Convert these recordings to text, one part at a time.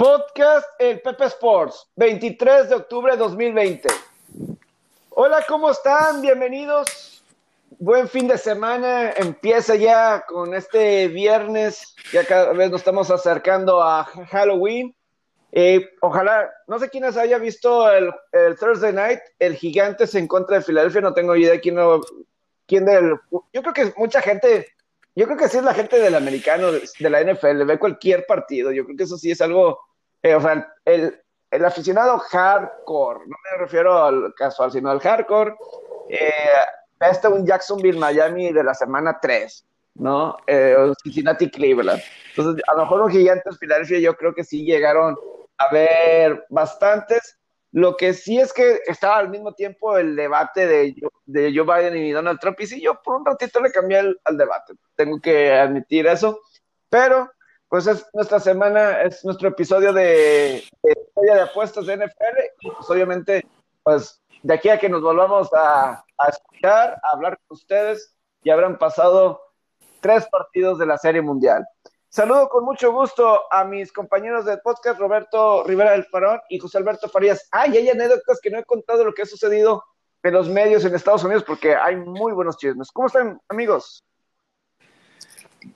Podcast El Pepe Sports, 23 de octubre de 2020. Hola, ¿cómo están? Bienvenidos. Buen fin de semana. Empieza ya con este viernes. Ya cada vez nos estamos acercando a Halloween. Eh, ojalá, no sé quiénes haya visto el, Thursday Night, el Gigantes en contra de Filadelfia. No tengo idea quién, no, quién del. Yo creo que mucha gente yo creo que sí es la gente del americano, de, la NFL, ve cualquier partido. Yo creo que eso sí es algo, eh, o sea, el, el, aficionado hardcore, no me refiero al casual, sino al hardcore, eh, este un Jacksonville, Miami de la semana 3, ¿no? Eh, Cincinnati, Cleveland. Entonces, a lo mejor los gigantes Filadelfia yo creo que sí llegaron a ver bastantes. Lo que sí es que estaba al mismo tiempo el debate de, de Joe Biden y Donald Trump, y sí, yo por un ratito le cambié al debate, tengo que admitir eso, pero pues es nuestra semana, es nuestro episodio de, de, de apuestas de NFL, y pues obviamente, pues de aquí a que nos volvamos a, a escuchar, a hablar con ustedes, ya habrán pasado tres partidos de la Serie Mundial. Saludo con mucho gusto a mis compañeros del podcast, Roberto Rivera del Farón y José Alberto Farías. Ay, hay anécdotas que no he contado lo que ha sucedido en los medios en Estados Unidos porque hay muy buenos chismes. ¿Cómo están, amigos?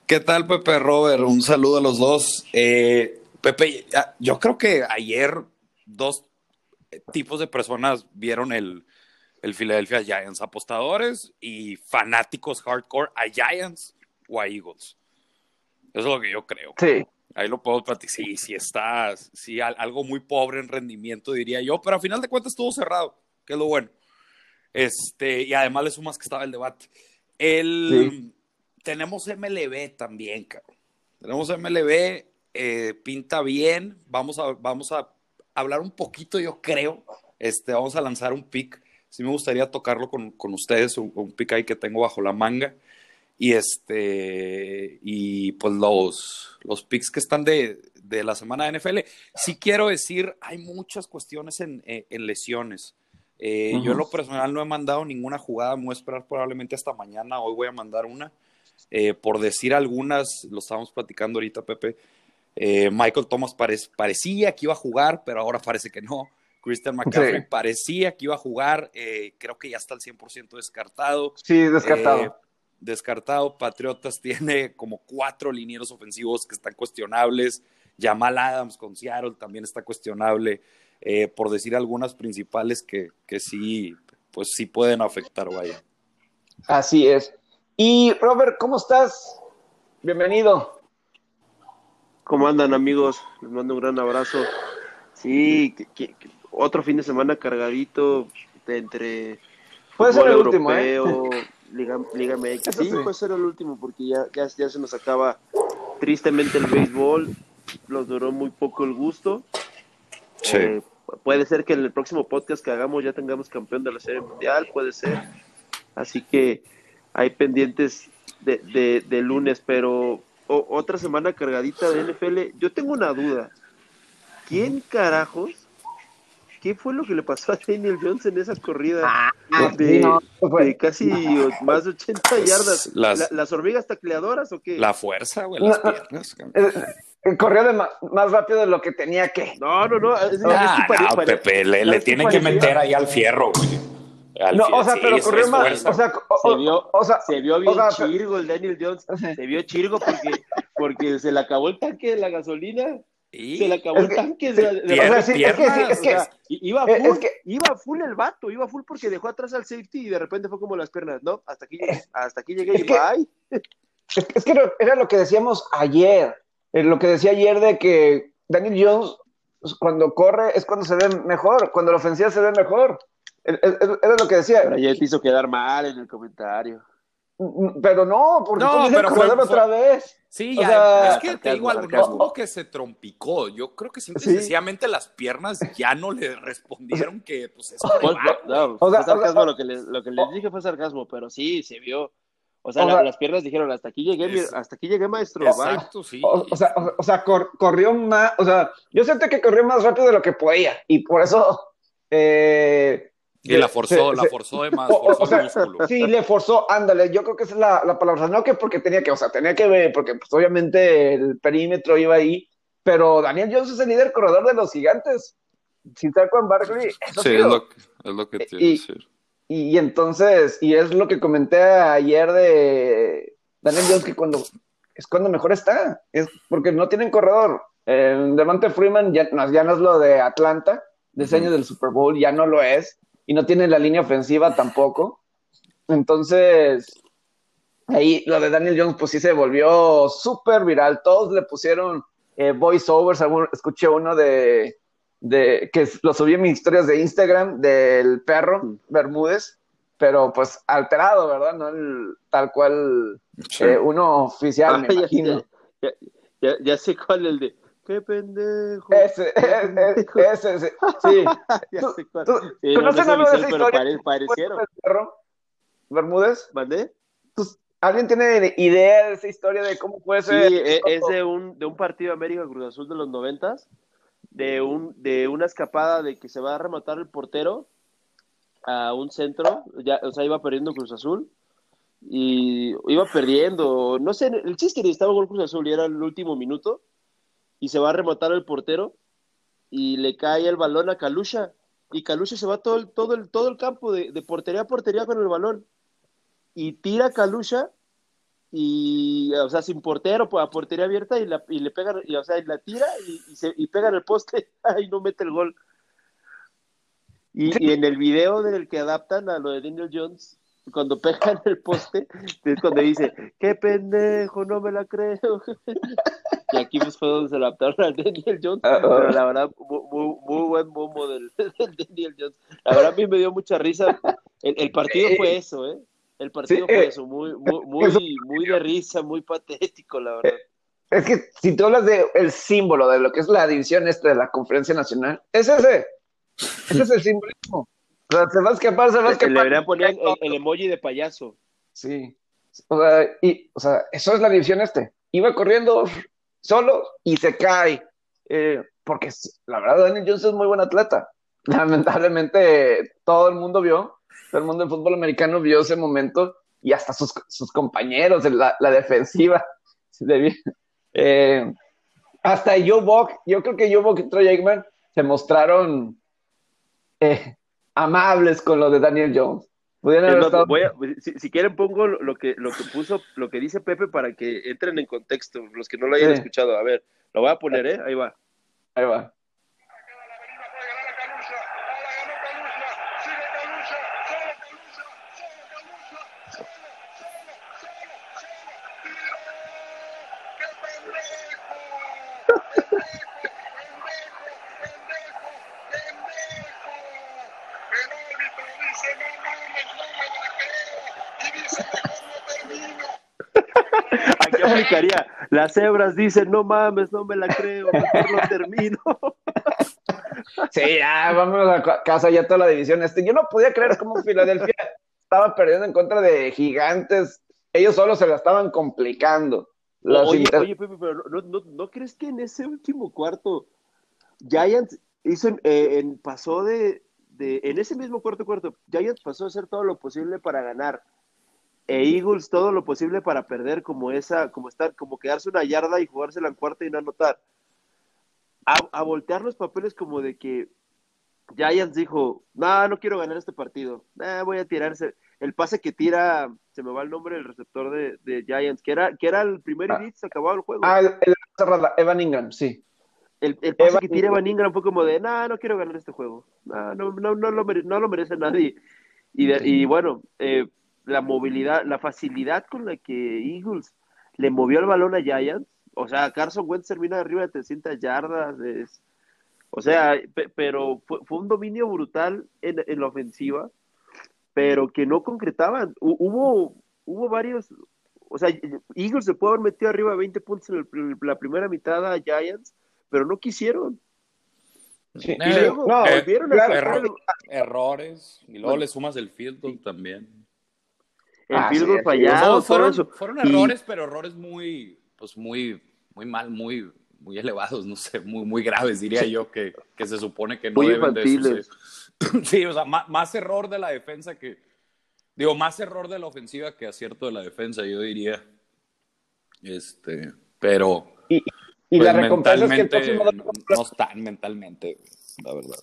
¿Qué tal, Pepe Robert? Un saludo a los dos. Eh, Pepe, yo creo que ayer dos tipos de personas vieron el, el Philadelphia Giants, apostadores y fanáticos hardcore a Giants o a Eagles. Eso es lo que yo creo. Sí. Ahí lo puedo platicar. Sí, sí está, sí, algo muy pobre en rendimiento, diría yo, pero a final de cuentas estuvo cerrado, que es lo bueno. Este, y además le sumas que estaba el debate. El, Tenemos MLB también, cabrón. Tenemos MLB, eh, pinta bien. Vamos a, vamos a hablar un poquito, yo creo. Este, vamos a lanzar un pick. Sí me gustaría tocarlo con, con ustedes, un, un pick ahí que tengo bajo la manga. Y este, y pues los, los picks que están de, de la semana de NFL. Sí quiero decir, hay muchas cuestiones en, eh, en lesiones. Eh, yo en lo personal no he mandado ninguna jugada, me voy a esperar probablemente hasta mañana, hoy voy a mandar una. Eh, por decir algunas, lo estábamos platicando ahorita, Pepe. Michael Thomas parecía que iba a jugar, pero ahora parece que no. Christian McCaffrey parecía que iba a jugar, creo que ya está al 100% descartado. Sí, descartado descartado. Patriotas tiene como cuatro linieros ofensivos que están cuestionables. Jamal Adams con Seattle también está cuestionable. Eh, por decir algunas principales que, que sí, pues sí pueden afectar, vaya. Así es. Y Robert, ¿cómo estás? Bienvenido. ¿Cómo andan amigos? Les mando un gran abrazo. Sí, otro fin de semana cargadito entre Puede ser el último, ¿eh? Liga, Liga MX. Sí, puede ser el último porque ya, ya, ya se nos acaba tristemente el béisbol. Nos duró muy poco el gusto. Sí. Eh, puede ser que en el próximo podcast que hagamos ya tengamos campeón de la Serie Mundial, puede ser. Así que hay pendientes de, de, lunes, pero otra semana cargadita de NFL. Yo tengo una duda. ¿Quién carajos ¿qué fue lo que le pasó a Daniel Jones en esa corrida ah, de, casi más de 80 yardas? Las, hormigas tacleadoras o qué? La fuerza, güey, las piernas. Eh, eh, corrió más, rápido de lo que tenía que. No, no, no. Ah, no, Pepe, le, tiene que meter ahí al fierro, güey. No, o sea, pero corrió más. O sea, se, vio, o sea, se vio bien chirgo el Daniel Jones. Se vio chirgo porque, porque se le acabó el tanque de la gasolina. Se le acabó el tanque. es que, iba full, iba full el vato, iba full porque dejó atrás al safety y de repente fue como las piernas, ¿no? Hasta aquí llegué, hasta aquí llegué y bye. Es que era lo que decíamos ayer, eh, lo que decía ayer de que Daniel Jones cuando corre es cuando se ve mejor, cuando la ofensiva se ve mejor. Era lo que decía. Pero ayer te hizo quedar mal en el comentario. Pero no, porque no, pero fue, otra vez. Sí, ya, es que te digo algo, no que se trompicó. Yo creo que simple sencillamente las piernas ya no le respondieron que pues eso pues, no, fue sarcasmo, lo que, les, lo que les dije fue sarcasmo, pero sí, se vio. O sea, las piernas dijeron, hasta aquí llegué, hasta aquí llegué, maestro. Exacto, sí. O, sea, o, sea corrió más, o sea, yo siento que corrió más rápido de lo que podía, y por eso eh, y la forzó, la forzó de más, forzó músculo. Sí, le forzó, ándale, yo creo que esa es la, la palabra, no que porque tenía que, o sea, tenía que ver, porque pues obviamente el perímetro iba ahí, pero Daniel Jones es el líder corredor de los gigantes. Sin Saquon Barkley, eso Sí, es lo, que- es lo que iba a Y- decir. Y, entonces, y es lo que comenté ayer de Daniel Jones, que cuando es cuando mejor está, es porque no tienen corredor. Eh, Devante Freeman ya, no- ya no es lo de Atlanta, de ese Ujú. año del Super Bowl, ya no lo es, y no tiene la línea ofensiva tampoco. Entonces, ahí lo de Daniel Jones, pues sí se volvió súper viral. Todos le pusieron eh, voiceovers. Escuché uno de, de que lo subí en mis historias de Instagram del perro Bermúdez, pero pues alterado, ¿verdad? No el, tal cual Sí. eh, uno oficial, Ah, me ya, imagino. ya, ya, ya sé cuál el de. ¡Qué pendejo! Ese, ese, ese, ese, sí. Tú- tú- Sí, no, ¿Conocen algo de esa pero historia? pare- parecieron. ¿El perro Bermúdez? ¿Mandé? Pues, ¿Alguien tiene idea de esa historia de cómo puede Sí, ser? e- es de un, de un partido América Cruz Azul de los noventas, de un, de una escapada de que se va a rematar el portero a un centro, ya, o sea, iba perdiendo Cruz Azul y iba perdiendo, no sé, el chiste que estaba gol Cruz Azul y era el último minuto y se va a rematar el portero y le cae el balón a Calusha y Calusha se va todo el, todo el, todo el campo de, de portería a portería con el balón y tira a Calusha y o sea sin portero pues, a portería abierta y, la, y le pegan y, o sea y la tira y, y se y pega en el poste y no mete el gol. Y, y en el video del que adaptan a lo de Daniel Jones cuando pega en el poste es cuando dice qué pendejo no me la creo y aquí pues fue donde se adaptaron a Daniel Jones Ah, ah. pero la verdad muy, muy, buen bombo del, del Daniel Jones la verdad a mí me dio mucha risa el, el partido fue eso eh el partido Sí, fue eh, eso, muy, muy, eso- muy, muy de risa, muy patético, la verdad. Es que si tú hablas de el símbolo de lo que es la división esta de la conferencia nacional, es ese. Ese es el simbolismo. O sea, se va a escapar, se va a Le escapar. deberían poner el, el emoji de payaso. Sí. O sea, y, o sea, eso es la división este. Iba corriendo solo y se cae. Eh, porque la verdad, Daniel Jones es muy buen atleta. Lamentablemente, todo el mundo vio, todo el mundo del fútbol americano vio ese momento y hasta sus, sus compañeros, la, la defensiva. de- eh, hasta Joe Buck, yo creo que Joe Buck y Troy Aikman se mostraron eh, amables con lo de Daniel Jones. Haber estado- voy a- si, si quieren pongo lo lo que, lo que puso, lo que dice Pepe para que entren en contexto, los que no lo hayan Sí. escuchado. A ver, lo voy a poner, ¿eh? Ahí va. Ahí va. Las cebras dicen, no mames, no me la creo, mejor lo termino. Sí, ya, vámonos a ca- casa ya toda la división. Este, yo no podía creer cómo Filadelfia estaba perdiendo en contra de gigantes. Ellos solos se la estaban complicando. Las Oye, inter- oye, Pepe, pero ¿no, no, no crees que en ese último cuarto Giants hizo, eh, en- pasó de, de, en ese mismo cuarto cuarto, Giants pasó a hacer todo lo posible para ganar e Eagles todo lo posible para perder como esa, como estar, como quedarse una yarda y jugársela en cuarta y no anotar. A, a voltear los papeles como de que Giants dijo, no, no quiero ganar este partido, nah, voy a tirarse. El pase que tira, se me va el nombre del receptor de, de Giants, que era, que era el primer Ah. y se acababa el juego. Ah, el, el cerrada, Evan Ingram, sí. El, el pase Evan que tira Ingram. Evan Ingram fue como de, no, no quiero ganar este juego. No, no, no, no, lo, mere- no lo merece nadie. Y, de- y bueno, eh, la movilidad, la facilidad con la que Eagles le movió el balón a Giants, o sea, Carson Wentz termina arriba de 300 yardas, es- o sea, pe- pero fue, fue un dominio brutal en, en la ofensiva, pero que no concretaban. Hu- Hubo, hubo varios, o sea, Eagles se puede haber metido arriba de 20 puntos en el- la primera mitad a Giants, pero no quisieron. Sí, Eh, Y luego no, volvieron a el, Errores. Y luego le sumas el field goal también. El Ah, field sí, goal sí. fallado, No, todo fueron, eso. fueron Y- errores, pero errores muy, pues muy, muy mal, muy, muy elevados, no sé, muy, muy graves, diría yo, que, que se supone que no Muy deben de infantiles. suceder. Sí, o sea, más, más error de la defensa que, digo, más error de la ofensiva que acierto de la defensa, yo diría. Este, pero, Y- Y Pues la recompensa es que el próximo domingo no, no están mentalmente, la verdad.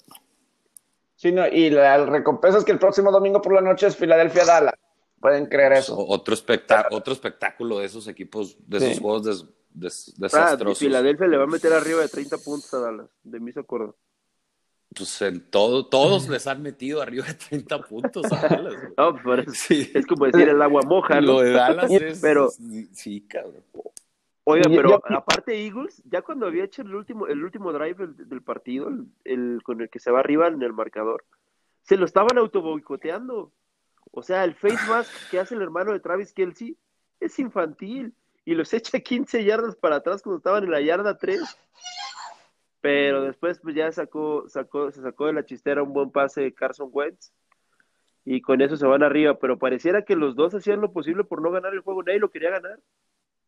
Sí, no, y la recompensa es que el próximo domingo por la noche es Filadelfia-Dallas. Pueden creer eso. O- Otro, espectá- otro espectáculo de esos equipos, de esos juegos des- des- Ah, desastrosos. Filadelfia le va a meter arriba de 30 puntos a Dallas, de mis acuerdo. Pues en todo, todos les han metido arriba de 30 puntos a Dallas. No, pues, eso Sí. es como decir el agua moja, ¿no? Lo de Dallas es. Pero- Sí, cabrón. Oiga, pero aparte Eagles, ya cuando había hecho el último, el último drive del, del partido, el, el- con el que se va arriba en el marcador, se lo estaban autoboicoteando. O sea, el face mask que hace el hermano de Travis Kelsey es infantil y los echa 15 yardas para atrás cuando estaban en la yarda 3. Pero después pues ya sacó, sacó, se sacó de la chistera un buen pase de Carson Wentz y con eso se van arriba. Pero pareciera que los dos hacían lo posible por no ganar el juego, nadie lo quería ganar.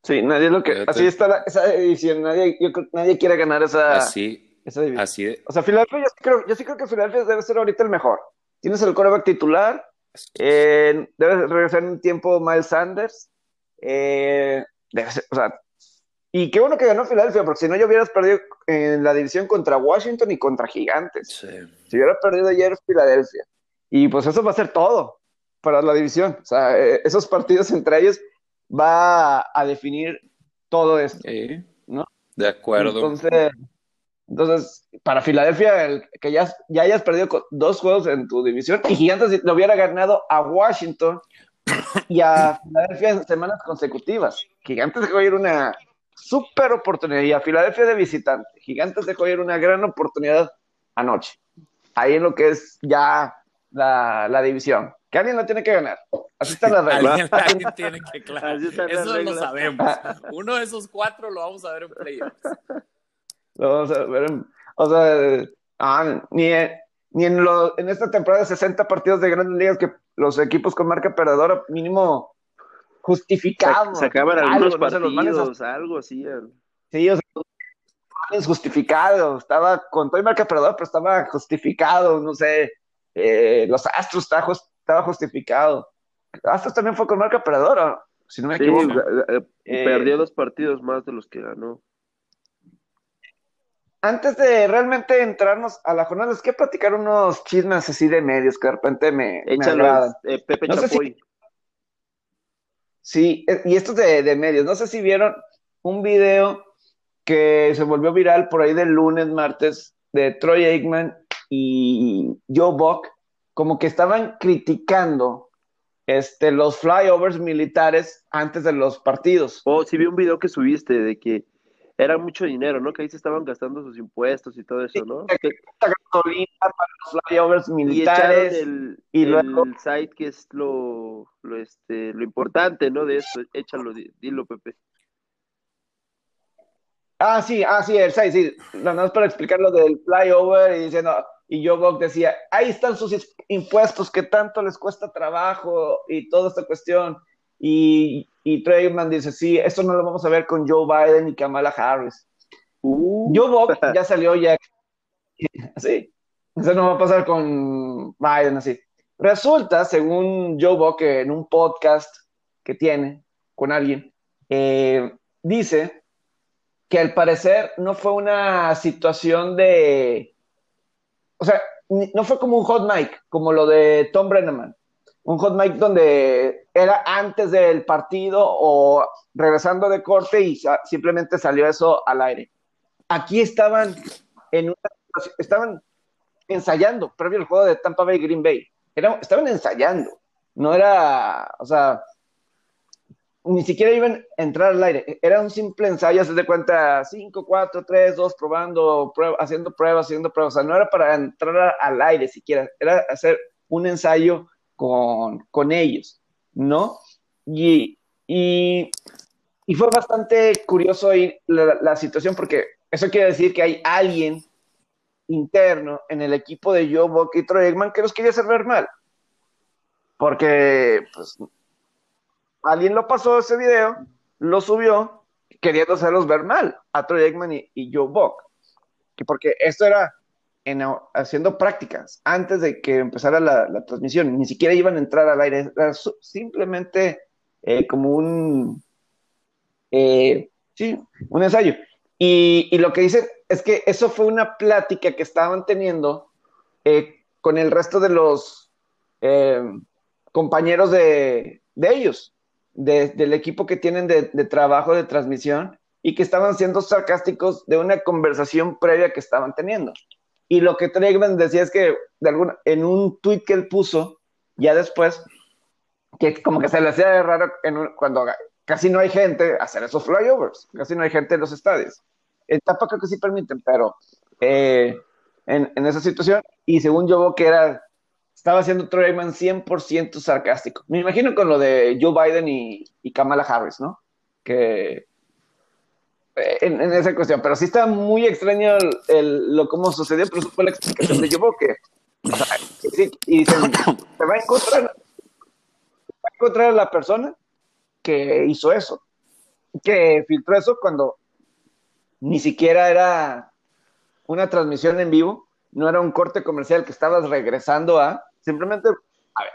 Sí, nadie lo que. Así está la- esa división. Nadie, yo nadie quiere ganar esa, Así, esa división. así de- O sea, Filadelfia, yo sí creo, yo sí creo que Filadelfia debe ser ahorita el mejor. Tienes el coreback titular, eh, debe regresar en un tiempo Miles Sanders. eh, debe ser- o sea, y qué bueno que ganó Filadelfia, porque si no, ya hubieras perdido en la división contra Washington y contra Gigantes. sí. Si hubiera perdido ayer Filadelfia. Y pues eso va a ser todo para la división. O sea, eh, esos partidos entre ellos va a, a definir todo esto. Sí, ¿No? De acuerdo. Entonces, entonces para Filadelfia, el que ya, ya hayas perdido dos juegos en tu división y Gigantes le hubiera ganado a Washington y a Filadelfia en semanas consecutivas. Gigantes dejó ir una super oportunidad y a Filadelfia de visitante. Gigantes dejó ir una gran oportunidad anoche. Ahí en lo que es ya la, la división. Que alguien la tiene que ganar. Así están las reglas. Alguien, alguien tiene que claro. Eso lo sabemos. Uno de esos cuatro lo vamos a ver en playoffs. Lo vamos a ver en- o sea, ah, ni, en- ni en, lo- en esta temporada de 60 partidos de grandes ligas que los equipos con marca perdedora mínimo justificados. Sacaban Algo, algunos no sé, los partidos, algo así. Sí, o sea, los manes justificados. Estaba con todo y marca perdedora, pero estaba justificado. No sé, eh, los Astros estaba, jus- estaba justificado. Astros también fue con marca perdedora, si no me Sí, equivoco. eh, Eh, perdió dos partidos más de los que ganó. Antes de realmente entrarnos a la jornada, les quiero platicar unos chismes así de medios que de repente me, me Échalo, agradan. eh, Pepe No sé si- Chapoy. Sí, eh, y esto es de, de medios. No sé si vieron un video que se volvió viral por ahí del lunes, martes, de Troy Aikman y Joe Buck, como que estaban criticando este, los flyovers militares antes de los partidos. Oh, sí vi un video que subiste de que era mucho dinero, ¿no? Que ahí se estaban gastando sus impuestos y todo eso, ¿no? Esta gasolina para los flyovers y militares. el, y el luego- site que es lo, lo, este, lo importante, ¿no? De esto, échalo, di- dilo, Pepe. Ah, sí, ah, sí, el 6, sí. Nada más para explicar lo del flyover y diciendo, y Joe Buck decía, ahí están sus impuestos que tanto les cuesta trabajo y toda esta cuestión. Y, y Treyman dice, sí, esto no lo vamos a ver con Joe Biden y Kamala Harris. Uh, Joe Buck ya salió ya. Así. Eso no va a pasar con Biden así. Resulta, según Joe Buck, que en un podcast que tiene con alguien, eh, dice que al parecer no fue una situación de. O sea, no fue como un hot mic, como lo de Tom Brenneman. Un hot mic donde era antes del partido o regresando de corte y simplemente salió eso al aire. Aquí estaban en una estaban ensayando previo al juego de Tampa Bay Green Bay. Era- estaban ensayando. No era, o sea, ni siquiera iban a entrar al aire. Era un simple ensayo, se de cuenta 5, 4, 3, 2, probando, prueba- haciendo pruebas, haciendo pruebas. O sea, no era para entrar al aire siquiera, era hacer un ensayo con, con ellos, ¿no? Y, y, y fue bastante curioso ahí la, situación porque eso quiere decir que hay alguien interno en el equipo de Joe Buck y Troy Aikman que los quería hacer ver mal. Porque, pues, alguien lo pasó ese video, lo subió, queriendo hacerlos ver mal a Troy Aikman y, y Joe Buck. Que porque esto era en, haciendo prácticas antes de que empezara la, transmisión, ni siquiera iban a entrar al aire, era simplemente eh, como un, eh, sí, un ensayo. Y, lo que dice es que eso fue una plática que estaban teniendo eh, con el resto de los compañeros de, ellos, de, del equipo que tienen de, trabajo de transmisión y que estaban siendo sarcásticos de una conversación previa que estaban teniendo. Y lo que Tregman decía es que de alguna, en un tweet que él puso, ya después, que como que se le hacía raro en un, cuando casi no hay gente hacer esos flyovers, casi no hay gente en los estadios. En Tampa creo que sí permiten, pero eh, en, en, esa situación, y según yo que era, estaba haciendo Treyman 100% sarcástico. Me imagino con lo de Joe Biden y, y Kamala Harris, ¿no? Que en, esa cuestión, pero sí está muy extraño el, lo cómo sucedió, pero fue la explicación de que, o sí, y se, va a encontrar va a encontrar a la persona que hizo eso, que filtró eso cuando ni siquiera era una transmisión en vivo, no era un corte comercial que estabas regresando a, simplemente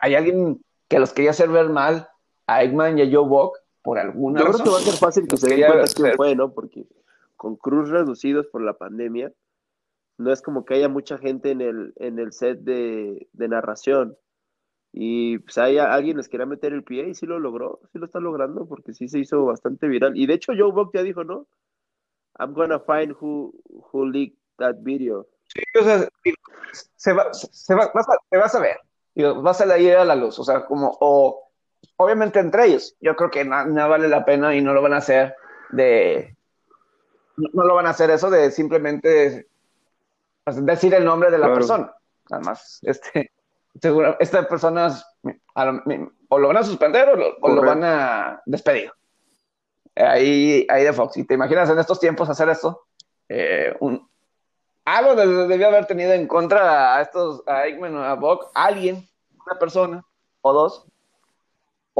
hay alguien que los quería hacer ver mal a Eggman y a Joe Buck por alguna Yo razón. creo que va a ser fácil que se den cuenta quién fue, ¿no? Porque con Cruz reducidos por la pandemia, no es como que haya mucha gente en el, en el set de, de narración. Y pues hay alguien les quería meter el pie y sí lo logró, sí lo está logrando porque sí se hizo bastante viral. Y de hecho Joe Buck ya dijo, ¿no? I'm gonna find who, who leaked that video. Sí, o sea, se va, se va, vas a, se va a saber, va a salir a la luz, o sea, como, o obviamente entre ellos, yo creo que no, no, vale la pena y no lo van a hacer de, no, no lo van a hacer eso de simplemente decir el nombre de la claro. persona, nada más, este, seguro, estas personas o lo van a suspender o lo, o lo van a despedir. Ahí, ahí de Fox. Y te imaginas en estos tiempos hacer esto, eh, un, algo debió haber tenido en contra a estos, a Eggman o a Buck, alguien, una persona o dos,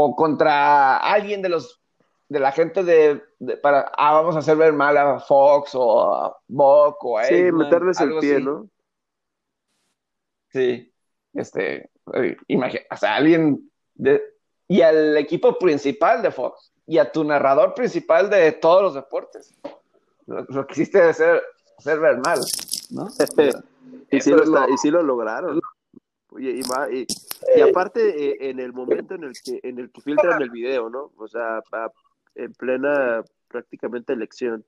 o contra alguien de los de la gente de, de para ah, vamos a hacer ver mal a Fox o a Buck o a sí, Eggman, meterles el pie, así. ¿no? Sí, este, imagina, o sea, alguien de, y al equipo principal de Fox y a tu narrador principal de todos los deportes. Lo, lo que hiciste de ser, hacer ver mal, ¿no? y, sí lo, lo, y sí lo lograron. Oye, y, y, y, aparte, eh, en el momento en el que en el que filtran el video, ¿no? O sea, a, en plena prácticamente elección.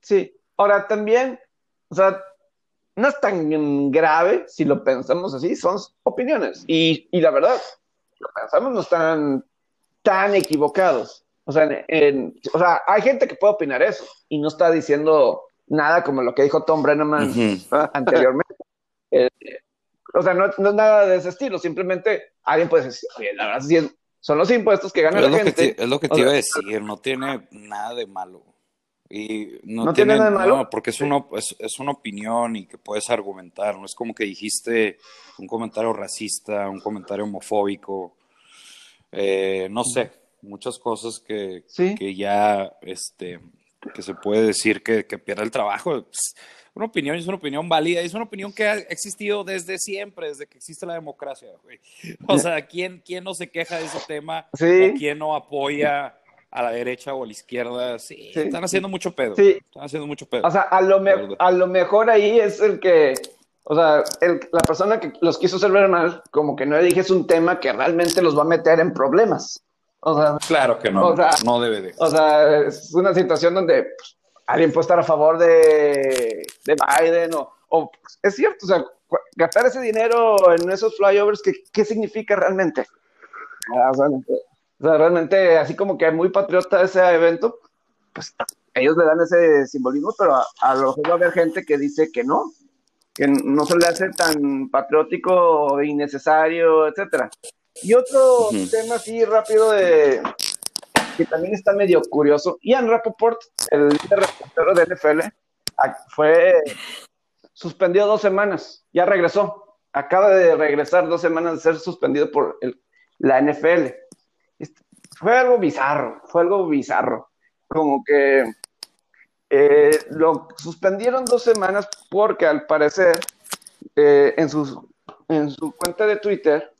Sí. Ahora también, o sea, no es tan grave si lo pensamos así, son opiniones. Y, y la verdad, lo pensamos, no están tan equivocados. O sea, en, en, o sea, hay gente que puede opinar eso y no está diciendo nada como lo que dijo Tom Brenneman uh -huh. anteriormente. Eh, o sea, no, no, es nada de ese estilo, simplemente alguien puede decir, oye, la verdad, sí, son los impuestos que gana la gente. Te, es lo que te iba a decir, no tiene nada de malo. Y no, ¿No tiene, nada de malo. No, porque es una, es, es, una opinión y que puedes argumentar. No es como que dijiste un comentario racista, un comentario homofóbico. Eh, no sé, muchas cosas que, ¿Sí? que ya este, que se puede decir que, que pierde el trabajo. Pues, una opinión es una opinión válida, es una opinión que ha existido desde siempre, desde que existe la democracia. Güey. O sea, ¿quién, ¿quién no se queja de ese tema? Sí. ¿O quién no apoya a la derecha o a la izquierda? Sí, Sí. están haciendo mucho pedo. Sí. Están haciendo mucho pedo. O sea, a lo, me- a lo mejor ahí es el que, o sea, el- la persona que los quiso hacer ver mal, como que no le dije es un tema que realmente los va a meter en problemas. O sea, claro que no, o sea, no debe de. o sea, es una situación donde pues, alguien puede estar a favor de, de Biden o, o, es cierto, o sea, gastar ese dinero en esos flyovers, ¿qué, qué significa realmente? Ah, O sea, o sea, realmente, así como que muy patriota ese evento, pues ellos le dan ese simbolismo, pero a, a lo mejor va a haber gente que dice que no, que no se le hace tan patriótico, innecesario, etcétera. Y otro Ujú. tema así rápido de que también está medio curioso. Ian Rappaport, el líder reportero de NFL, fue suspendido dos semanas, ya regresó. Acaba de regresar dos semanas de ser suspendido por la NFL. Este, Fue algo bizarro, fue algo bizarro. Como que eh, lo suspendieron dos semanas porque al parecer eh, en, sus, en su cuenta de Twitter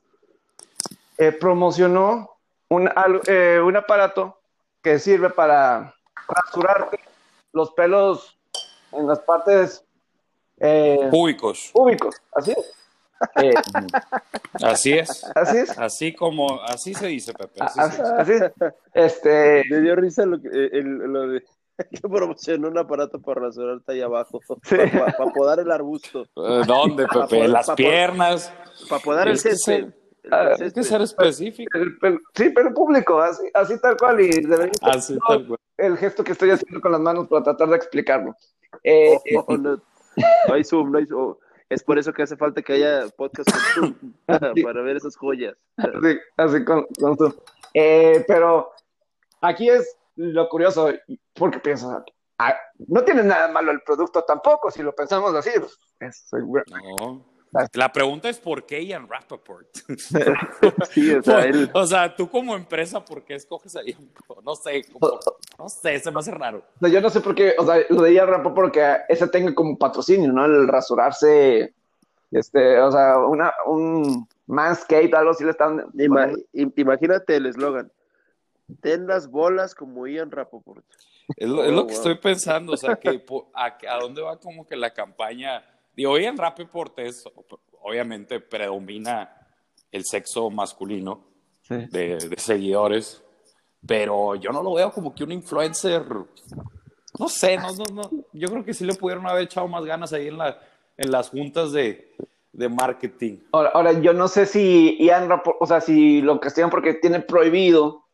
eh, promocionó un, eh, un aparato que sirve para rasurarte los pelos en las partes eh, Públicos. públicos, así es. Eh, Así es. así es. Así como, así se dice, Pepe. Así Así, se dice. así es. Este, Me dio risa lo, que- el- lo de que promocionó un aparato para rasurarte ahí abajo, Sí. para, podar el arbusto, Eh, ¿Dónde, Pepe? poder- Las piernas. para podar el césped. Ah, Hay que césped. ser específico. el sí, pero público, así, así tal cual. Y Así tal cual. el gesto que estoy haciendo con las manos para tratar de explicarlo. Eh, Oh, oh, no. No hay Zoom, no hay Zoom. Es por eso que hace falta que haya podcast con Zoom, para, para ver esas joyas. así, así con, con Eh, pero aquí es lo curioso, porque piensas, ah, no tiene nada malo el producto tampoco, si lo pensamos así. pues, es. No. La pregunta es por qué Ian Rappaport. Sí, o sea, él, O sea, tú como empresa, ¿por qué escoges a Ian? No sé, como- no sé, se me hace raro. O sea, yo no sé por qué, o sea, lo de ella rapo porque ese tenga como patrocinio, ¿no? El rasurarse, este, o sea, una, un manscape, algo así le están... ima- im- imagínate el eslogan. Ten las bolas como Ian Rapoport. Es lo, es lo Oh, que wow. estoy pensando, o sea, que a dónde va como que la campaña. Digo, Ian Rappaport es, obviamente, predomina el sexo masculino Sí. de, de seguidores, pero yo no lo veo como que un influencer. No sé, no, no, no. Yo creo que sí le pudieron haber echado más ganas ahí en, la, en las juntas de, de marketing. Ahora, ahora, yo no sé si Ian Rappaport, o sea, si lo castigan porque tiene prohibido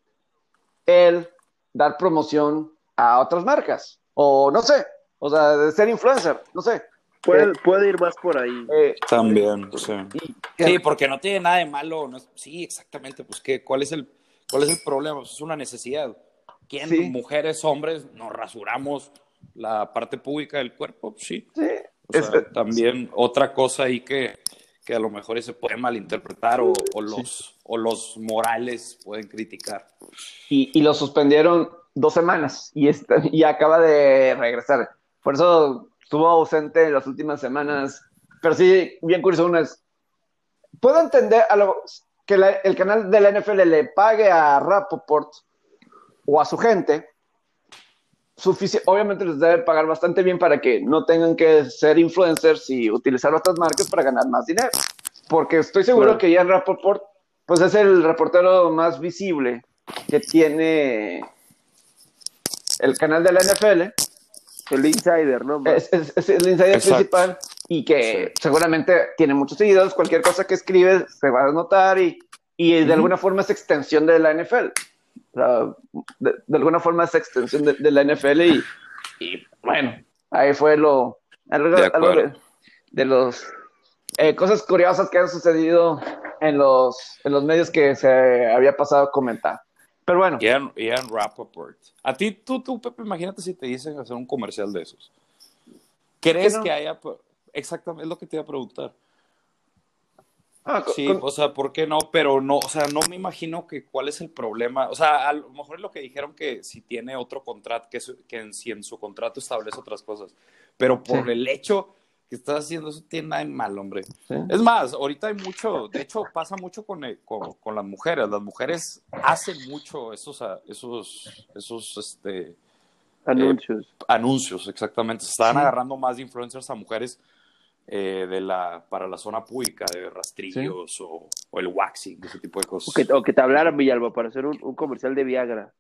el dar promoción a otras marcas, o no sé, o sea, de ser influencer, no sé. Puede, Eh, puede ir más por ahí. eh, También, sí. Sí, porque no tiene nada de malo. no es- sí, exactamente. Pues, ¿qué, cuál, es el, ¿cuál es el problema? Pues, es una necesidad. ¿Quién, Sí. mujeres, hombres, nos rasuramos la parte pública del cuerpo? Pues, sí. sí, O sea, es- también otra cosa ahí que, que a lo mejor se puede malinterpretar o, o los, o los morales pueden criticar. y, y lo suspendieron dos semanas y, está- y acaba de regresar. Por eso estuvo ausente en las últimas semanas. Pero sí, bien curioso, una es, puedo entender a lo, que la- el canal de la NFL le pague a Rapoport o a su gente. Obviamente les debe pagar bastante bien para que no tengan que ser influencers y utilizar otras marcas para ganar más dinero. Porque estoy seguro Claro. que Ian Rapoport pues es el reportero más visible que tiene el canal de la NFL, El insider, ¿no? es, es- es el insider Exacto. principal y que seguramente tiene muchos seguidores, cualquier cosa que escribe se va a notar y, y de alguna forma es extensión de la NFL. O sea, de, de alguna forma es extensión de, de la NFL y, y, bueno, ahí fue lo, algo, De algo acuerdo. de, de los eh, cosas curiosas que han sucedido en los, en los medios que se había pasado a comentar. Pero bueno, Ian, Ian Rappaport. A ti, tú, tú, Pepe, imagínate si te dicen hacer un comercial de esos. ¿Crees ¿Qué no? que haya... Exactamente, es lo que te iba a preguntar. ah, Sí, con- o sea, ¿por qué no? Pero no, o sea, no me imagino que cuál es el problema. O sea, a lo mejor es lo que dijeron que si tiene otro contrato, que, su- que en, si en su contrato establece otras cosas. Pero por Sí. el hecho que estás haciendo eso, tiene nada de mal, hombre. sí. Es más, ahorita hay mucho, de hecho, pasa mucho con, el- con, con las mujeres. Las mujeres hacen mucho esos, esos, esos, este, Anuncios. anuncios, exactamente. Se estaban Sí. agarrando más de influencers a mujeres eh, de la, para la zona pública, de rastrillos o, o el waxing, ese tipo de O cosas. que, o que te hablaran, Villalba, para hacer un, un comercial de Viagra.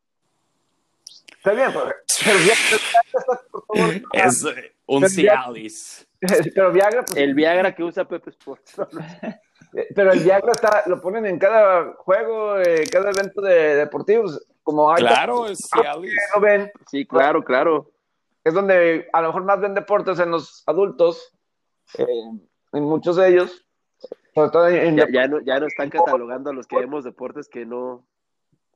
Está bien, pero, Es eh, un Cialis. pero Viagra, pues, El Viagra que usa Pepe Sports. eh, pero el Viagra está, lo ponen en cada juego, eh, cada evento de deportivos, como hay Claro, es Cialis. que lo ven, Sí, claro, claro. es donde a lo mejor más ven deportes en los adultos, eh, en muchos de ellos, sobre todo en, Ya, ya no, ya no están catalogando a los que vemos deportes que no,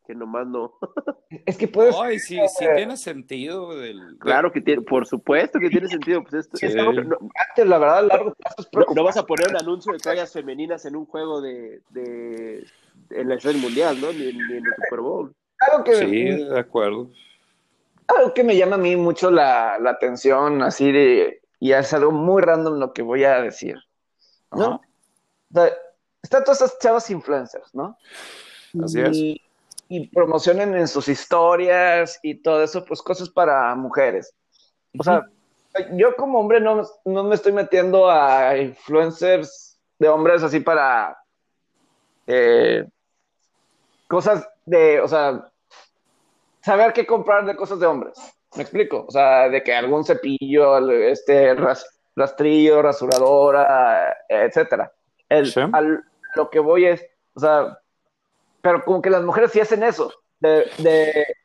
que nomás no. es que puedes, Ay, sí, sí tiene sentido. Del, Claro que tiene, por supuesto que tiene sentido. Pues esto, Sí. no, antes, la verdad, a largo plazo es no- no vas a poner un anuncio de toallas femeninas en un juego de, de en la serie mundial, ¿no? Ni, ni en el Super Bowl. Algo que, Sí, de acuerdo. algo que me llama a mí mucho la, la atención, así de, y es algo muy random lo que voy a decir. ¿no? Ajá. O sea, están todas esas chavas influencers, ¿no? Así es. y, y promocionan en sus historias y todo eso, pues cosas para mujeres. o sea, yo como hombre no, no me estoy metiendo a influencers de hombres así para eh, cosas de, o sea, saber qué comprar de cosas de hombres. ¿Me explico? O sea, de que algún cepillo, este rastrillo, rasuradora, etcétera. El, lo que voy es, o sea, pero como que las mujeres sí hacen eso, de, de,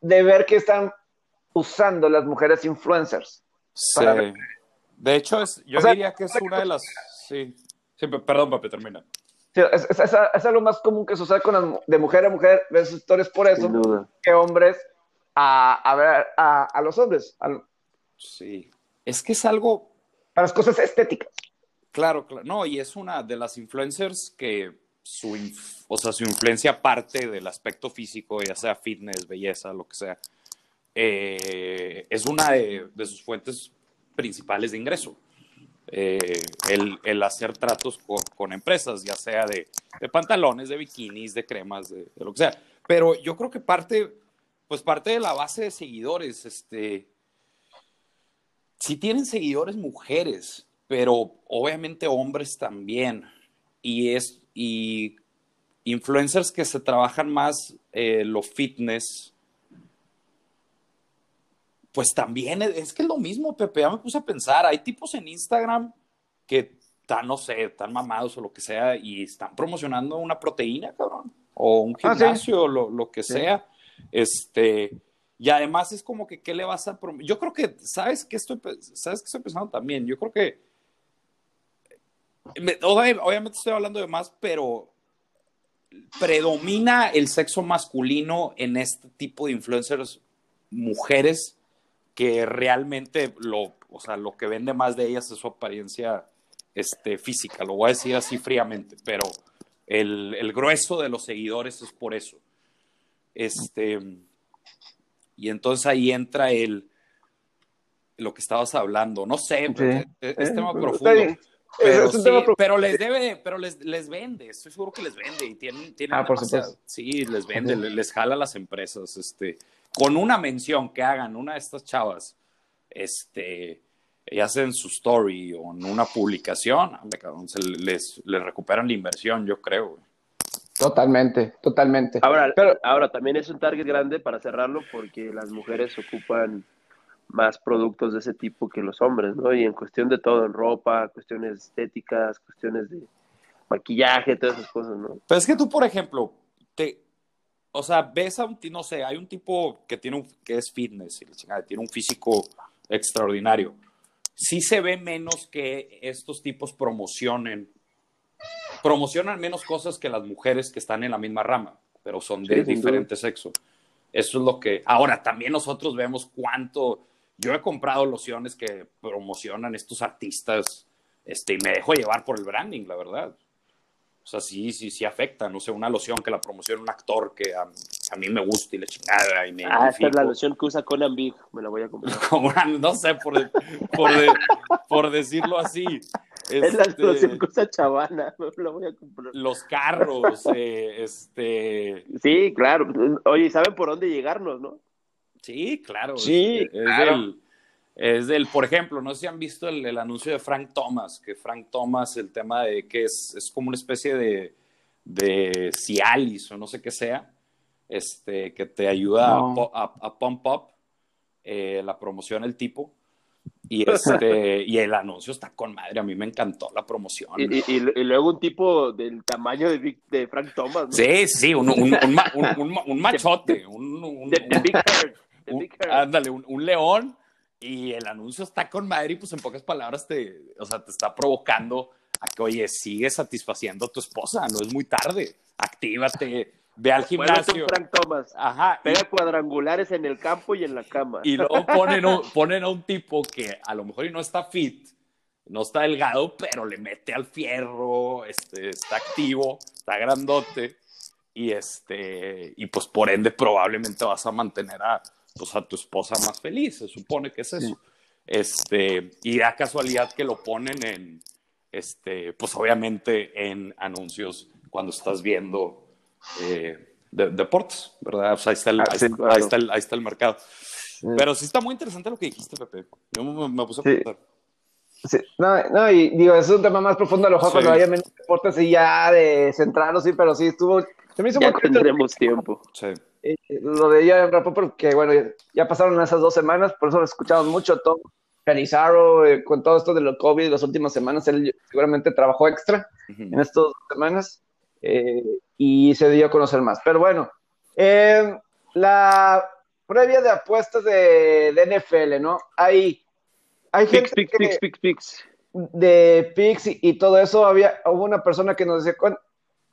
de ver que están usando las mujeres influencers. Sí. De hecho, es, yo diría que es una de las... Sí, sí perdón, papi, termina. Sí, es, es, es, algo más común que se usa con de mujer a mujer, ves historias por eso, que hombres a, a ver a, a los hombres. Sí, es que es algo... A las cosas estéticas. Claro, claro. No, y es una de las influencers que su, o sea, su influencia parte del aspecto físico, ya sea fitness, belleza, lo que sea, eh, es una de, sus fuentes principales de ingreso. Eh, el, hacer tratos con, empresas, ya sea de, pantalones, de bikinis, de cremas, de, lo que sea. Pero yo creo que parte, pues parte de la base de seguidores, este, sí tienen seguidores mujeres, pero obviamente hombres también. Y es, y influencers que se trabajan más eh, lo fitness, pues también es que es lo mismo, Pepe, ya me puse a pensar, hay tipos en Instagram que están, no sé, están mamados o lo que sea y están promocionando una proteína, cabrón, o un ah, gimnasio, o lo, que sea, este, y además es como que, ¿qué le vas a Yo creo que, ¿sabes qué estoy, ¿sabes qué estoy pensando también? Yo creo que, obviamente estoy hablando de más, pero predomina el sexo masculino en este tipo de influencers mujeres que realmente lo, o sea, lo que vende más de ellas es su apariencia este, física, lo voy a decir así fríamente, pero el, el grueso de los seguidores es por eso. Este, y entonces ahí entra el, lo que estabas hablando, no sé, es, tema profundo. Pero, sí, pero les debe, pero les, les vende, estoy seguro que les vende y tienen, tienen ah, por supuesto. sí, les vende, les, jala a las empresas, este, con una mención que hagan una de estas chavas, este, y hacen su story o en una publicación, se les, les recuperan la inversión, yo creo. Totalmente, totalmente. Ahora, Pero, ahora también es un target grande para cerrarlo porque las mujeres ocupan más productos de ese tipo que los hombres, ¿no? Y en cuestión de todo, en ropa, cuestiones estéticas, cuestiones de maquillaje, todas esas cosas, ¿no? Pero es que tú, por ejemplo, te, o sea, ves a un, no sé, hay un tipo que tiene un, que es fitness, y tiene un físico extraordinario. Sí se ve menos que estos tipos promocionen, promocionan menos cosas que las mujeres que están en la misma rama, pero son de diferente sexo. Eso es lo que, ahora también nosotros vemos cuánto, yo he comprado lociones que promocionan estos artistas, este, y me dejo llevar por el branding, la verdad. O sea, sí, sí, sí afecta. No sé, una loción que la promociona un actor que a, mí me gusta y le chingada. Y me ah, esta es la loción que usa Conan Big. Me la voy a comprar. Como no sé, por, por, por decirlo así. es la este, loción que usa Chavana. Me la voy a comprar. Los carros, eh, este. Sí, claro. Oye, ¿saben por dónde llegarnos, no? Sí, claro. Sí, es, claro. Es del, por ejemplo, no sé si han visto el, anuncio de Frank Thomas, que Frank Thomas, el tema de que es, es como una especie de, de Cialis o no sé qué sea, este, que te ayuda a, a, pump up eh, la promoción el tipo. Y, este, y el anuncio está con madre, a mí me encantó la promoción. Y, y, luego un tipo del tamaño de, de Frank Thomas. Sí, sí, un, un, un, un machote. Un, Ándale, un león y el anuncio está con madre y pues en pocas palabras te, o sea, te está provocando a que, oye, sigue satisfaciendo a tu esposa, no es muy tarde, actívate, ve al gimnasio. Frank Thomas. Ajá. Pega cuadrangulares en el campo y en la cama. Y luego ponen, ponen a un tipo que a lo mejor no está fit, no está delgado, pero le mete al fierro, este, está activo, está grandote y este, y pues por ende probablemente vas a mantener a pues, a tu esposa más feliz, se supone que es eso. Este, y da casualidad que lo ponen en, este, pues obviamente en anuncios cuando estás viendo eh, deportes, ¿verdad? ahí, está el, ahí, está el, ahí, está el, mercado. Pero sí está muy interesante lo que dijiste, Pepe. Yo me, puse a preguntar. Sí. No, no, y digo, es un tema más profundo a lo mejor cuando haya menos deportes y ya de centrarlo, sí, pero sí estuvo. Se me hizo ya muy tendremos tiempo. Sí. Eh, lo de ella rapó porque, bueno, ya pasaron esas dos semanas, por eso lo escuchamos mucho. Tom Canizaro, eh, con todo esto de lo COVID, las últimas semanas, él seguramente trabajó extra en estas dos semanas eh, y se dio a conocer más. Pero bueno, la previa de apuestas de, de NFL, ¿no? Hay hay gente de Pix y, todo eso, había, hubo una persona que nos decía,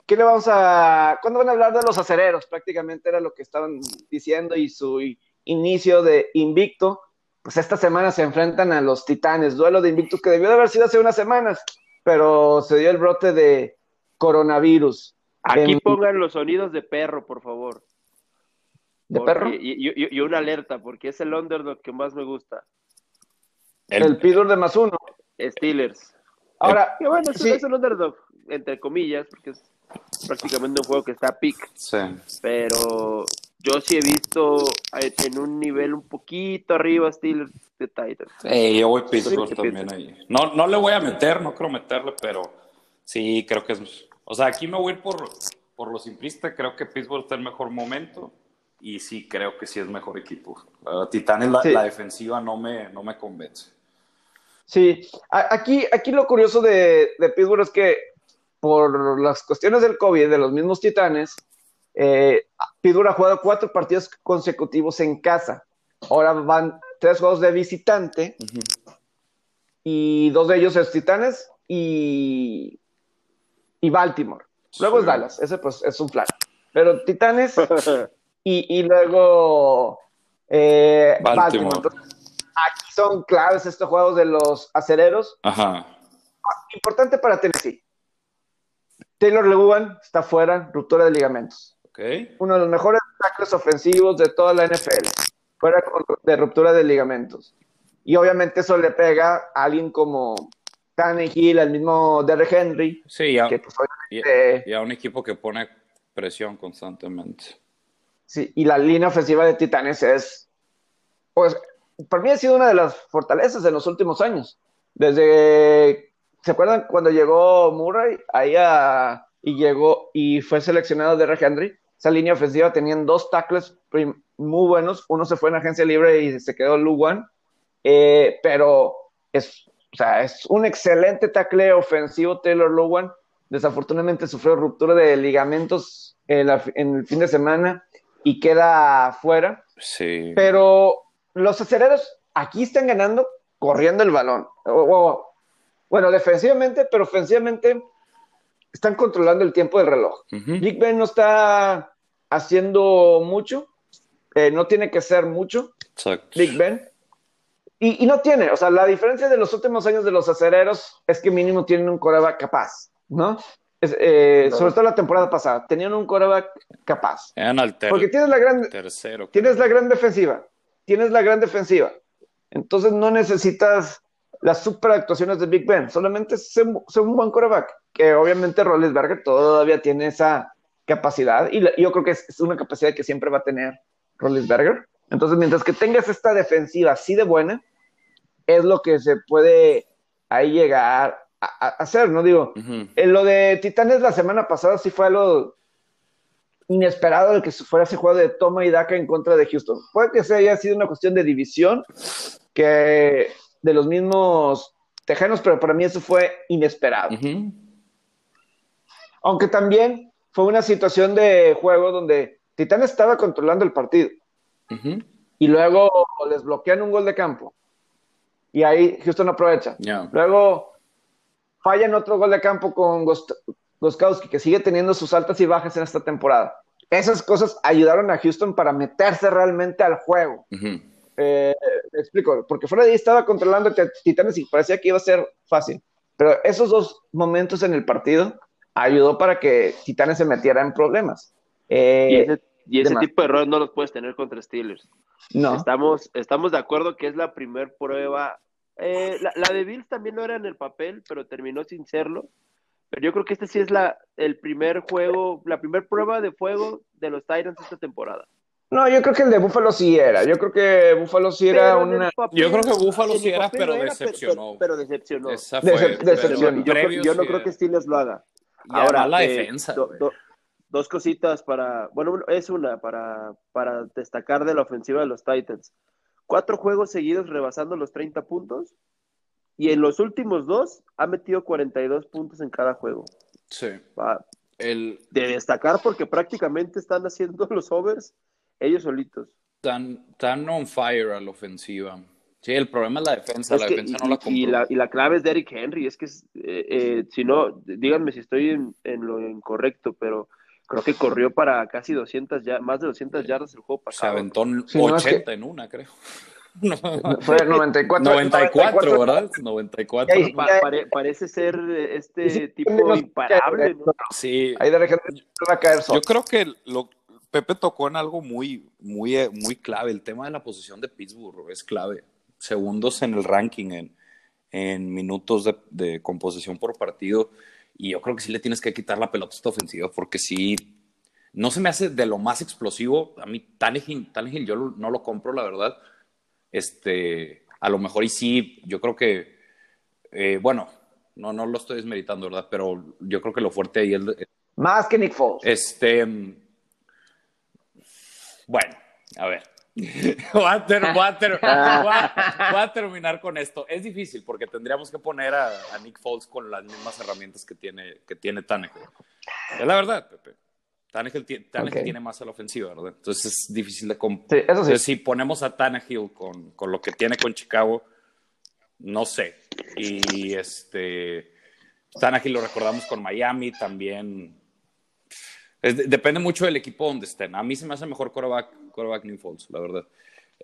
¿qué le vamos a, ¿cuándo van a hablar de los acereros? Prácticamente era lo que estaban diciendo y su inicio de invicto, pues esta semana se enfrentan a los titanes, duelo de invictos que debió de haber sido hace unas semanas, pero se dio el brote de coronavirus. Aquí pongan los sonidos de perro, por favor. ¿De perro? Y, una alerta, porque es el underdog que más me gusta. El, el de más uno. Steelers. Ahora, bueno, es, es un underdog, entre comillas, porque es prácticamente un juego que está a pick. Sí. Pero yo sí he visto en un nivel un poquito arriba Steelers de Titans. Sí, yo voy Pittsburgh también ahí. No, no le voy a meter, no creo meterle, pero sí creo que es. O sea, aquí me voy a ir por, por lo simplista. Creo que Pittsburgh está en mejor momento y sí creo que sí es mejor equipo. Titanes, la, la, defensiva no me, no me convence. Sí, aquí, aquí lo curioso de, de Pittsburgh es que por las cuestiones del COVID, de los mismos Titanes, eh, Pittsburgh ha jugado cuatro partidos consecutivos en casa. Ahora van tres juegos de visitante y dos de ellos es Titanes y, y Baltimore. Luego es Dallas, ese pues es un plan. Pero Titanes y, y luego eh, Baltimore aquí son claves estos juegos de los acereros. Ajá. Importante para Tennessee. Taylor Lewan está fuera, ruptura de ligamentos. Okay. Uno de los mejores tackles ofensivos de toda la NFL. Fuera de ruptura de ligamentos. Y obviamente eso le pega a alguien como Hill, al mismo Derrick Henry. Sí, pues, y a un equipo que pone presión constantemente. Sí, y la línea ofensiva de Titanes es, pues, para mí ha sido una de las fortalezas de los últimos años. Desde, ¿se acuerdan cuando llegó Murray ahí y llegó y fue seleccionado de Henry? Esa línea ofensiva tenían dos tackles muy buenos. Uno se fue en agencia libre y se quedó Luwan, eh, pero es, o sea, es un excelente tackle ofensivo Taylor Luwan. Desafortunadamente sufrió ruptura de ligamentos en, en el fin de semana y queda fuera. Sí. Pero los acereros aquí están ganando corriendo el balón. Bueno, defensivamente, pero ofensivamente están controlando el tiempo del reloj. Big Ben no está haciendo mucho, eh, no tiene que ser mucho. Big Ben. Y, no tiene, o sea, la diferencia de los últimos años de los acereros es que mínimo tienen un coreback capaz, ¿no? Eh, sobre todo la temporada pasada, tenían un coreback capaz. Porque tienes la gran, tercero, tienes la gran defensiva, tienes la gran defensiva. Entonces no necesitas las super actuaciones de Big Ben, solamente ser, un buen quarterback, que obviamente Berger todavía tiene esa capacidad y yo creo que es, una capacidad que siempre va a tener Berger. Entonces, mientras que tengas esta defensiva así de buena, es lo que se puede ahí llegar a, hacer, ¿no? Digo, en lo de Titanes la semana pasada sí fue algo inesperado el que fuera ese juego de toma y daca en contra de Houston. Puede que sea haya sido una cuestión de división que de los mismos tejanos, pero para mí eso fue inesperado. Aunque también fue una situación de juego donde Titán estaba controlando el partido. Y luego les bloquean un gol de campo. Y ahí Houston aprovecha. Luego fallan otro gol de campo con Goskowski, que sigue teniendo sus altas y bajas en esta temporada. Esas cosas ayudaron a Houston para meterse realmente al juego. Eh, explico, porque fuera de ahí estaba controlando a Titanes y parecía que iba a ser fácil. Pero esos dos momentos en el partido ayudó para que Titanes se metiera en problemas. Eh, y ese, tipo de errores no los puedes tener contra Steelers. No. Estamos, estamos de acuerdo que es la primer prueba. Eh, la, la, de Bills también no era en el papel, pero terminó sin serlo. Pero yo creo que este sí es la, el primer juego, la primera prueba de fuego de los Titans esta temporada. No, yo creo que el de Buffalo sí era. Yo creo que Buffalo sí era Pero una. papel- Yo creo que el sí era, pero no decepcionó. Pero, pero decepcionó. Esa Decep- fue, pero decepción. Yo, creo- previo yo no sí creo era. que Steelers lo haga. Y además la eh, defensa, do- güey. do- dos cositas para, bueno, es una para, para destacar de la ofensiva de los Titans. Cuatro juegos seguidos rebasando los 30 puntos y en los últimos dos ha metido 42 puntos en cada juego. Sí. Va, El, De destacar porque prácticamente están haciendo los overs ellos solitos. tan, tan on fire a la ofensiva. Sí, el problema es la defensa. Es la que- defensa y, no la y compró. la, y la clave es Derrick Henry. Es que, es, eh, eh, si no, díganme si estoy en, en lo incorrecto, pero creo que corrió para casi 200, ya, más de 200 yardas el juego Se pasado. aventó Sí, no, es 80 en una, creo. No. Fue 94. 94, ¿verdad? 94. Ahí- Pa- pare- parece ser eh, este Sí, tipo imparable, ¿no? Sí, Ahí de repente va a caer solo. yo creo que lo, Pepe tocó en algo muy, muy, eh, muy clave. El tema de la posición de Pittsburgh es clave. Segundos en el ranking, en, en minutos de, de composición por partido. Y yo creo que sí le tienes que quitar la pelota a esta ofensiva, porque sí, no se me hace de lo más explosivo. A mí, Tannehill, Tannehill yo no lo compro, la verdad. Este, a lo mejor y sí, yo creo que, eh, bueno, no, no lo estoy desmeritando, ¿verdad? Pero yo creo que lo fuerte ahí es, Más que Nick Foles. este. Bueno, a ver. Voy a, ter- voy a ter- voy a- voy a terminar con esto. Es difícil porque tendríamos que poner a, a Nick Foles con las mismas herramientas que tiene, que tiene Tannehill. Es la verdad, Pepe. Tannehill, Tannehill Ok. tiene más a la ofensiva, ¿verdad? Entonces es difícil de comp- Sí, eso sí. Si ponemos a Tannehill con, con lo que tiene con Chicago, no sé. Y este. Tannehill lo recordamos con Miami también. Es- depende mucho del equipo donde estén. A mí se me hace mejor quarterback, quarterback Nick Foles, la verdad.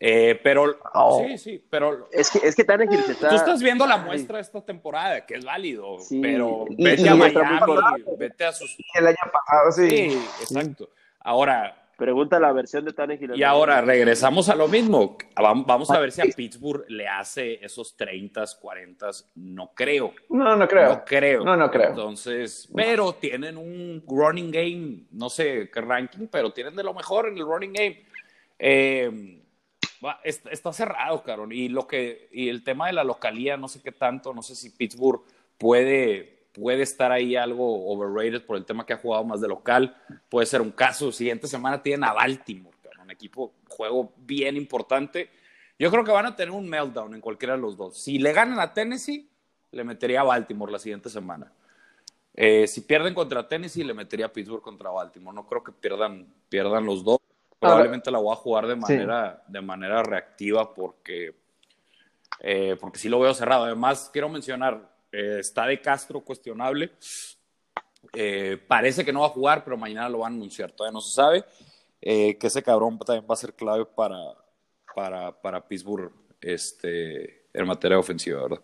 Eh, pero Oh. sí, sí, pero Es que, es que Tannehill se está... tú estás viendo la muestra de esta temporada, que es válido, Sí. pero Y- vete y a Miami, vete a sus... El año pasado, sí. Sí, exacto. Ahora, Pregunta la versión de Tannehill. y ahora regresamos a lo mismo. Vam- Vamos a ver si a Pittsburgh le hace esos 30, 40, no creo. No, no creo. No creo. No, no creo. Entonces, pero tienen un running game, no sé qué ranking, pero tienen de lo mejor en el running game. Eh, está, cerrado, cabrón. Y lo que, y el tema de la localía, no sé qué tanto, no sé si Pittsburgh puede, puede estar ahí algo overrated por el tema que ha jugado más de local. Puede ser un caso. Siguiente semana tienen a Baltimore, un equipo, juego bien importante. Yo creo que van a tener un meltdown en cualquiera de los dos. Si le ganan a Tennessee, le metería a Baltimore la siguiente semana. Eh, si pierden contra Tennessee, le metería a Pittsburgh contra Baltimore. No creo que pierdan, pierdan los dos. Probablemente la voy a jugar de Sí. manera, de manera reactiva porque, eh, porque sí lo veo cerrado. Además, quiero mencionar, eh, está de Castro cuestionable. Eh, parece que no va a jugar, pero mañana lo van a anunciar. Todavía no se sabe. Eh, que ese cabrón también va a ser clave para, para, para Pittsburgh este, en materia ofensiva, ¿verdad?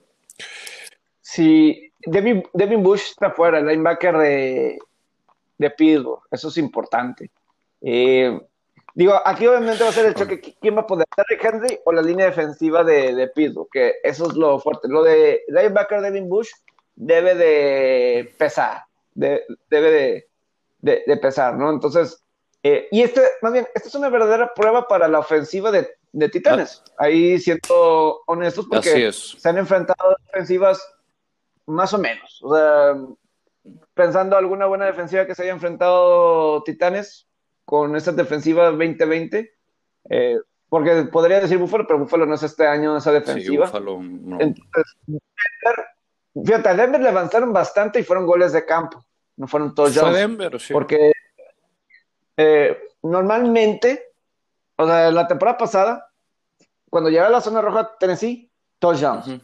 Si Devin, Devin Bush está fuera, el linebacker de, de Pittsburgh, eso es importante. Digo, aquí obviamente va a ser el choque, ¿quién va a poder? ¿Derrick Henry o la línea defensiva de, de Pittsburgh? Que eso es lo fuerte. Lo de linebacker Devin Bush debe de pesar, de- debe de, de- de pesar, ¿no? Entonces, eh, y este, más bien, esta es una verdadera prueba para la ofensiva de, de Titanes. Ahí siendo honestos, porque se han enfrentado a defensivas más o menos. O sea, pensando alguna buena defensiva que se haya enfrentado Titanes con esa defensiva 2020, eh, porque podría decir Búfalo, pero Búfalo no es este año esa Sí, defensiva. Buffalo, no. Entonces, Denver, fíjate, a Denver le avanzaron bastante y fueron goles de campo, no fueron todos Fue Denver, sí. porque eh, normalmente, o sea, la temporada pasada, cuando llegaba a la zona roja Tennessee, touchdowns. Ujú.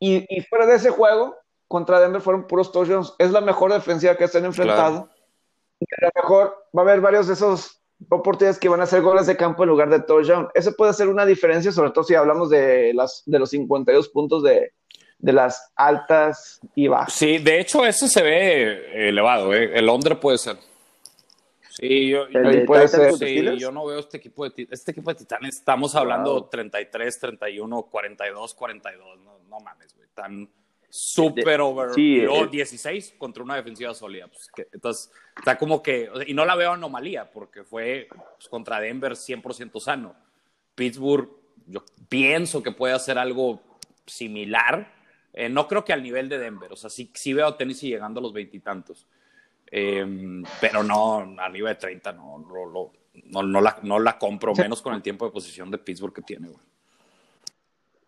Y, y fuera de ese juego, contra Denver fueron puros touchdowns. Es la mejor defensiva que se han enfrentado. A lo mejor va a haber varios de esos oportunidades que van a ser goles de campo en lugar de touchdown. Eso puede ser una diferencia, sobre todo si hablamos de, las, de los 52 puntos de, de las altas y bajas. Sí, de hecho, ese se ve elevado, ¿eh? El under puede ser. Sí, yo, ¿El Ahí de puede ser. sí, yo no veo este equipo de este equipo de Titanes. Estamos hablando Wow. 33, 31, 42, 42. No, no mames, güey. Tan, súper over. sí, luego eh, 16 contra una defensiva sólida. Pues, que- entonces, está como que. o sea, y no la veo anomalía, porque fue pues, contra Denver 100% sano. Pittsburgh, yo pienso que puede hacer algo similar. Eh, no creo que al nivel de Denver. O sea, sí, sí veo a Tennessee llegando a los veintitantos. Eh, pero no, arriba de 30, no, no, no, no, no la, no la compro, menos con el tiempo de posición de Pittsburgh que tiene, güey.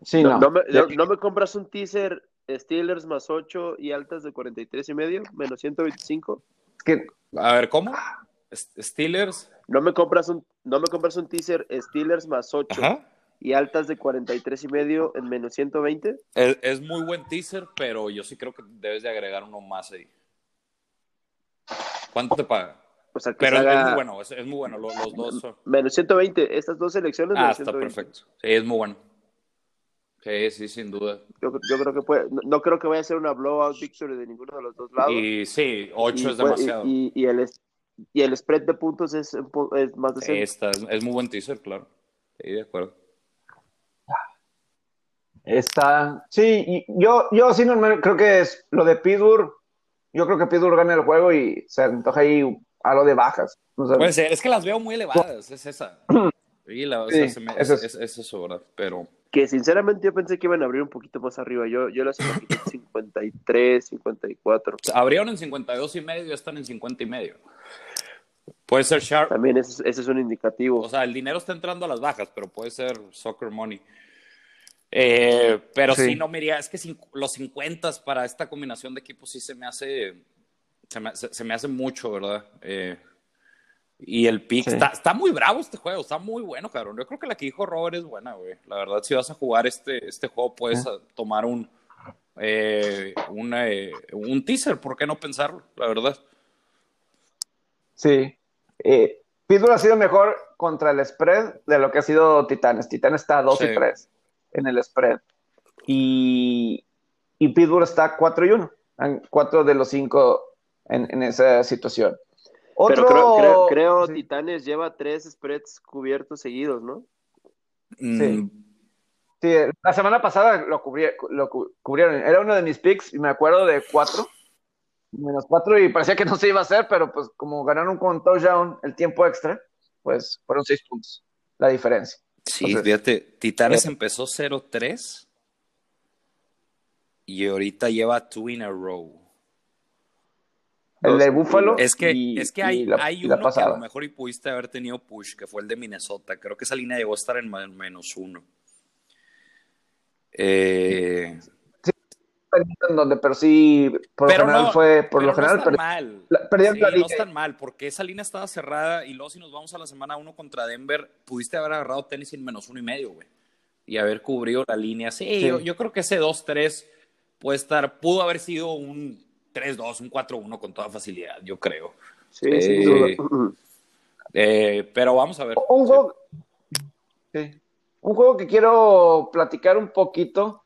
Sí, no, no. no me, no- no me compras un teaser Steelers más 8 y altas de 43 y medio, menos 125. Es que A ver, ¿cómo? Steelers. No me compras un, no me compras un teaser Steelers más 8 Ajá. y altas de 43 y medio en menos 120. Es, es muy buen teaser, pero yo sí creo que debes de agregar uno más ahí. ¿Cuánto te paga? O sea, que Pero es, haga es muy bueno, es, es muy bueno. Los, los dos son. menos 120. Estas dos selecciones, Ah, está 120. perfecto. Sí, es muy bueno. Sí, sí, sin duda. Yo, yo creo que puede, no, no creo que vaya a ser una blowout victory de ninguno de los dos lados. Y sí, 8 Y es demasiado. Y, y el, y el spread de puntos es, más de Sí, 100. está, es, es muy buen teaser, claro. Sí, de acuerdo. está. Sí, y yo, yo sí normal, creo que es lo de Pittsburgh. Yo creo que Pittsburgh gana el juego y se antoja ahí a lo de bajas. O sea, Puede ser, es que las veo muy elevadas, es esa. Sí, la, o Sí, sea, se me- eso es. es- es eso, ¿verdad? Pero Que sinceramente yo pensé que iban a abrir un poquito más arriba. Yo, yo las imaginé en 53, 54. o sea, abrieron en 52 y medio, ya están en 50 y medio. Puede ser Sharp. También ese, es- ese es un indicativo. O sea, el dinero está entrando a las bajas, pero puede ser soccer money. Eh, pero sí. Sí. no me iría, es que los 50 para esta combinación de equipos sí se me hace, se me, se- se me hace mucho, ¿verdad? Eh, y el pick Sí. está, está muy bravo este juego, está muy bueno, cabrón. Yo creo que la que dijo Robert es buena, güey. La verdad, si vas a jugar este, este juego, puedes tomar un, eh, un, eh, un teaser, ¿por qué no pensarlo? La verdad. Sí. Eh, Pittsburgh ha sido mejor contra el spread de lo que ha sido Titanes. Titanes está 2 Sí. y 3 en el spread. Y, y Pittsburgh está 4 y 1. 4 de los 5 en, en esa situación. Otro, Pero creo, creo, creo sí. Titanes lleva tres spreads cubiertos seguidos, ¿no? Mm, Sí, la semana pasada lo, cubrí- lo cu- cubrieron. Era uno de mis picks y me acuerdo de 4. Menos 4 y parecía que no se iba a hacer, pero pues como ganaron con touchdown el tiempo extra, pues fueron 6 puntos la diferencia. Sí, Entonces, fíjate, Titanes eh, empezó 0-3 y ahorita lleva two in a row. El de Buffalo. Es que, y- es que hay, la- hay uno que a lo mejor y pudiste haber tenido push, que fue el de Minnesota. Creo que esa línea llegó a estar en menos uno. Eh, en donde, pero sí, por lo general no, fue, por pero lo general, no están mal. la- perdieron Sí, la no están mal, porque esa línea estaba cerrada y luego si nos vamos a la semana uno contra Denver, pudiste haber agarrado tenis en menos uno y medio, güey. Y haber cubrido la línea. Sí, Sí. Yo, yo creo que ese 2-3 puede estar, pudo haber sido un 3-2, un 4-1 con toda facilidad, yo creo. Sí, Eh, sin duda. Eh, pero vamos a ver. Un juego, sí. un juego que quiero platicar un poquito,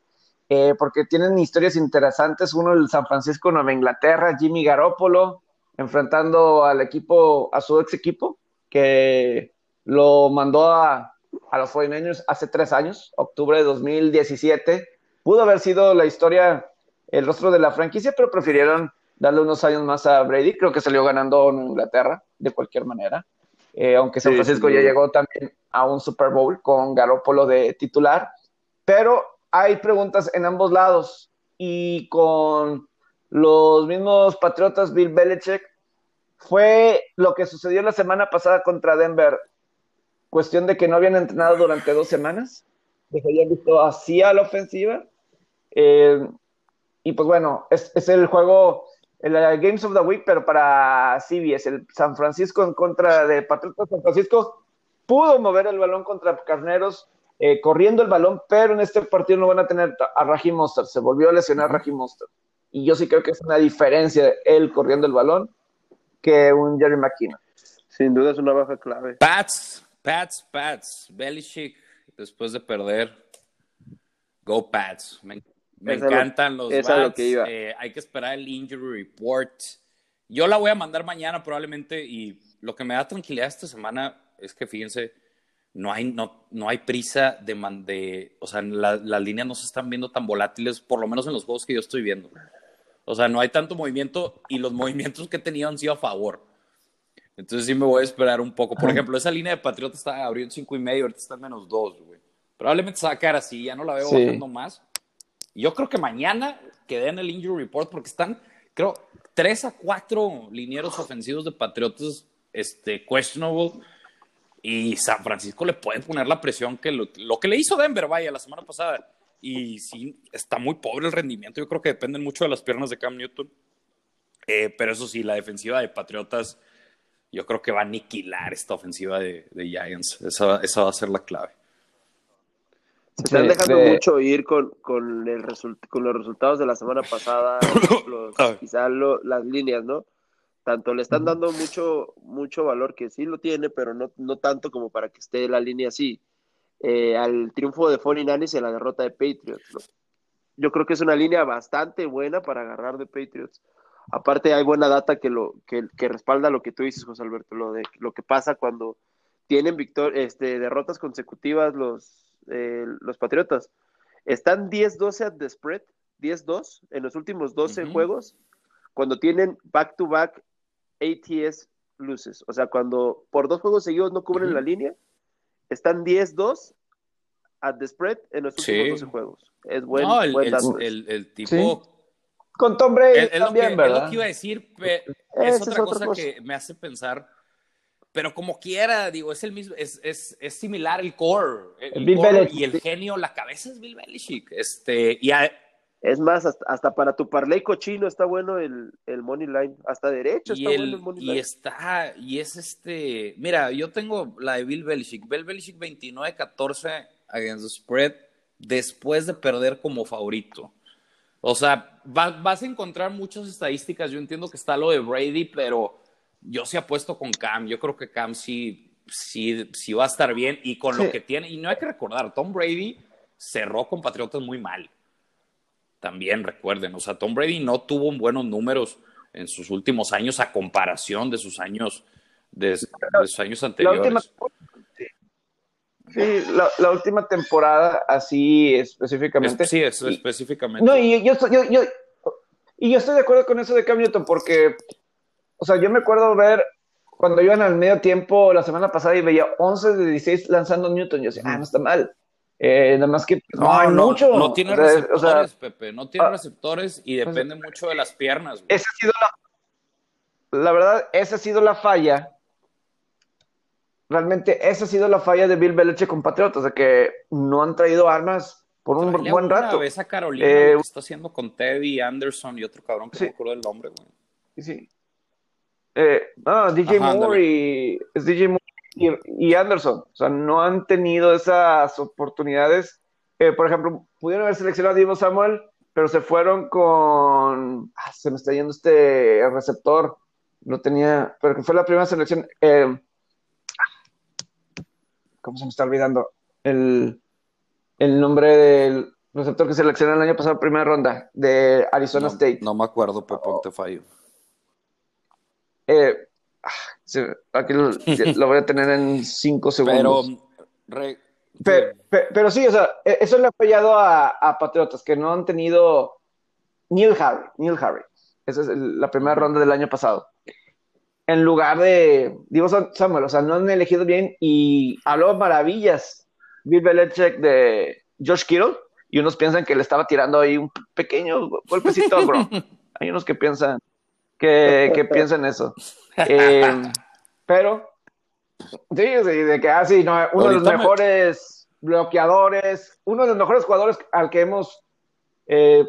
eh, porque tienen historias interesantes. Uno, el San Francisco Nueva Inglaterra, Jimmy Garoppolo, enfrentando al equipo, a su ex equipo, que lo mandó a, a los 49ers hace tres años, octubre de 2017. Pudo haber sido la historia, el rostro de la franquicia, pero prefirieron darle unos años más a Brady. Creo que salió ganando en Inglaterra, de cualquier manera. Eh, aunque San Sí, Francisco ya llegó también a un Super Bowl con Garoppolo de titular. Pero hay preguntas en ambos lados. Y con los mismos Patriotas, Bill Belichick, fue lo que sucedió la semana pasada contra Denver. Cuestión de que no habían entrenado durante dos semanas, de que habían visto así a la ofensiva. Eh, y pues bueno, es, es el juego, el eh, Games of the Week, pero para CBS, el San Francisco en contra de Patriotas. San Francisco pudo mover el balón contra Carneros, eh, corriendo el balón, pero en este partido no van a tener a Raheem Mostert. Se volvió a lesionar. Raheem Mostert. Y yo sí creo que es una diferencia él corriendo el balón que un Jerry McKinnon. Sin duda es una baja clave. Pats, Pats, Pats. Belichick, después de perder. Go Pats. Me, me Es a lo- encantan los es a lo Pats. que iba. Eh, hay que esperar el injury report. Yo la voy a mandar mañana probablemente y lo que me da tranquilidad esta semana es que fíjense, no hay, no, no hay prisa de, de o sea, las líneas no se están viendo tan volátiles, por lo menos en los juegos que yo estoy viendo. O sea, no hay tanto movimiento y los movimientos que he tenido han sido a favor. Entonces sí me voy a esperar un poco. Por ejemplo, esa línea de Patriota está abriendo cinco y medio, ahorita está en menos dos, güey. Probablemente se va a quedar así, ya no la veo bajando más. Yo creo que mañana quedé en el injury report porque están, creo, tres a cuatro linieros ofensivos de Patriotas este, questionable y San Francisco le puede poner la presión que lo, que le hizo Denver, vaya, la semana pasada. Y sí, está muy pobre el rendimiento. Yo creo que dependen mucho de las piernas de Cam Newton. Eh, pero eso sí, la defensiva de Patriotas, yo creo que va a aniquilar esta ofensiva de, Giants. Esa, esa, va a ser la clave. Se están dejando mucho ir con, con, el con los resultados de la semana pasada, quizás las líneas, ¿no? tanto le están dando mucho, mucho valor, que sí lo tiene, pero no, no tanto como para que esté la línea así, eh, al triunfo de 49 y la derrota de Patriots. Yo creo que es una línea bastante buena para agarrar de Patriots. Aparte hay buena data que, lo, que, que respalda lo que tú dices, José Alberto, lo, de, lo que pasa cuando tienen victor este, derrotas consecutivas los, eh, los Patriotas. Están 10-12 at the spread, 10-2 en los últimos 12 juegos, cuando tienen back-to-back back ATS luces. O sea, cuando por dos juegos seguidos no cubren la línea, están 10-2 at the spread en los últimos 12 juegos. Es bueno. No, el, el, tipo. Con Tom Brady también, ¿verdad? Es lo que iba a decir, es otra, cosa, que me hace pensar. Pero como quiera, digo, es el mismo, es, es, es similar el core. El, core y el genio, la cabeza es Bill Belichick. Este, y a, es más, hasta, para tu parlay cochino está bueno el, el money line. Hasta derecho está bueno el money line. Y está, y es este. Mira, yo tengo la de Bill Belichick. Bill Belichick 29-14 against the spread después de perder como favorito. O sea, vas a encontrar muchas estadísticas. Yo entiendo que está lo de Brady, pero yo sí apuesto con Cam. Yo creo que Cam sí, sí, sí va a estar bien y con lo que tiene. Y no hay que recordar, Tom Brady cerró con Patriotas muy mal también recuerden, o sea, Tom Brady no tuvo buenos números en sus últimos años a comparación de sus años, de, sus años anteriores. sí, la, última temporada, así específicamente. sí, específicamente. No, y yo, yo, yo, y yo estoy de acuerdo con eso de Cam Newton, porque, o sea, yo me acuerdo ver cuando iban al medio tiempo la semana pasada y veía 11 de 16 lanzando Newton, yo decía, ah, no está mal. Eh, nada más que no, hay mucho. No tiene receptores, Pepe, no tiene ah, receptores y pues, depende mucho de las piernas. Esa ha sido la, la verdad, esa ha sido la falla. Realmente esa ha sido la falla de Bill Belichick con Patriotas, de que no han traído armas por un buen rato. Vez a Carolina eh, está haciendo con Teddy Anderson y otro cabrón que sí. me acuerdo del nombre, güey. Sí. Eh, no, DJ Moore y es DJ Moore y, Anderson. O sea, no han tenido esas oportunidades. Eh, por ejemplo, pudieron haber seleccionado a Divo Samuel, pero se fueron con. Ah, se me está yendo este receptor. No tenía. Pero que fue la primera selección. Eh, ¿Cómo se me está olvidando? El, el nombre del receptor que seleccionó el año pasado, primera ronda, de Arizona State. No me acuerdo, Pepe, te fallo. Eh, aquí lo, voy a tener en cinco segundos. Pero, pero, sí, o sea, e, eso le ha fallado a, Patriotas, que no han tenido Neil Harry, Neil Harry. Esa es la primera ronda del año pasado. En lugar de Divo Samuel, o sea, no han elegido bien y habló maravillas Bill Belichick de Josh Kittle y unos piensan que le estaba tirando ahí un pequeño golpecito, bro. Hay unos que piensan que, que piensan eso. Eh, pero, sí, de que así, ah, uno de los mejores bloqueadores, uno de los mejores jugadores al que hemos eh,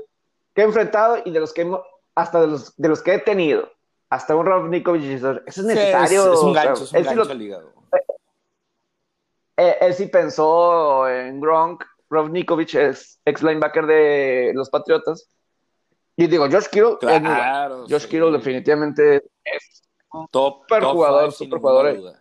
que he enfrentado y de los que hemos, hasta de los, de los que he tenido, hasta un Rob Nikovich, eso es necesario. es, un gancho, es un gancho eh, él, sí pensó en Gronk, Rob Nikovich es ex linebacker de los Patriotas. Y digo, Josh Kittle, claro, Josh Kittle definitivamente es top, super jugador, super jugador.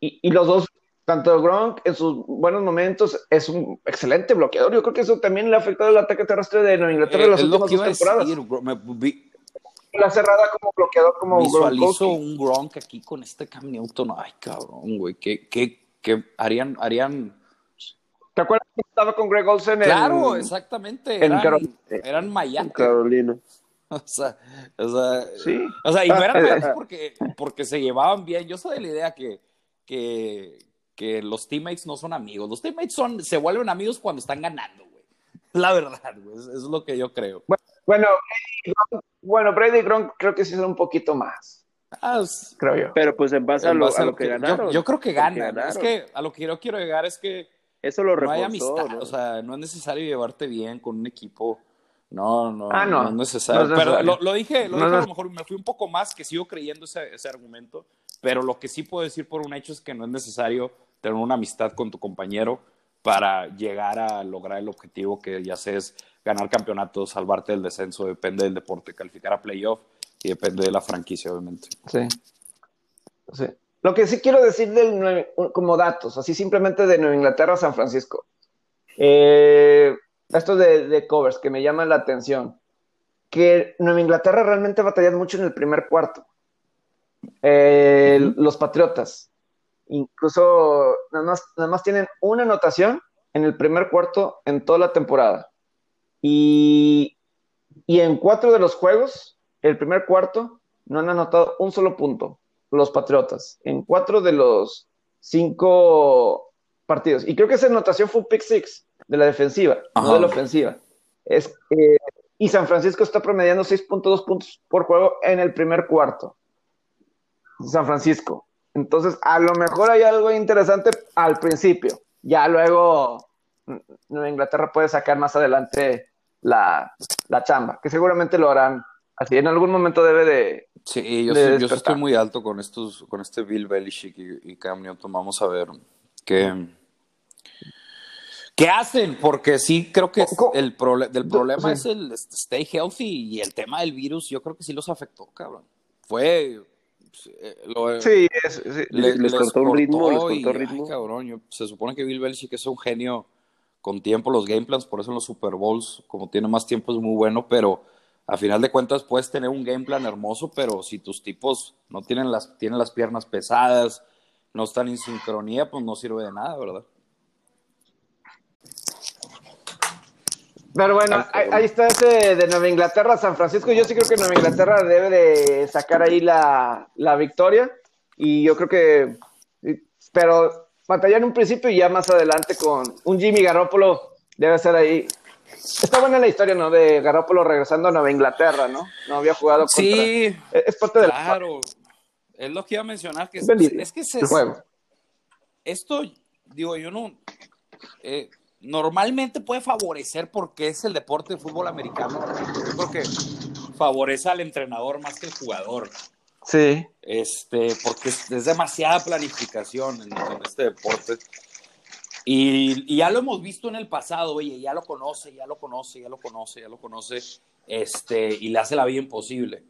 Y, y, los dos, tanto Gronk en sus buenos momentos es un excelente bloqueador. Yo creo que eso también le ha afectado el ataque terrestre de Nueva Inglaterra en las últimas dos temporadas. la cerrada como bloqueador, como Visualizo un Gronk aquí con este Cam Newton. Ay, cabrón, güey. Qué, qué, que harían, harían ¿Te acuerdas que estaba con Greg Olsen? Claro, exactamente. Eran, eran Carolina. O sea, o sea, sí. O sea, y no eran porque, porque se llevaban bien. Yo soy de la idea que, que, que los teammates no son amigos. Los teammates son, se vuelven amigos cuando están ganando, güey. La verdad, güey. Es, es, lo que yo creo. Bueno, bueno, Brady y Gronk creo que sí son un poquito más. Ah, creo yo. Pero pues en base, a, lo, a, lo, que, ganaron. Yo, yo creo que ganan. Es que a lo que yo quiero llegar es que eso lo reforzó, no hay amistad, o sea, no es necesario llevarte bien con un equipo. No, no, ah, no. no, es necesario. Pero lo, dije, lo dije a lo mejor me fui un poco más, que sigo creyendo ese, ese argumento, pero lo que sí puedo decir por un hecho es que no es necesario tener una amistad con tu compañero para llegar a lograr el objetivo que ya sea es ganar campeonatos, salvarte del descenso, depende del deporte, calificar a playoff y depende de la franquicia, obviamente. Sí. Sí. Lo que sí quiero decir del, como datos, así simplemente de Nueva Inglaterra a San Francisco. Eh, esto de, de, covers que me llaman la atención. Que Nueva Inglaterra realmente batallado mucho en el primer cuarto. Eh, los Patriotas. Incluso nada más, nada más tienen una anotación en el primer cuarto en toda la temporada. Y, y en cuatro de los juegos, el primer cuarto, no han anotado un solo punto los Patriotas en cuatro de los cinco partidos. Y creo que esa anotación fue un pick six de la defensiva, no de la ofensiva. Es, eh, y San Francisco está promediando 6.2 puntos por juego en el primer cuarto. San Francisco. Entonces, a lo mejor hay algo interesante al principio. Ya luego Nueva Inglaterra puede sacar más adelante la, la chamba, que seguramente lo harán así. En algún momento debe de, Sí, yo, yo estoy muy alto con estos, con este Bill Belichick y, y Cam Newton. Vamos a ver qué, qué hacen, porque sí creo que el del problema es el stay healthy y el tema del virus. Yo creo que sí los afectó, cabrón. Fue lo, sí, les, cortó un ritmo, les cortó ritmo. cabrón, se supone que Bill Belichick es un genio con tiempo los game plans, por eso en los Super Bowls, como tiene más tiempo, es muy bueno, pero a final de cuentas puedes tener un game plan hermoso, pero si tus tipos no tienen las, tienen las piernas pesadas, no están en sincronía, pues no sirve de nada, ¿verdad? Pero bueno, ahí, está ese de Nueva Inglaterra, San Francisco. Yo sí creo que Nueva Inglaterra debe de sacar ahí la, la victoria. Y yo creo que, pero batallar en un principio y ya más adelante con un Jimmy Garoppolo debe ser ahí Está buena la historia, ¿no? De Garoppolo regresando a Nueva Inglaterra, ¿no? No había jugado contra... Sí, es parte del... Claro, es lo que iba a mencionar, que es, es que se... juego. Esto, digo, yo no... Eh, normalmente puede favorecer porque es el deporte de fútbol americano. Yo creo que favorece al entrenador más que el jugador. Sí. Este, porque es, es demasiada planificación en, en este deporte. Y, ya lo hemos visto en el pasado, oye, ya lo conoce, ya lo conoce, ya lo conoce, ya lo conoce, este, y le hace la vida imposible.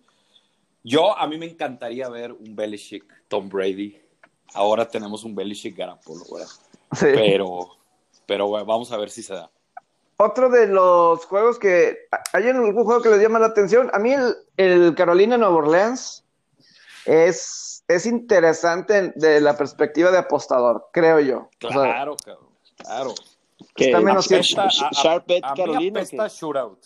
Yo, a mí me encantaría ver un Belichick, Tom Brady. Ahora tenemos un Belichick Garapolo, ¿verdad? Sí. Pero, pero bueno, vamos a ver si se da. Otro de los juegos que. ¿Hay algún juego que les llama la atención? A mí el, el Carolina Nueva Orleans es, es interesante de la perspectiva de apostador, creo yo. Claro, claro. Está menos apesta, a, a, mí apesta shootout.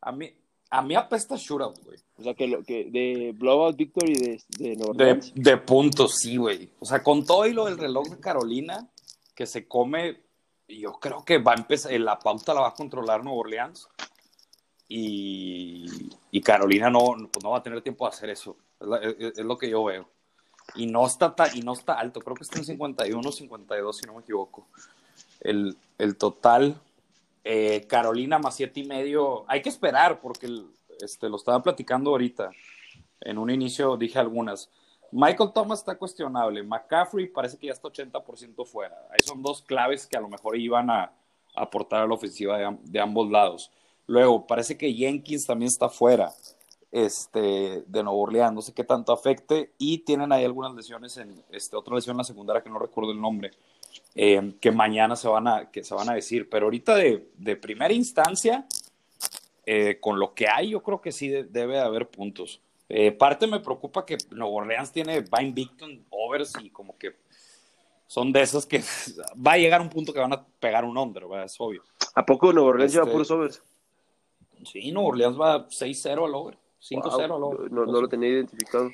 A mí, a mí apesta shootout, güey. O sea, que, lo, que de blowout victory de, de De, de puntos, sí, güey. O sea, con todo y lo del reloj de Carolina, que se come, yo creo que va a empezar, la pauta la va a controlar Nueva Orleans. Y, y Carolina no, pues no va a tener tiempo de hacer eso. Es, lo que yo veo. Y no está, y no está alto, creo que está en 51, 52, si no me equivoco. El, el total, eh, Carolina más siete y medio, hay que esperar porque este, lo estaba platicando ahorita. En un inicio dije algunas. Michael Thomas está cuestionable. McCaffrey parece que ya está 80% fuera. Ahí son dos claves que a lo mejor iban a, aportar a la ofensiva de, de, ambos lados. Luego, parece que Jenkins también está fuera este, de Nuevo Orleans, no sé qué tanto afecte, y tienen ahí algunas lesiones, en este, otra lesión en la secundaria que no recuerdo el nombre, eh, que mañana se van a, que se van a decir, pero ahorita de, de primera instancia, eh, con lo que hay, yo creo que sí debe haber puntos. Eh, parte me preocupa que Nuevo Orleans tiene va invicto overs y como que son de esas que va a llegar un punto que van a pegar un under, es obvio. ¿A poco Nuevo Orleans lleva Este, puros overs? Sí, Nuevo Orleans va 6-0 al over, 5-0 al Wow, over. no, no lo tenía identificado.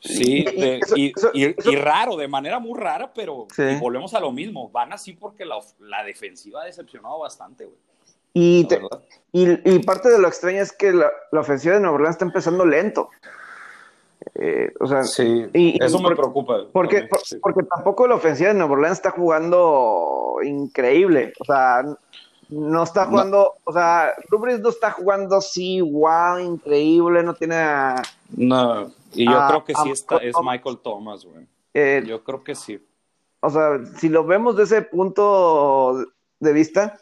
Sí, de- y, raro, de manera muy rara, pero Sí. y volvemos a lo mismo. Van así porque la, defensiva ha decepcionado bastante, güey. Y, la te- verdad. y, y parte de lo extraño es que la, la ofensiva de Nueva Orleans está empezando lento. Eh, o sea, Sí, y- eso me por- preocupa. porque, también, por- sí. porque tampoco la ofensiva de Nueva Orleans está jugando increíble. O sea, no está No. jugando, o sea, Rubris no está jugando así, wow, increíble, no tiene a, No, y yo creo que sí está, es. Michael Thomas, güey. eh, Yo creo que sí. o sea, si lo vemos de ese punto de vista,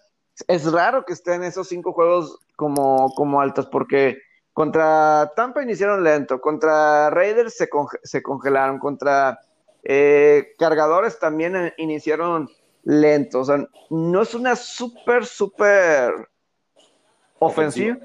es raro que estén esos cinco juegos como, como altos, porque contra Tampa iniciaron lento, contra Raiders se, conge- se congelaron, contra eh, Cargadores también eh, iniciaron lento, o sea, no es una súper, súper ofensiva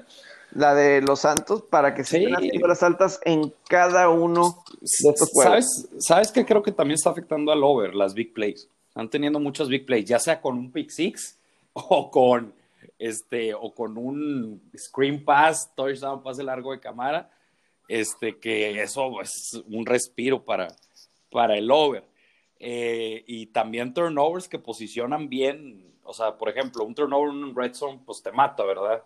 la de los Santos para que se Sí. las altas en cada uno de estos juegos. ¿Sabes, ¿Sabes qué creo que también está afectando al over? Las big plays. Están teniendo muchas big plays, ya sea con un pick six o con, este, o con un screen pass, touchdown, pase largo de cámara. Este, que eso es un respiro para, para el over. Eh, y también turnovers que posicionan bien. O sea, por ejemplo, un turnover en un red zone, pues te mata, ¿verdad?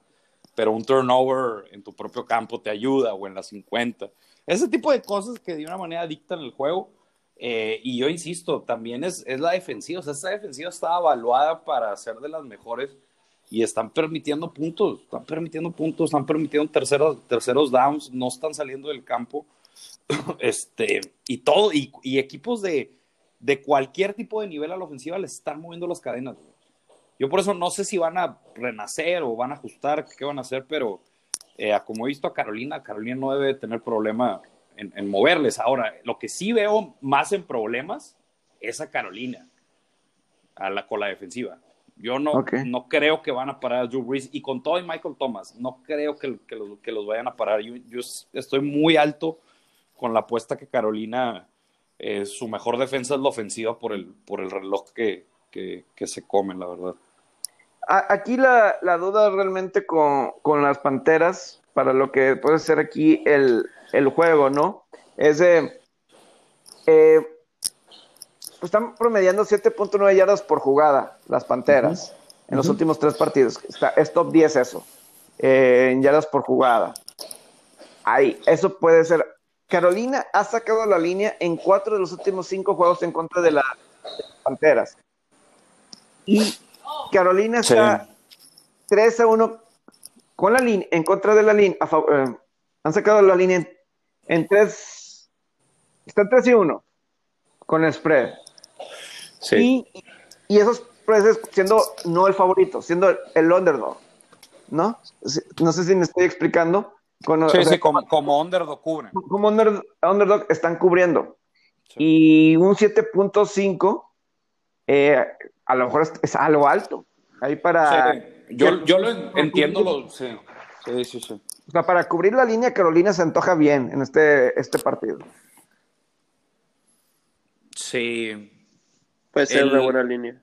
Pero un turnover en tu propio campo te ayuda o en las 50. Ese tipo de cosas que de una manera dictan el juego. Eh, y yo insisto, también es, es la defensiva. O sea, esa defensiva está evaluada para ser de las mejores y están permitiendo puntos, están permitiendo puntos, están permitiendo terceros, terceros downs, no están saliendo del campo. este, y todo, y, y equipos de, de cualquier tipo de nivel a la ofensiva les están moviendo las cadenas. güey. Yo por eso no sé si van a renacer o van a ajustar, qué van a hacer, pero eh, como he visto a Carolina, Carolina no debe tener problema en, en moverles. Ahora, lo que sí veo más en problemas es a Carolina, a la, con la defensiva. Yo no, no creo que van a parar a Drew Brees y con todo y Michael Thomas, no creo que, que los, que los vayan a parar. Yo, yo estoy muy alto con la apuesta que Carolina, eh, su mejor defensa es la ofensiva por el, por el reloj que, que, que se comen, la verdad. Aquí la, la duda realmente con, con las Panteras, para lo que puede ser aquí el, el juego, ¿no? Es de... eh, pues están promediando 7.9 yardas por jugada las Panteras en los últimos tres partidos. Está, es top 10 eso, eh, en yardas por jugada. Ahí, eso puede ser. Carolina ha sacado la línea en cuatro de los últimos cinco juegos en contra de, la, de las Panteras. Y Carolina Sí. está 3 a 1 con la línea, en contra de la línea. eh, han sacado la línea en, en 3. Están 3 y 1 con el spread. Y, y esos spreads siendo no el favorito, siendo el, el underdog. ¿No? Sí, No sé si me estoy explicando. Con, Sí, o sea, sí, como, como underdog cubren. como under- underdog están cubriendo. Y un 7.5 eh, a lo mejor es, es algo alto. Ahí para, Sí, yo, yo lo en- entiendo. Lo, sí, sí, sí, sí. o sea, para cubrir la línea, Carolina se antoja bien en este, este partido. Sí, Puede ser una buena línea.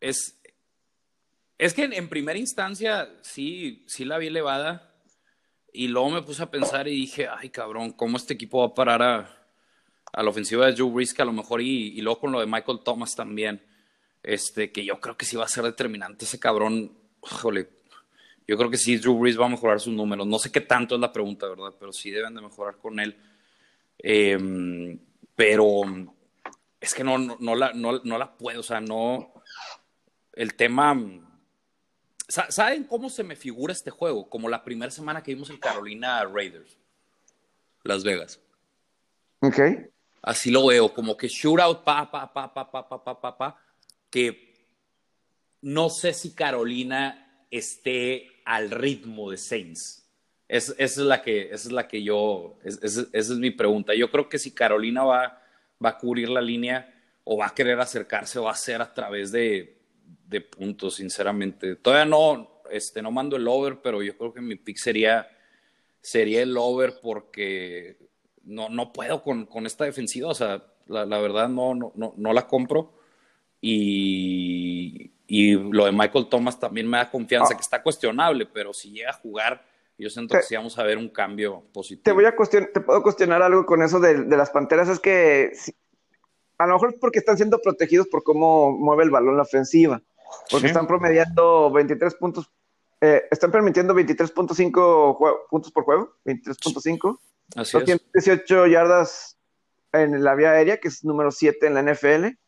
es, es que en, en primera instancia sí, sí la vi elevada y luego me puse a pensar y dije, ay cabrón, ¿cómo este equipo va a parar a, a la ofensiva de Brees que a lo mejor y, luego con lo de Michael Thomas también, este, que yo creo que sí va a ser determinante ese cabrón, híjole, yo creo que sí Drew Brees va a mejorar sus números, no sé qué tanto es la pregunta, ¿verdad? Pero sí deben de mejorar con él. Eh, pero es que no, no la, no, no la puedo, o sea, no. El tema. Sa- ¿Saben cómo se me figura este juego? Como la primera semana que vimos el Carolina Raiders, Las Vegas. ¿Ok? Así lo veo, como que shootout, pa, pa, pa, pa, pa, pa, pa, pa, pa, que no sé si Carolina esté al ritmo de Saints. Es- esa, es la que, esa es la que yo, es- esa, esa es mi pregunta. Yo creo que si Carolina va, va a cubrir la línea o va a querer acercarse o va a ser a través de, de puntos, sinceramente. Todavía no, este, no mando el over, pero yo creo que mi pick sería, sería el over porque no, no puedo con, con esta defensiva. O sea, La, verdad no, no, no, la compro. Y, y, lo de Michael Thomas también me da confianza, ah. que está cuestionable, pero si llega a jugar, yo siento que sí vamos a ver un cambio positivo. Te voy a cuestionar, te puedo cuestionar algo con eso de, de las Panteras, es que a lo mejor es porque están siendo protegidos por cómo mueve el balón la ofensiva, porque están promediando 23 puntos, eh, están permitiendo 23.5 puntos por juego, 23.5. Así es. 18 yardas en la vía aérea, que es número 7 en la NFL,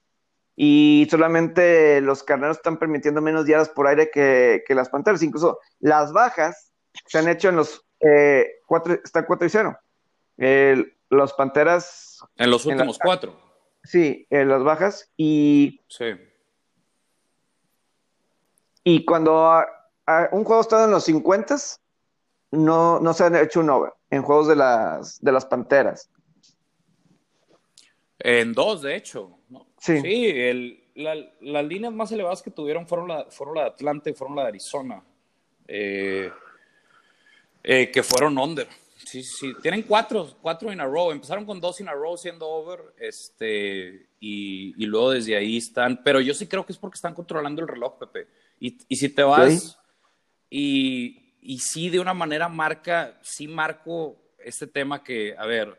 y solamente los carneros están permitiendo menos yardas por aire que, que las panteras, incluso las bajas se han hecho en los eh, cuatro, están 4 y 0. los panteras. En los últimos cuatro. Sí, en las bajas. Y. Sí. Y cuando un juego está en los 50, no, no se han hecho un over en juegos de las, de las panteras. En dos, de hecho. Sí. Sí, las líneas más elevadas que tuvieron fueron la, fueron la de Atlanta y fueron la de Arizona. Eh, eh, que fueron under. Sí, sí, tienen cuatro, cuatro in a row. Empezaron con dos in a row siendo over, este, y, y, luego desde ahí están. Pero yo sí creo que es porque están controlando el reloj, Pepe. Y, y si te vas, y, y sí, de una manera marca, sí marco este tema que, a ver,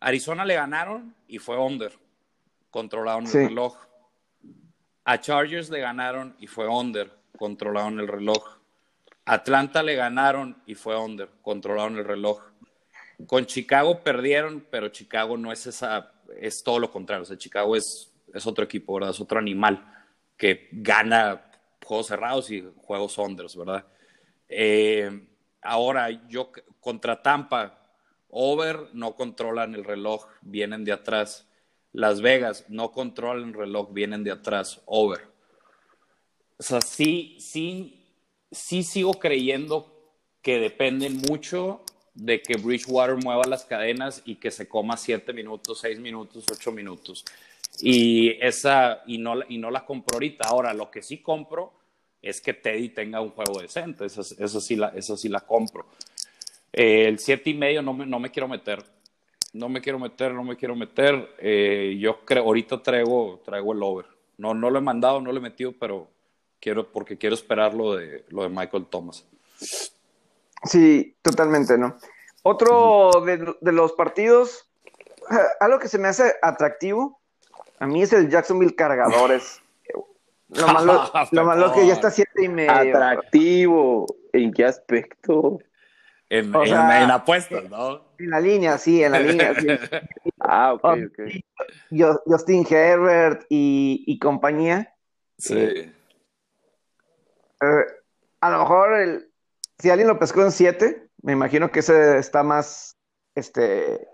Arizona le ganaron y fue under, controlaron el reloj. A Chargers le ganaron y fue under, controlaron el reloj. Atlanta le ganaron y fue under, controlaron el reloj. Con Chicago perdieron, pero Chicago no es esa, es todo lo contrario. O sea, Chicago es, es otro equipo, ¿verdad? Es otro animal que gana juegos cerrados y juegos unders, ¿verdad? Eh, ahora, yo contra Tampa, over no controlan el reloj, vienen de atrás. Las Vegas no controlan el reloj, vienen de atrás, over. O sea, sí, sí, sí sigo creyendo que dependen mucho de que Bridgewater mueva las cadenas y que se coma siete minutos, seis minutos, ocho minutos. Y esa, y no, y no la compro ahorita. Ahora, lo que sí compro es que Teddy tenga un juego decente. Eso, eso, sí, la, eso sí la compro. Eh, el siete y medio no me, no me quiero meter. No me quiero meter, no me quiero meter. Eh, yo creo, ahorita traigo, traigo el over. No, no lo he mandado, no lo he metido, pero quiero, porque quiero esperar lo de, lo de Michael Thomas. Sí, totalmente, ¿no? Otro de, los partidos, algo que se me hace atractivo, a mí es el Jacksonville Cargadores. Lo malo, lo malo que ya está siete y medio. Atractivo, ¿en qué aspecto? En, en, apuestas, ¿no? En la línea, sí, en la línea. ah, ok, ok. Justin Herbert y, compañía. Sí. Eh, a lo mejor el, si alguien lo pescó en 7, me imagino que ese está más, este...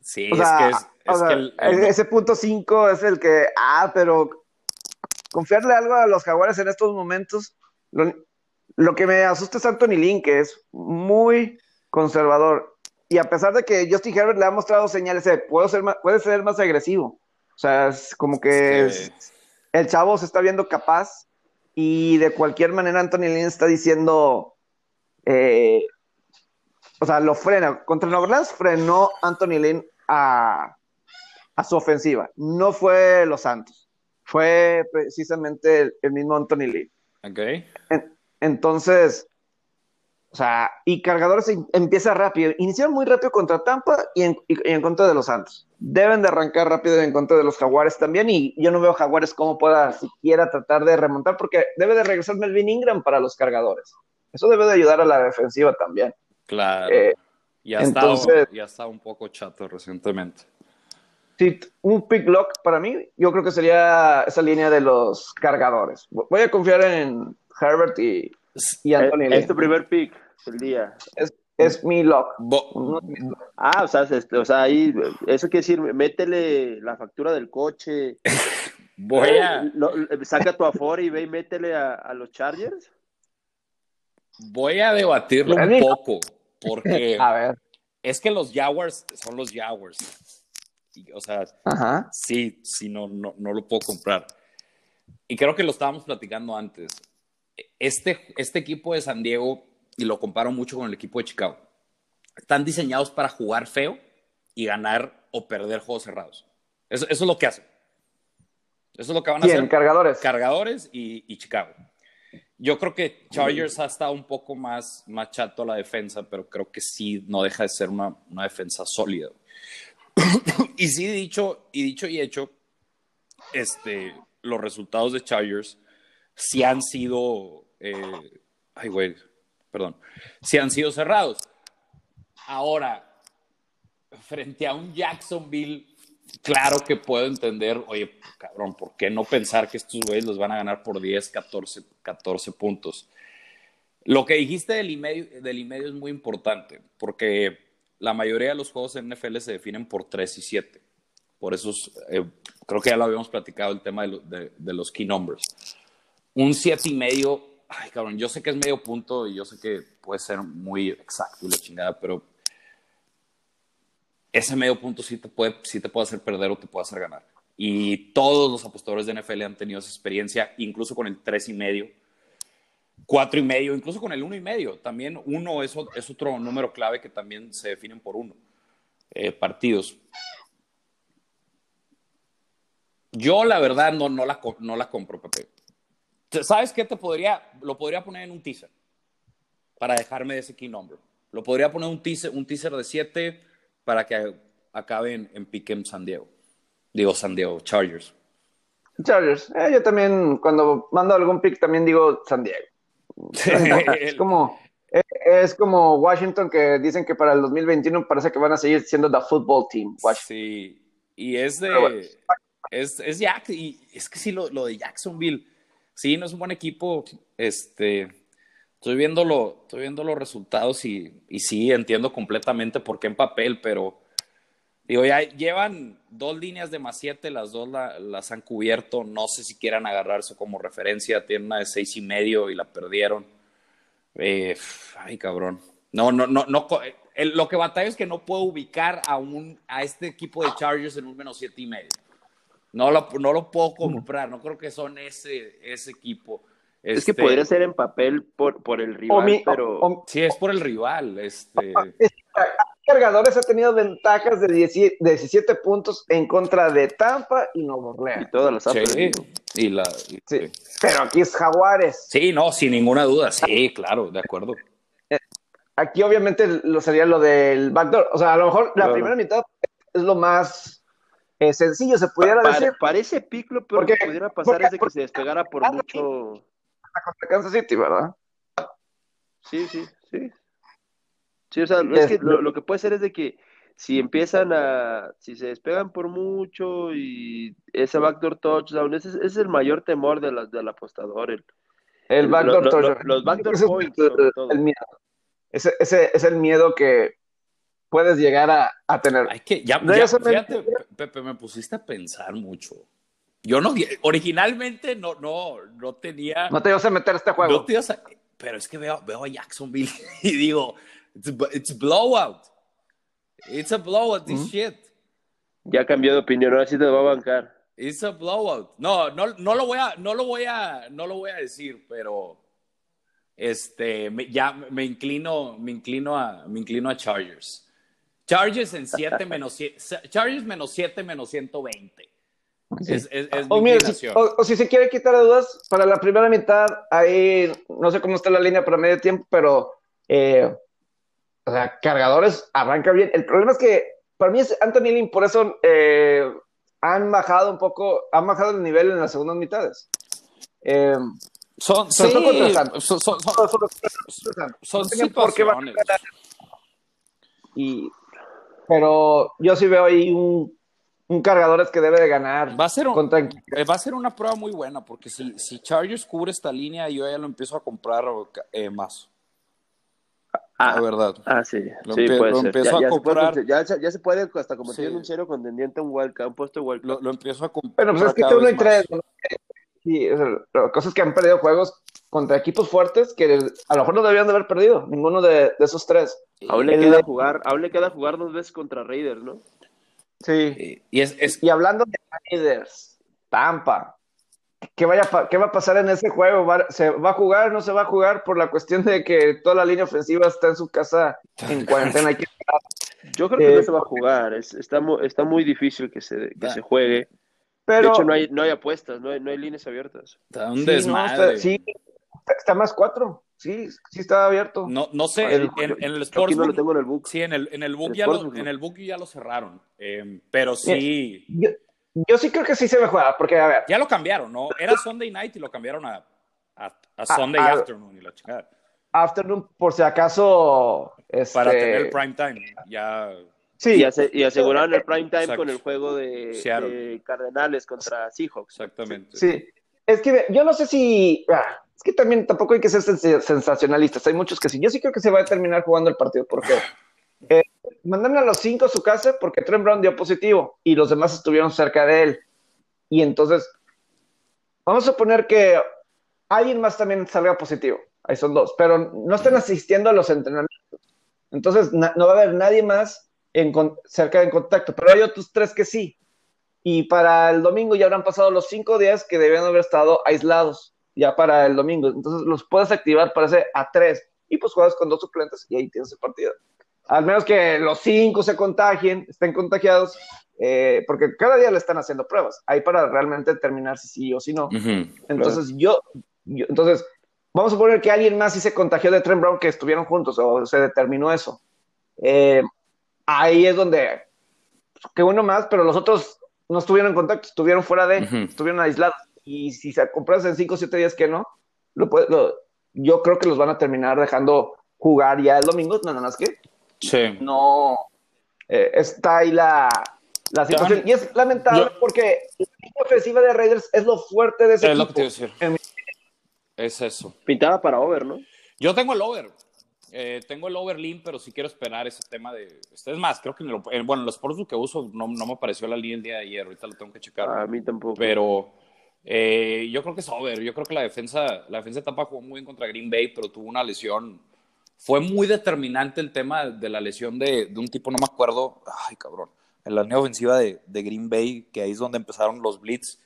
Sí, es que, es, que el, ese punto 5 es el que, ah, pero confiarle algo a los jaguares en estos momentos, lo, que me asusta es Anthony Lynn, que es muy conservador. Y a pesar de que Justin Herbert le ha mostrado señales de puedo ser puede ser más agresivo. O sea, es como que el chavo se está viendo capaz y de cualquier manera, Anthony Lynn está diciendo, eh, o sea, lo frena. Contra Nueva Orleans frenó Anthony Lynn a, su ofensiva. No fue los Santos. Fue precisamente el, mismo Anthony Lynn. Ok. entonces, o sea, y Cargadores empieza rápido. Iniciaron muy rápido contra Tampa y en, contra de los Santos. Deben de arrancar rápido en contra de los Jaguares también. Y yo no veo Jaguares cómo pueda siquiera tratar de remontar, porque debe de regresar Melvin Ingram para los Cargadores. Eso debe de ayudar a la defensiva también. Claro. Eh, ya, entonces, ya está un poco chato recientemente. Sí, un pick lock para mí, yo creo que sería esa línea de los cargadores. Voy a confiar en Herbert y, y Anthony es, tu primer pick del día. Es, mi lock. ah, o sea, este, o sea, ahí, eso quiere decir, métele la factura del coche. Voy a. saca tu Afore y ve y métele a, los Chargers. Voy a debatirlo un poco, porque a ver. es que los Jaguars son los Jaguars. O sea, sí, sí, no, no, no lo puedo comprar. Y creo que lo estábamos platicando antes este, este equipo de San Diego, y lo comparo mucho con el equipo de Chicago, están diseñados para jugar feo y ganar o perder juegos cerrados. Eso, eso es lo que hacen. Eso es lo que van a hacer. Cargadores. Cargadores y, y, Chicago. Yo creo que Chargers ha estado un poco más, más chato a la defensa, pero creo que sí no deja de ser una, una defensa sólida. y sí, dicho y, dicho y hecho, este, los resultados de Chargers sí han sido. Eh, ay, güey, perdón. Sí han sido cerrados. Ahora, frente a un Jacksonville, claro que puedo entender, oye, cabrón, ¿por qué no pensar que estos güeyes los van a ganar por 10, 14, 14 puntos? Lo que dijiste del y-medio, del y-medio es muy importante, porque la mayoría de los juegos en NFL se definen por 3 y 7. Por eso eh, creo que ya lo habíamos platicado el tema de, los key numbers. Un 7 y medio, ay cabrón, yo sé que es medio punto y yo sé que puede ser muy exacto y la chingada, pero ese medio punto sí te puede, sí te puede hacer perder o te puede hacer ganar. Y todos los apostadores de NFL han tenido esa experiencia, incluso con el 3 y medio, 4 y medio, incluso con el 1 y medio. También uno es, es otro número clave que también se definen por uno. Eh, partidos. Yo la verdad no, no, la, no la compro, Pepe. ¿Sabes qué te podría? Lo podría poner en un teaser para dejarme de ese key number. Lo podría poner un teaser, un teaser de 7 para que acabe en, Piquem San Diego. Digo San Diego, Chargers. Chargers. Eh, yo también, cuando mando algún pick, también digo San Diego. es como es como Washington que dicen que para el 2021 parece que van a seguir siendo the football team. Sí, y es de es, es Jack, y es que sí lo, lo, de Jacksonville, sí, no es un buen equipo, este estoy viendo, estoy viendo los resultados y, y sí entiendo completamente por qué en papel, pero Digo, ya llevan dos líneas de más siete, las dos las han cubierto. No sé si quieran agarrarse como referencia. Tienen una de seis y medio y la perdieron. Eh, ay, cabrón. No, no, no, no. lo que batalla es que no puedo ubicar a, un, a este equipo de Chargers en un menos siete y medio. No lo, no lo puedo comprar. No creo que son ese, ese equipo. Es que este podría ser en papel por, por el rival, pero... sí, es por el rival. Este cargadores ha tenido ventajas de 17 puntos en contra de Tampa y Nuevo Orleans. Y todas las ha Y la, sí. Pero aquí es Jaguares. Sí, no, sin ninguna duda. Sí, claro, de acuerdo. Eh, aquí obviamente lo sería lo del backdoor. O sea, a lo mejor la primera mitad es lo más eh, sencillo, se pudiera decir. Parece piclo, pero lo que pudiera pasar es de que se despegara por mucho. Contra Kansas City, ¿verdad? Sí, sí, sí. Sí, o sea, es que lo, que puede ser es de que si empiezan a, si se despegan por mucho y ese backdoor touchdown, ese, ese es el mayor temor de la, del apostador. El, el backdoor touchdown. los backdoor points, El miedo. Ese, ese, es el miedo que puedes llegar a, a tener. Hay que, ya, ya, fíjate, Pepe, me pusiste a pensar mucho. Yo no, originalmente no, no, no tenía. No te ibas a meter a este juego. No te ibas a, pero es que veo, veo a Jacksonville y digo, It's, it's blowout. It's a blowout, this shit. Ya cambió de opinión, ahora sí te va a bancar. It's a blowout. No, no, no lo voy a, no lo voy a, no lo voy a decir, pero este, ya me inclino, me inclino a, me inclino a Chargers. Chargers en 7 menos Chargers menos 7 menos 120. Es, es, es o, mira, si, o, si, se quiere quitar dudas, para la primera mitad, ahí no sé cómo está la línea para medio tiempo, pero eh, o sea, cargadores arranca bien. El problema es que para mí es Anthony Lynn, por eso eh, han bajado un poco, han bajado el nivel en las segundas mitades. Eh, son, son, son, son, son, situaciones. Y, pero yo sí veo ahí un, un cargadores que debe de ganar. Va a ser, eh, va a ser una prueba muy buena, porque si, si Chargers cubre esta línea, yo ya lo empiezo a comprar eh, más. Ah, la verdad. Ah, sí. Lo, sí, puede ser. empiezo ya, a comprar. Se puede, ya, ya, se puede hasta convertir sí. en un cero contendiente, un wild un puesto wild lo, lo, empiezo a comprar. Bueno, pues es que uno y tres. Sí, cosas que han perdido juegos contra equipos fuertes que a lo mejor no deberían de haber perdido, ninguno de, de esos tres. Aún le, queda jugar, aún le queda jugar dos veces contra Raiders, ¿no? Sí. Y, es, es... y hablando de Raiders, Tampa, ¿Qué, vaya, ¿Qué va a pasar en ese juego? ¿Se va a jugar o no se va a jugar por la cuestión de que toda la línea ofensiva está en su casa en cuarentena? Yo creo que no se va a jugar. está, está muy difícil que se, que se juegue. Pero, de hecho, no hay, no hay apuestas, no hay, no hay líneas abiertas. Está un desmadre. sí, está más cuatro. Sí, sí está abierto. No, no sé, en, el Sportsbook. no lo tengo en el book. Sí, en el, en el book, ya, lo, en el book ya lo cerraron. Eh, pero sí. Yo, sí creo que sí se va a jugar, porque a ver. Ya lo cambiaron, ¿no? Era Sunday night y lo cambiaron a, a, Sunday afternoon y la chingada. Afternoon, por si acaso. Para este, tener el prime time. Ya. Sí. Y, aseguraron el prime time con el juego de, Cardenales contra Seahawks. Exactamente. Sí. Es que yo no sé si. Ah, es que también tampoco hay que ser sensacionalistas. Hay muchos que sí. Yo sí creo que se va a terminar jugando el partido porque eh, mandaron a los cinco a su casa porque Trent Brown dio positivo y los demás estuvieron cerca de él. Y entonces, vamos a suponer que alguien más también salga positivo. Ahí son dos, pero no están asistiendo a los entrenamientos. Entonces, no va a haber nadie más en cerca de contacto, pero hay otros tres que sí. Y para el domingo ya habrán pasado los cinco días que debían haber estado aislados ya para el domingo. Entonces los puedes activar para hacer a tres y pues juegas con dos suplentes y ahí tienes el partido. Al menos que los cinco se contagien, estén contagiados, eh, porque cada día le están haciendo pruebas, ahí para realmente determinar si sí o si no. entonces yo, entonces vamos a suponer que alguien más sí se contagió de Trent Brown que estuvieron juntos o se determinó eso. Eh, ahí es donde, pues, que uno más, pero los otros no estuvieron en contacto, estuvieron fuera de, estuvieron aislados y si se compras en 5 o 7 días que no, lo, yo creo que los van a terminar dejando jugar ya el domingo, nada más que sí. no eh, está ahí la, la situación. y es lamentable porque la ofensiva de Raiders es lo fuerte de ese es equipo. Lo que te Es eso. Pintada para over, ¿no? Yo tengo el over. Eh, tengo el overlean, pero sí quiero esperar ese tema de. Es más, creo que en lo, bueno, los sports que uso no, no me apareció la línea el día de ayer. Ahorita lo tengo que checar. A mí tampoco. Pero eh, yo creo que es over. Yo creo que la defensa, la defensa de Tampa jugó muy bien contra Green Bay, pero tuvo una lesión. Fue muy determinante el tema de la lesión de, de un tipo, no me acuerdo. Ay, cabrón. En la línea ofensiva de, de, Green Bay, que ahí es donde empezaron los blitz.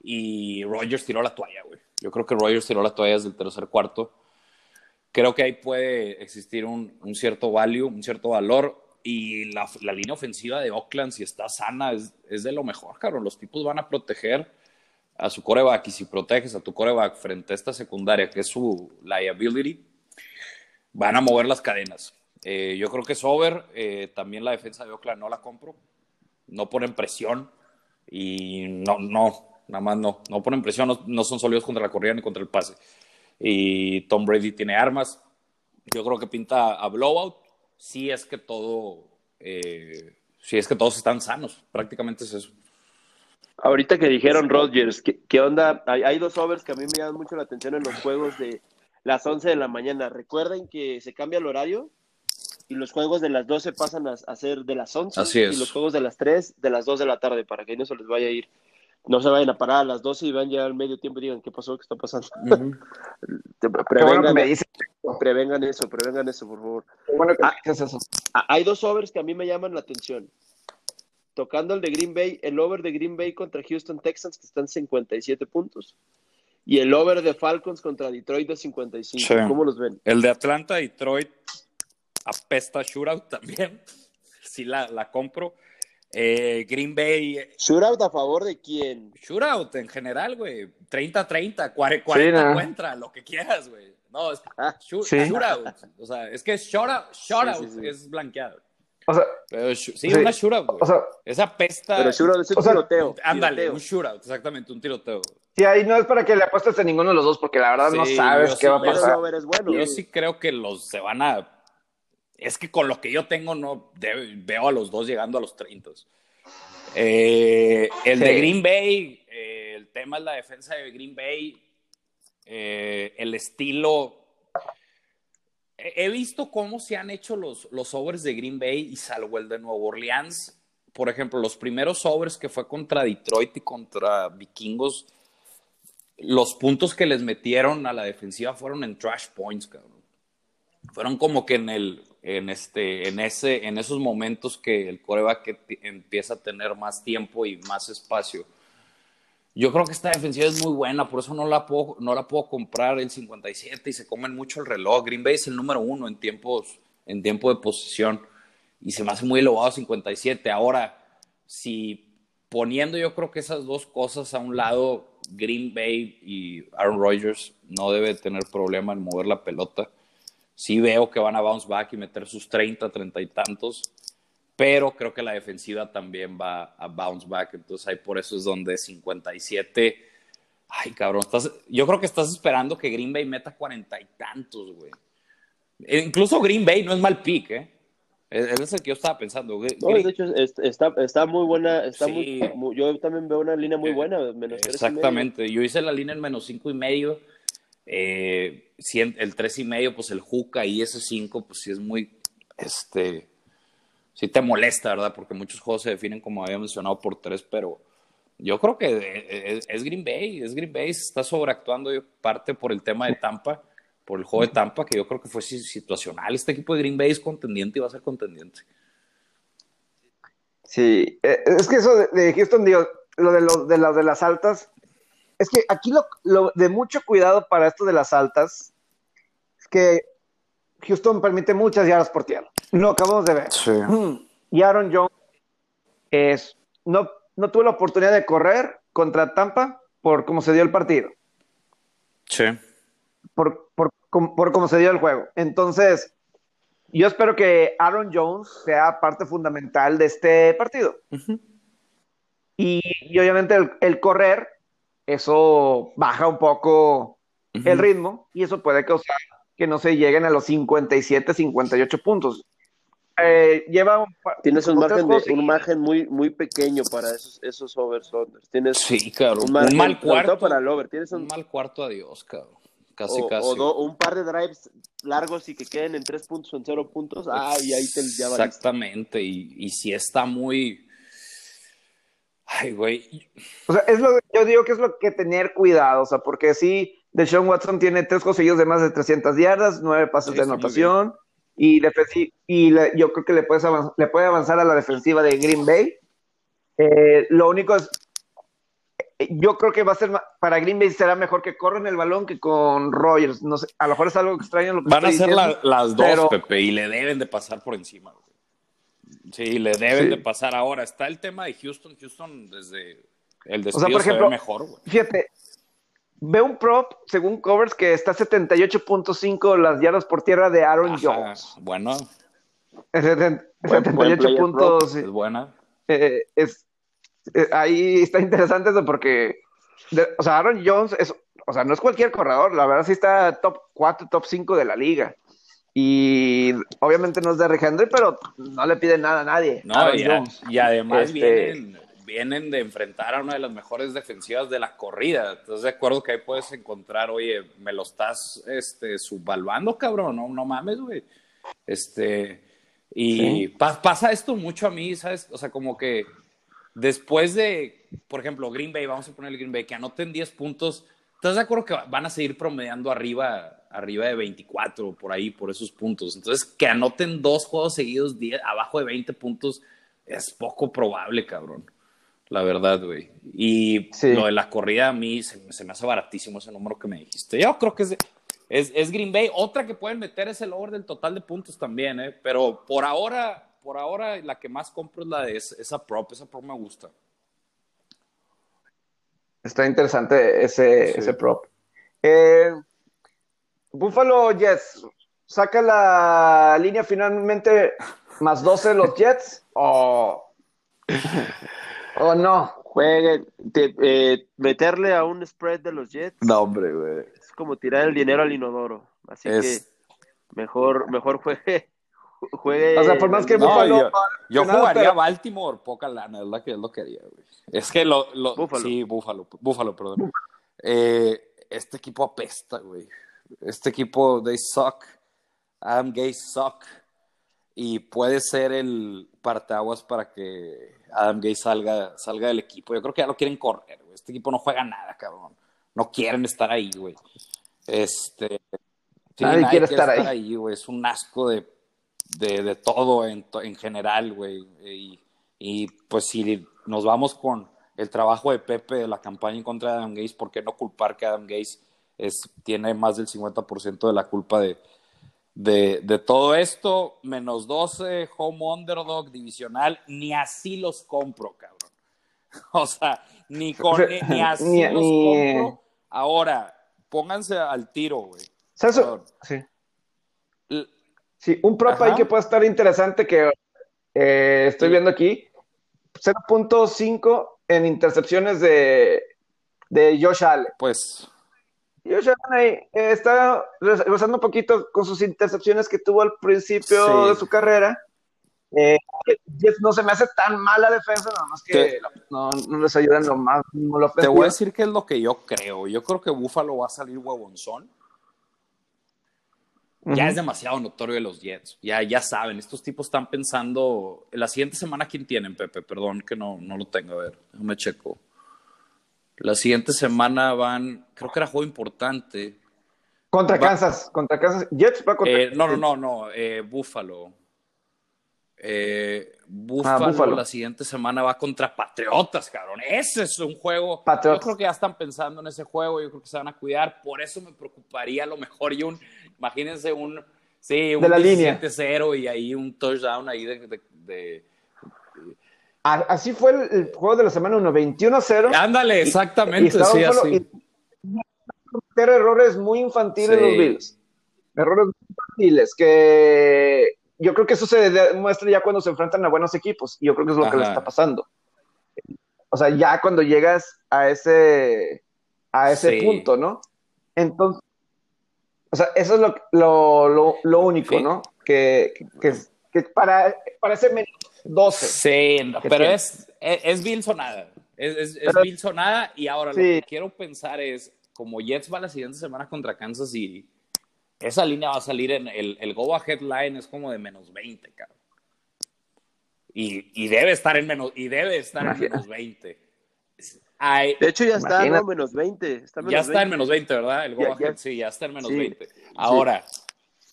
Y Rogers tiró la toalla, güey. Yo creo que Rogers tiró la toalla desde el tercer cuarto. Creo que ahí puede existir un, un cierto value, un cierto valor. Y la, la, línea ofensiva de Oakland, si está sana, es, es de lo mejor, cabrón. Los tipos van a proteger a su coreback y si proteges a tu coreback frente a esta secundaria, que es su liability, van a mover las cadenas. Eh, yo creo que es over. Eh, también la defensa de Oakland no la compro. No ponen presión y no, no, nada más no. No ponen presión, no, son sólidos contra la corrida ni contra el pase. Y Tom Brady tiene armas. Yo creo que pinta a blowout. Si es que todo, eh, si es que todos están sanos. Prácticamente es eso. Ahorita que dijeron Rodgers, ¿qué, onda? Hay, dos overs que a mí me llaman mucho la atención en los juegos de las 11 de la mañana. Recuerden que se cambia el horario y los juegos de las 12 pasan a, ser de las 11 Así es. y los juegos de las 3 de las 2 de la tarde para que no se les vaya a ir. No se vayan a parar a las 12 y van ya al medio tiempo y digan qué pasó, qué está pasando. prevengan, prevengan, eso, prevengan eso, por favor. Bueno ah, es eso. Ah, hay dos overs que a mí me llaman la atención tocando el de Green Bay, el over de Green Bay contra Houston Texans, que están 57 puntos. Y el over de Falcons contra Detroit de 55. ¿Cómo los ven? El de Atlanta, Detroit, apesta shootout también. Sí, la, la compro. Eh, Green Bay. ¿Shootout a favor de quién? Shootout en general, güey. 30-30, 40 encuentra, lo que quieras, güey. No, es ah, shootout. O sea, es que shootout, shootout es blanqueado. O sea, sí, una shootout, O sea, Esa pesta. Pero shootout es un tiroteo. Ándale, un shootout, exactamente, un tiroteo. Sí, ahí no es para que le apuestes a ninguno de los dos, porque la verdad no sabes qué va a pasar. Yo sí creo que los se van a. Es que con lo que yo tengo, no veo a los dos llegando a los 30. Eh, el de Green Bay, eh, el tema es la defensa de Green Bay, eh, el estilo he visto cómo se han hecho los, los overs de Green Bay y salvo el de Nueva Orleans. Por ejemplo, los primeros overs que fue contra Detroit y contra Vikingos, los puntos que les metieron a la defensiva fueron en trash points, cabrón. Fueron como que en el, en este, en ese, en esos momentos que el coreback empieza a tener más tiempo y más espacio yo creo que esta defensiva es muy buena, por eso no la puedo, no la puedo comprar en 57 y se comen mucho el reloj. Green Bay es el número uno en tiempos, en tiempo de posición. y se me hace muy elevado 57. Ahora, si poniendo yo creo que esas dos cosas a un lado, Green Bay y Aaron Rodgers no debe tener problema en mover la pelota. Sí veo que van a bounce back y meter sus 30, 30 y tantos, pero creo que la defensiva también va a bounce back, entonces ahí por eso es donde 57, ay cabrón, estás, yo creo que estás esperando que Green Bay meta cuarenta y tantos, güey. E incluso Green Bay no es mal pick, ¿eh? Es, es el que yo estaba pensando. No, de hecho, está, está muy buena. Está sí. muy, yo también veo una línea muy buena. Menos Exactamente. Yo hice la línea en menos cinco y medio. Eh, el tres y medio, pues el Juca y ese cinco, pues sí es muy. Este. Sí te molesta, ¿verdad? Porque muchos juegos se definen, como había mencionado, por tres, pero yo creo que es, es Green Bay. Es Green Bay. Se está sobreactuando parte por el tema de Tampa por el juego de Tampa, que yo creo que fue situacional. Este equipo de Green Bay es contendiente y va a ser contendiente. Sí, eh, es que eso de, Houston, digo, lo de, lo, de, de las altas, es que aquí lo, lo, de mucho cuidado para esto de las altas, es que Houston permite muchas yardas por tierra. Lo acabamos de ver. Sí. Y Aaron Jones es, no, no tuvo la oportunidad de correr contra Tampa por cómo se dio el partido. Sí. Por, por, por cómo se dio el juego. Entonces, yo espero que Aaron Jones sea parte fundamental de este partido. Uh -huh. y, y, obviamente el, el, correr, eso baja un poco uh -huh. el ritmo y eso puede causar que no se lleguen a los 57, 58 puntos. Eh, lleva un, tienes un margen, de, un margen muy muy pequeño para esos esos overs tienes sí claro un, margen, un mal cuarto para el over tienes un, un mal cuarto adiós cabrón casi, o, casi. O, do, un par de drives largos y que queden en tres puntos o en cero puntos. Ah, y ahí te ya Exactamente, y, y si está muy. Ay, güey. O sea, es lo, yo digo que es lo que tener cuidado, o sea, porque sí, Deshaun Watson tiene tres conseguidos de más de 300 yardas, nueve pasos sí, de anotación, y, y le, yo creo que le, puedes le puede avanzar a la defensiva de Green Bay. Eh, lo único es, yo creo que va a ser para Green Bay será mejor que corran el balón que con Rogers. No sé, a lo mejor es algo extraño lo que Van a ser la, las dos, pero... Pepe, y le deben de pasar por encima. Güey. Sí, le deben sí. de pasar ahora. Está el tema de Houston. Houston desde el despido o sea, por ejemplo, se ve mejor. Güey. Fíjate, ve un prop según covers que está 78.5 las yardas por tierra de Aaron Ajá, Jones. Bueno. 78 puntos. Es buena. Eh, es eh, ahí está interesante eso porque, de, o sea, Aaron Jones es, o sea, no es cualquier corredor, la verdad sí está top 4, top 5 de la liga. Y obviamente no es de Henry, pero no le pide nada a nadie. No, y, a, y, además este... vienen, vienen, de enfrentar a una de las mejores defensivas de la corrida. Entonces, de acuerdo que ahí puedes encontrar, oye, me lo estás este, subvaluando, cabrón, no, no mames, güey. Este, y ¿Sí? pa pasa esto mucho a mí, ¿sabes? O sea, como que después de, por ejemplo, Green Bay, vamos a poner el Green Bay, que anoten 10 puntos, ¿estás de acuerdo que van a seguir promediando arriba, arriba de 24 por ahí, por esos puntos? Entonces, que anoten dos juegos seguidos 10, abajo de 20 puntos es poco probable, cabrón. La verdad, güey. Y sí. lo de la corrida a mí se, se, me hace baratísimo ese número que me dijiste. Yo creo que es, es, es Green Bay. Otra que pueden meter es el over del total de puntos también, ¿eh? Pero por ahora por ahora la que más compro es la de esa prop, esa prop me gusta. Está interesante ese, sí. ese prop. Eh, Buffalo Jets, saca la línea finalmente más 12 los Jets o, o no. Jueguen, te, eh, meterle a un spread de los Jets. No, hombre, güey. Es como tirar el dinero al inodoro. Así es... que mejor, mejor juegue juegue. O sea, por más que no, Buffalo. Yo, yo nada, jugaría pero... Baltimore, poca lana, es la que es lo quería, güey. Es que lo. lo Buffalo. Sí, Búfalo, Búfalo, perdón. Eh, este equipo apesta, güey. Este equipo, they suck. Adam Gay suck. Y puede ser el parteaguas para que Adam Gay salga, salga del equipo. Yo creo que ya lo quieren correr, güey. Este equipo no juega nada, cabrón. No quieren estar ahí, güey. Este. Sí, nadie, nadie, quiere estar, estar ahí, güey. Es un asco de de, de todo en, en general, güey. Y, y, pues si nos vamos con el trabajo de Pepe de la campaña en contra de Adam Gates, ¿por qué no culpar que Adam Gates es, tiene más del 50% de la culpa de, de, de, todo esto, menos 12, home underdog, divisional, ni así los compro, cabrón. O sea, ni, con, ni, así Ni- los compro. Ahora, pónganse al tiro, güey. Sí. Sí, un prop Ajá. ahí que puede estar interesante que eh, estoy Sí. viendo aquí. 0.5 en intercepciones de, de Josh Allen. Pues, Josh Allen ahí, eh, está regresando un poquito con sus intercepciones que tuvo al principio Sí. de su carrera. Eh, no se me hace tan mala defensa, nada más que Te- no, no les ayudan lo más. no lo te voy a decir qué es lo que yo creo. Yo creo que Buffalo va a salir huevonzón. Ya es demasiado notorio de los Jets. Ya, ya saben, estos tipos están pensando. La siguiente semana, ¿quién tienen, Pepe? Perdón que no, no lo tengo. A ver, déjame checo. La siguiente semana van, creo que era juego importante. Contra Va- Kansas, contra Kansas. Jets va contra Eh, no, no, no, no. Eh, Buffalo. Eh, Buffalo, Ah, Buffalo. la siguiente semana va contra Patriotas, cabrón. Ese es un juego. Patriotas. Yo creo que ya están pensando en ese juego. Yo creo que se van a cuidar. Por eso me preocuparía a lo mejor. Y un, imagínense un, sí, un De la línea. 17-0 y ahí un touchdown ahí de. de- de- A- Así fue el, el juego de la semana 1, 21-0. Ándale, Y exactamente. estaba sí, solo- así. y- errores muy infantiles Sí. los Bills. Errores muy infantiles que yo creo que eso se demuestra ya cuando se enfrentan a buenos equipos. Y yo creo que es lo que les está pasando. O sea, ya cuando llegas a ese, a ese Sí. punto, ¿no? Entonces, o sea, eso es lo, lo, lo, lo único, Sí. ¿no? Que, que, que para, para ese 12. Sí, no, pero tiene. es, es, es Bill sonada. Es, es, es Pero- Bill sonada. Y ahora Sí. lo que quiero pensar es: como Jets va la siguiente semana contra Kansas City, esa línea va a salir en el, el go ahead line es como de menos 20, cabrón. Y, y debe estar en menos, y debe estar en menos 20. Ay, De hecho, ya está. ¿no? Menos 20. Está menos ya está 20. en menos 20, ¿verdad? El go Ya, ahead, ya. sí, ya está en menos Sí. 20. Ahora,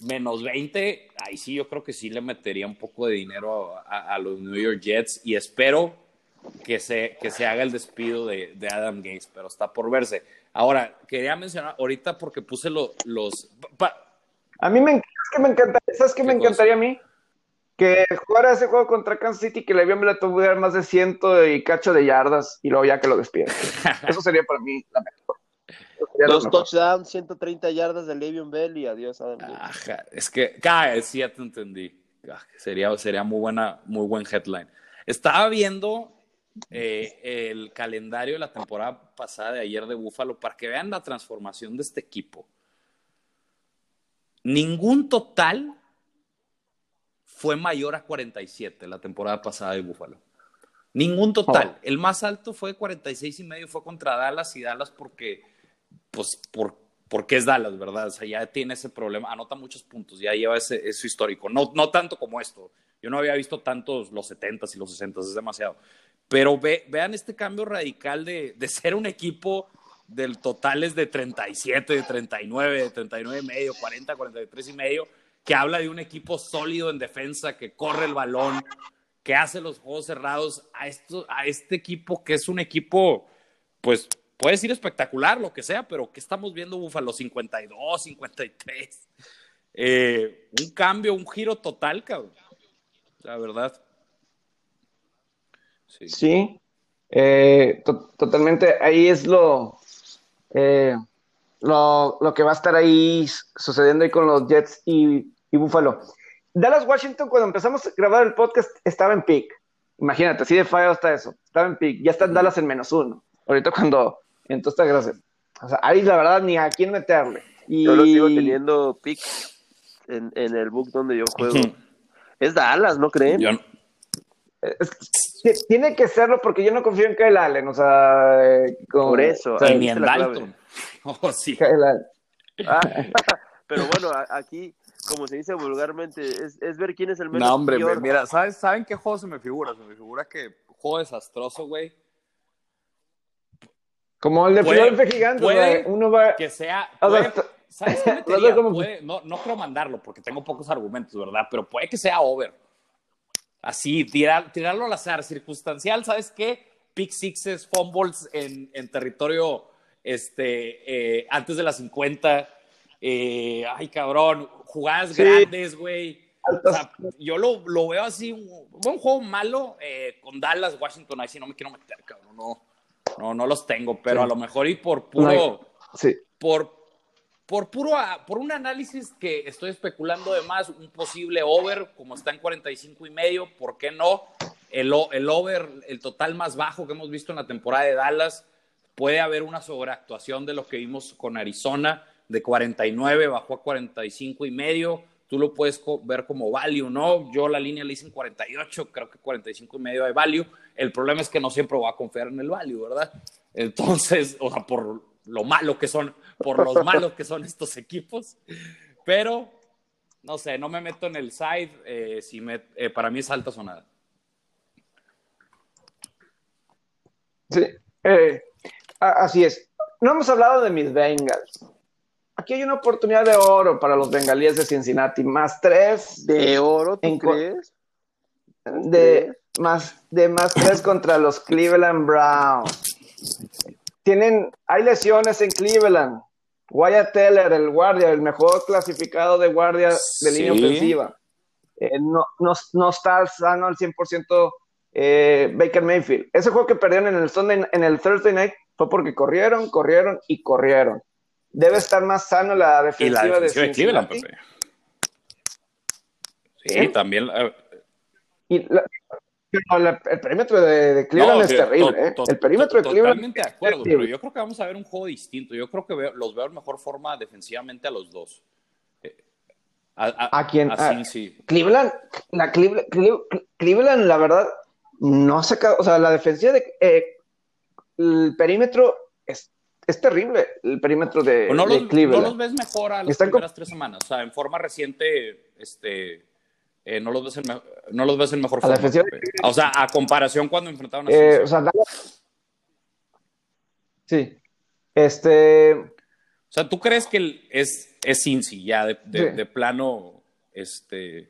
menos 20, ahí sí yo creo que sí le metería un poco de dinero a, a- a los New York Jets y espero que se, que se haga el despido de, de Adam Gates, pero está por verse. Ahora, quería mencionar ahorita porque puse lo- los... pa- A mí me, es que me encanta, ¿sabes qué me encantaría a mí? Que jugara ese juego contra Kansas City, que le le tuviera más de ciento y cacho de yardas y luego ya que lo despida. Eso sería para mí la mejor. Dos touchdowns, 130 yardas de Le'Veon Bell y adiós Adam. Ajá, es que, ah, sí, ya te entendí. Ah, sería, sería muy, buena, muy buen headline. Estaba viendo eh, el calendario de la temporada pasada de ayer de Búfalo para que vean la transformación de este equipo. Ningún total fue mayor a 47 la temporada pasada de Búfalo. Ningún total. El más alto fue 46 y medio, fue contra Dallas y Dallas porque, pues, por, porque es Dallas, ¿verdad? O sea, ya tiene ese problema, anota muchos puntos, ya lleva ese, ese histórico. No, no tanto como esto. Yo no había visto tantos los 70s y los 60s, es demasiado. Pero ve, vean este cambio radical de, de ser un equipo del totales de 37, de 39, de 39 y medio, 40, 43 y medio, que habla de un equipo sólido en defensa, que corre el balón, que hace los juegos cerrados, a, esto, a este equipo que es un equipo, pues puede decir espectacular, lo que sea, pero que estamos viendo Búfalo 52, 53. Eh, un cambio, un giro total, cabrón. La verdad. Sí. Sí, eh, to- totalmente. Ahí es lo, eh, lo, lo que va a estar ahí sucediendo ahí con los Jets y, y Buffalo. Dallas Washington, cuando empezamos a grabar el podcast, estaba en pick. Imagínate, así de feo está eso. Estaba en pick. Ya está en Dallas en menos uno. Ahorita cuando entró esta gracia. O sea, ahí la verdad ni a quién meterle. Y... Yo lo sigo teniendo pick en, en el book donde yo juego. es Dallas, ¿no creen? Yo no- Es que tiene que serlo porque yo no confío en Kyle Allen. O sea, eh, como- Por eso, o sea, y ahí ni en. Dalton. Oh, sí. Kyle Allen. Ah, pero bueno, a- aquí, como se dice vulgarmente, es, es ver quién es el menos No, hombre, peor. mira, ¿sabes, ¿saben qué juego se me figura? Se me figura que juego desastroso, güey. Como el de Philadelphia Gigantes, puede uno va. Que sea. No, no creo mandarlo porque tengo pocos argumentos, ¿verdad? Pero puede que sea over. Así, tirar, tirarlo al azar, circunstancial, ¿sabes qué? Pick sixes, fumbles en, en territorio este, eh, antes de las 50. Eh, ay, cabrón, jugadas grandes, güey. O sea, yo lo, lo, veo así, un, un juego malo eh, con Dallas, Washington, ahí sí no me quiero meter, cabrón, no, no, no los tengo, pero a lo mejor y por puro, sí. por, por puro, por un análisis que estoy especulando de más, un posible over, como está en 45 y medio, ¿por qué no? El, el over, el total más bajo que hemos visto en la temporada de Dallas, puede haber una sobreactuación de lo que vimos con Arizona, de 49 bajó a 45 y medio, tú lo puedes ver como value, ¿no? Yo la línea le hice en 48, creo que 45 y medio de value. El problema es que no siempre voy a confiar en el value, ¿verdad? Entonces, o sea, por lo malo que son, por los malos que son estos equipos. Pero, no sé, no me meto en el side, eh, si me, eh, para mí es alta sonada. Sí, eh, así es. No hemos hablado de mis Bengals aquí hay una oportunidad de oro para los bengalíes de Cincinnati, más tres. ¿De oro, tú crees? De más, de más tres contra los Cleveland Browns. Tienen, hay lesiones en Cleveland. Wyatt Teller, el guardia, el mejor clasificado de guardia de línea ofensiva. Eh, no, no, no, está sano al 100% eh, Baker Mayfield. Ese juego que perdieron en el, Sunday, en el Thursday Night fue porque corrieron, corrieron y corrieron debe estar más sano la defensiva, y la defensiva de, Cleveland, Pepe. Sí, también. Y el perímetro de, Cleveland es terrible. ¿eh? El perímetro de Cleveland. Totalmente de acuerdo, pero yo creo que vamos a ver un juego distinto. Yo creo que los veo en mejor forma defensivamente a los dos. Eh, a, ¿A, quién? A, sí. Cleveland, la Cleveland, Cleveland, la verdad, no se. O sea, la defensiva de. Eh, el perímetro es es terrible el perímetro de, no los, Cleveland. No los ves mejor a las primeras tres semanas. O sea, en forma reciente, este, eh, no, los ves en, no los ves en mejor forma. O sea, a comparación cuando enfrentaron a eh, o sea, Sí. Este. O sea, ¿tú crees que es, es Cincy ya de, de, plano? Este.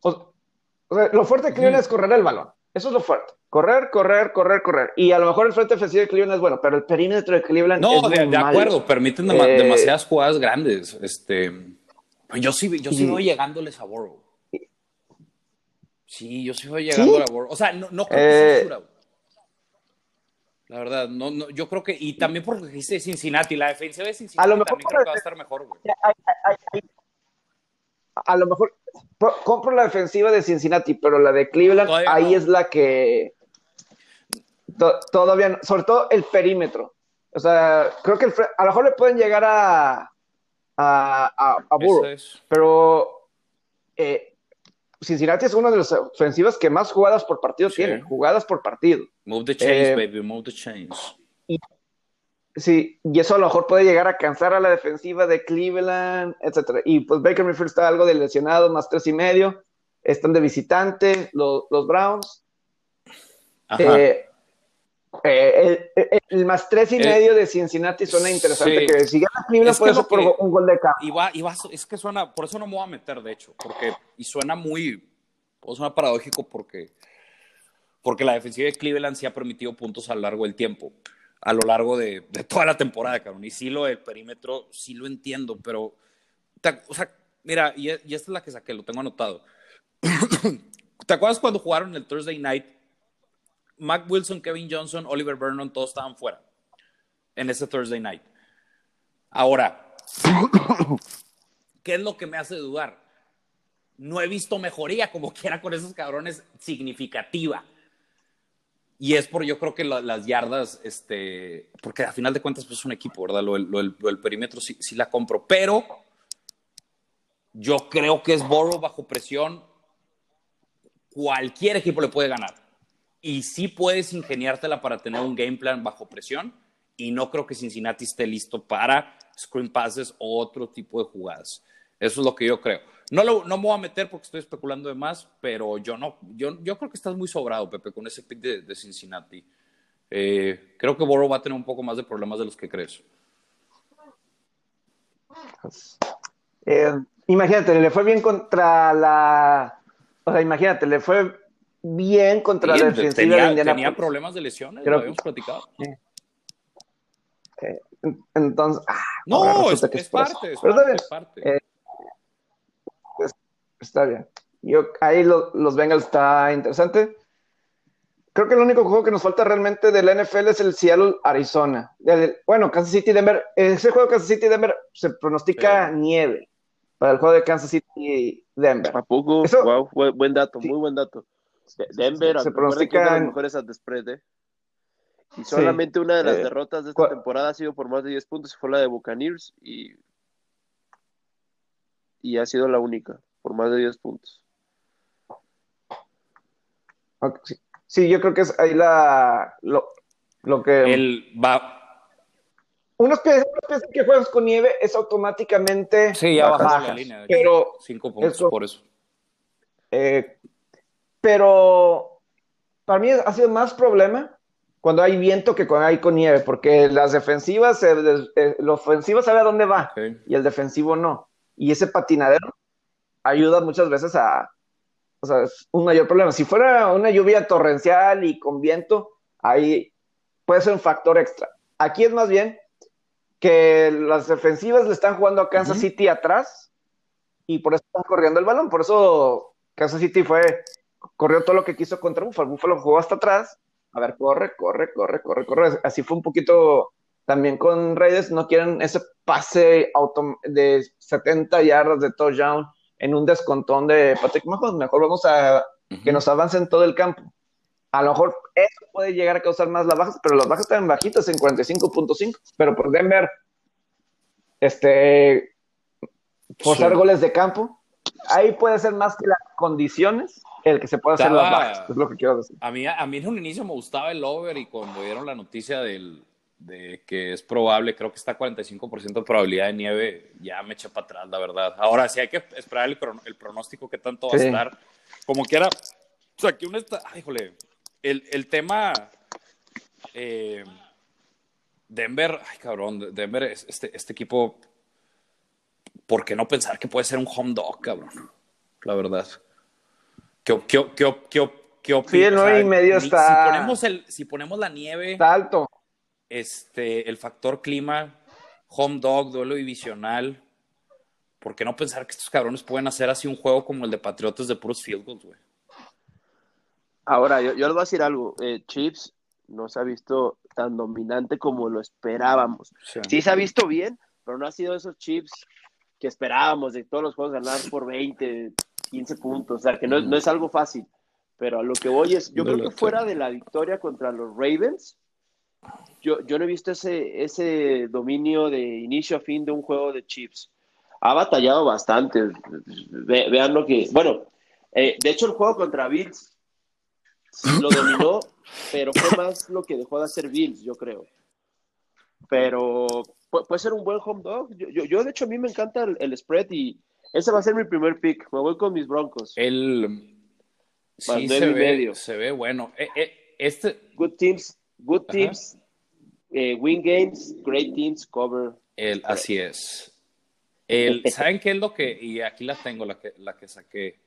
O, sea, lo fuerte de Cleveland es correr el balón. Eso es lo fuerte. Correr, correr, correr, correr. Y a lo mejor el frente ofensivo de Cleveland es bueno, pero el perímetro de Cleveland no, es muy de, de acuerdo, permiten eh, demasiadas jugadas grandes. Este, yo sí, yo sí voy llegándoles a Burrow. Sí, yo sí voy llegando a Burrow. O sea, no, no creo que sea eh, La verdad, no, no, yo creo que, y también porque dice Cincinnati, la defensa de Cincinnati a lo mejor también creo que va a estar mejor, güey. A lo mejor compro la defensiva de Cincinnati, pero la de Cleveland, ahí es la que todavía, sobre todo el perímetro. O sea, creo que a lo mejor le pueden llegar a, a, a, Burrow, pero eh, Cincinnati es una de las ofensivas que más jugadas por partido tiene, jugadas por partido. Move the chains, eh, baby, move the chains. Sí, y eso a lo mejor puede llegar a cansar a la defensiva de Cleveland, etcétera. Y pues Baker Mayfield está algo de lesionado, más tres y medio. Están de visitante los, los Browns. Eh, eh, el, más tres y eh, medio de Cincinnati suena interesante. Que si gana Cleveland, puede ser por un gol de campo. Y va, y va, es que suena, por eso no me voy a meter, de hecho, porque, y suena muy, pues suena paradójico porque, porque la defensiva de Cleveland sí ha permitido puntos a lo largo del tiempo, a lo largo de, toda la temporada, cabrón. Y sí, lo del perímetro, sí lo entiendo, pero, o sea, mira, y, y esta es la que saqué, lo tengo anotado. ¿Te acuerdas cuando jugaron el Thursday Night? Mac Wilson, Kevin Johnson, Oliver Vernon, todos estaban fuera en ese Thursday night. Ahora, ¿qué es lo que me hace dudar? No he visto mejoría como quiera con esos cabrones significativa. Y es por, yo creo que las yardas, este, porque a final de cuentas pues es un equipo, ¿verdad? Lo, el perímetro sí, sí, la compro, pero yo creo que es Borough bajo presión. Cualquier equipo le puede ganar y sí puedes ingeniártela para tener un game plan bajo presión y no creo que Cincinnati esté listo para screen passes o otro tipo de jugadas. Eso es lo que yo creo. No, lo, no me voy a meter porque estoy especulando de más, pero yo no, yo, yo creo que estás muy sobrado, Pepe, con ese pick de, Cincinnati. Eh, creo que Borough va a tener un poco más de problemas de los que crees. Eh, imagínate, le fue bien contra la. O sea, imagínate, le fue bien contra la defensiva tenía, de Tenía problemas de lesiones, lo habíamos platicado. entonces, ah, no, es, es, parte, es, parte, es parte. Está bien. Yo, ahí los Bengals está interesante. Creo que el único juego que nos falta realmente del NFL es el Seattle-Arizona. Bueno, Kansas City-Denver. Ese juego de Kansas City-Denver se pronostica nieve para el juego de Kansas City-Denver. ¿A poco? wow, buen, dato, muy buen dato. Denver, se pronostica de los mejores spread, ¿eh? Y solamente una de las eh, derrotas de esta temporada ha sido por más de 10 puntos, fue la de Buccaneers y, y ha sido la única, por más de 10 puntos. Okay, Sí, yo creo que es ahí la lo, lo que. Él va. Unos piensan, que juegas con nieve es automáticamente. Sí, ya bajas, la línea. Pero. Cinco puntos por eso. Eh, pero para mí ha sido más problema cuando hay viento que cuando hay con nieve, porque las defensivas, eh, la ofensiva sabe a dónde va y el defensivo no. Y ese patinadero ayuda muchas veces a, o sea, es un mayor problema. Si fuera una lluvia torrencial y con viento, ahí puede ser un factor extra. Aquí es más bien que las defensivas le están jugando a Kansas City atrás y por eso están corriendo el balón. Por eso Kansas City fue, corrió todo lo que quiso contra Buffalo. Buffalo jugó hasta atrás. A ver, corre, corre, corre, corre, corre. Así fue un poquito también con Raiders. No quieren ese pase de 70 yardas de touchdown en un descontón de Patrick Mahomes. Mejor vamos a que nos avancen todo el campo. A lo mejor eso puede llegar a causar más las bajas, pero las bajas están bajitas en 45.5. Pero por Denver, este, forzar goles de campo, ahí puede ser más que las condiciones el que se pueda hacer las bajas, es lo que quiero decir. A mí, a mí en un inicio me gustaba el over y cuando dieron la noticia del, de que es probable, creo que está 45% de probabilidad de nieve, ya me eché para atrás, la verdad. Ahora sí hay que esperar el, el pronóstico que tanto va a estar. Como quiera, o sea, que está, ay, híjole, el, el tema eh, Denver, ay cabrón, Denver, este, este equipo, ¿por qué no pensar que puede ser un home dog, cabrón? La verdad. ¿Qué, qué, qué, qué, qué opinas? Sí, y medio está... Si ponemos, el, si ponemos la nieve... Está alto este, el factor clima, home dog, duelo divisional. ¿Por qué no pensar que estos cabrones pueden hacer así un juego como el de Patriotas de puros field goals, güey? Ahora, yo, yo, les voy a decir algo. Eh, Chips no se ha visto tan dominante como lo esperábamos. Sí. se ha visto bien, pero no ha sido esos Chips que esperábamos de todos los juegos ganar por 20, 15 puntos. O sea, que no, no es algo fácil. Pero a lo que voy es, yo creo que fuera de la victoria contra los Ravens, yo, yo no he visto ese, ese dominio de inicio a fin de un juego de chips. Ha batallado bastante. vean lo que. Bueno, eh, de hecho, el juego contra Bills lo dominó, pero fue más lo que dejó de hacer Bills, yo creo. Pero puede ser un buen home dog. Yo, yo, de hecho, a mí me encanta el, spread y ese va a ser mi primer pick. Me voy con mis broncos. El. Sí, se ve, se ve bueno. Eh, eh, este... Good teams Good teams, eh, win games, great teams, cover. El, así es. El, ¿Saben qué es lo que.? Y aquí la tengo, la que, la que saqué.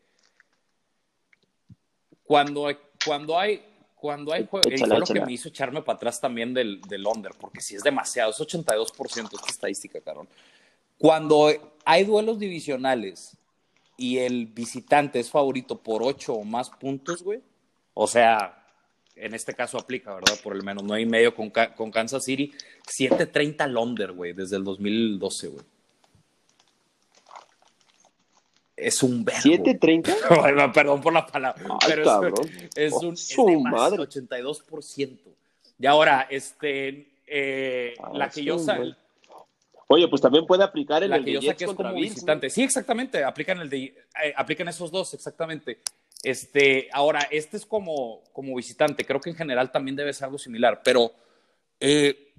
Cuando, cuando hay. Cuando hay juegos, fue lo que me hizo echarme para atrás también del, del under, porque si es demasiado, es 82% esta estadística, carón. Cuando hay duelos divisionales y el visitante es favorito por 8 o más puntos, güey, o sea, en este caso aplica, ¿verdad? Por el menos no hay medio con, con Kansas City. 7.30 Londer, güey, desde el 2012, güey. Es un verbo. ¿7.30? Perdón por la palabra. pero es, es, un es madre. 82%. Y ahora, este, eh, ah, la que yo saqué. Oye, pues también puede aplicar en la el que yo saqué es como visitante. Sí, exactamente. Aplican el de, eh, aplican esos dos, exactamente. Este, ahora, este es como, como visitante, creo que en general también debe ser algo similar, pero eh,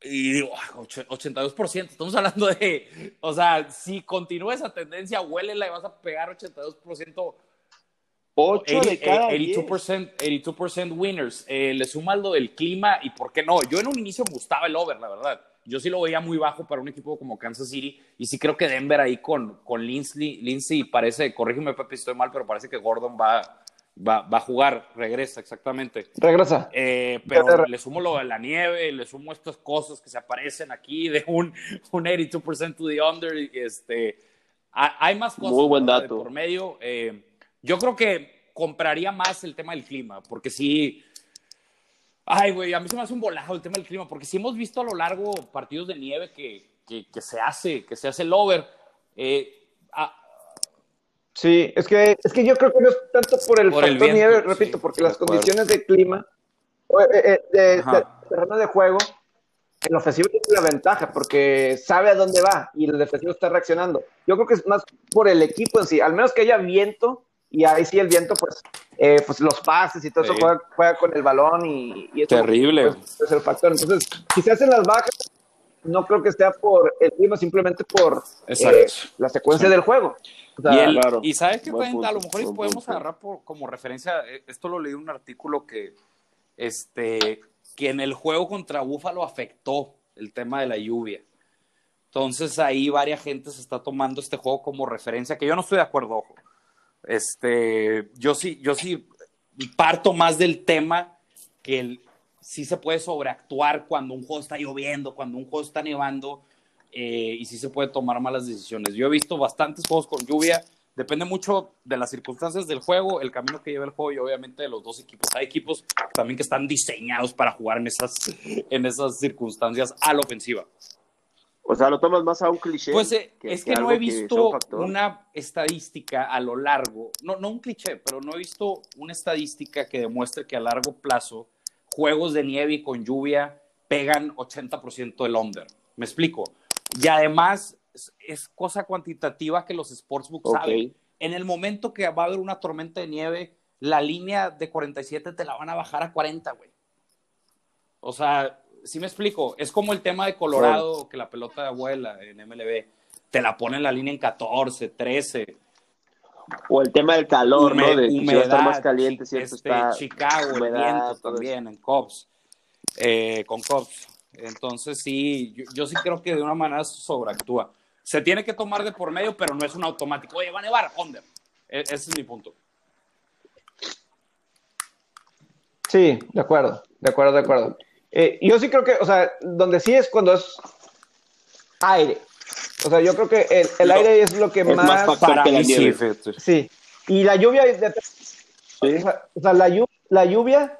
y digo, 82%, estamos hablando de, o sea, si continúa esa tendencia, huélela y vas a pegar 82%. 8 de cada 82%, 82% winners. Eh, le suma lo del clima y por qué no. Yo en un inicio me gustaba el over, la verdad yo sí lo veía muy bajo para un equipo como Kansas City. Y sí creo que Denver ahí con, con Lindsay, Lindsay parece, corrígeme Pepe si estoy mal, pero parece que Gordon va, Va, va a jugar, regresa, exactamente. Regresa. Eh, pero le sumo lo de la nieve, le sumo estas cosas que se aparecen aquí de un, un 82% to the under. Este, hay más cosas Muy buen dato. por medio. Eh, yo creo que compraría más el tema del clima, porque sí. Ay, güey, a mí se me hace un volado el tema del clima, porque sí hemos visto a lo largo partidos de nieve que, que, que se hace, que se hace el over. Eh, Sí, es que, es que yo creo que no es tanto por el factor nieve, repito, porque las condiciones de clima, eh, eh, de, terreno de juego, el ofensivo tiene la ventaja porque sabe a dónde va y el defensivo está reaccionando. Yo creo que es más por el equipo en sí, al menos que haya viento y ahí sí el viento, pues, eh, pues los pases y todo eso juega, con el balón y, y Terrible. Pues, es el factor. Entonces, si se hacen las bajas, no creo que sea por el clima, simplemente por la secuencia del juego y, sabes que a lo mejor podemos agarrar como referencia, eh, esto lo leí en un artículo que, este, que en el juego contra Búfalo afectó el tema de la lluvia. Entonces ahí varias gente se está tomando este juego como referencia, que yo no estoy de acuerdo, ojo. Este, yo sí, yo sí parto más del tema que el, sí se puede sobreactuar cuando un juego está lloviendo, cuando un juego está nevando, eh, y sí se puede tomar malas decisiones. Yo he visto bastantes juegos con lluvia, depende mucho de las circunstancias del juego, el camino que lleva el juego y obviamente de los dos equipos. Hay equipos también que están diseñados para jugar en esas, en esas circunstancias a la ofensiva. O sea, lo tomas más a un cliché. Pues eh, es que, no he visto una estadística a lo largo, no, no un cliché, pero no he visto una estadística que demuestre que a largo plazo juegos de nieve y con lluvia pegan 80% del under. ¿Me explico? Y además es, cosa cuantitativa que los sportsbooks saben. En el momento que va a haber una tormenta de nieve, la línea de 47 te la van a bajar a 40, güey. O sea, si me explico, es como el tema de Colorado, que la pelota de abuela en MLB, te la ponen la línea en 14, 13. O el tema del calor, ¿no? De humedad, más caliente, ¿cierto? Este, Chicago, el viento también, en Cubs, eh, con Cubs. Entonces sí, yo, sí creo que de una manera sobreactúa. Se tiene que tomar de por medio, pero no es un automático. Oye, va a nevar, Under. E, ese es mi punto. Sí, de acuerdo, de acuerdo, de acuerdo. Eh, yo sí creo que, o sea, donde sí es cuando es aire. O sea, yo creo que el, aire es lo que más... para mí sí, sí. Y la lluvia... O sea, la, la lluvia,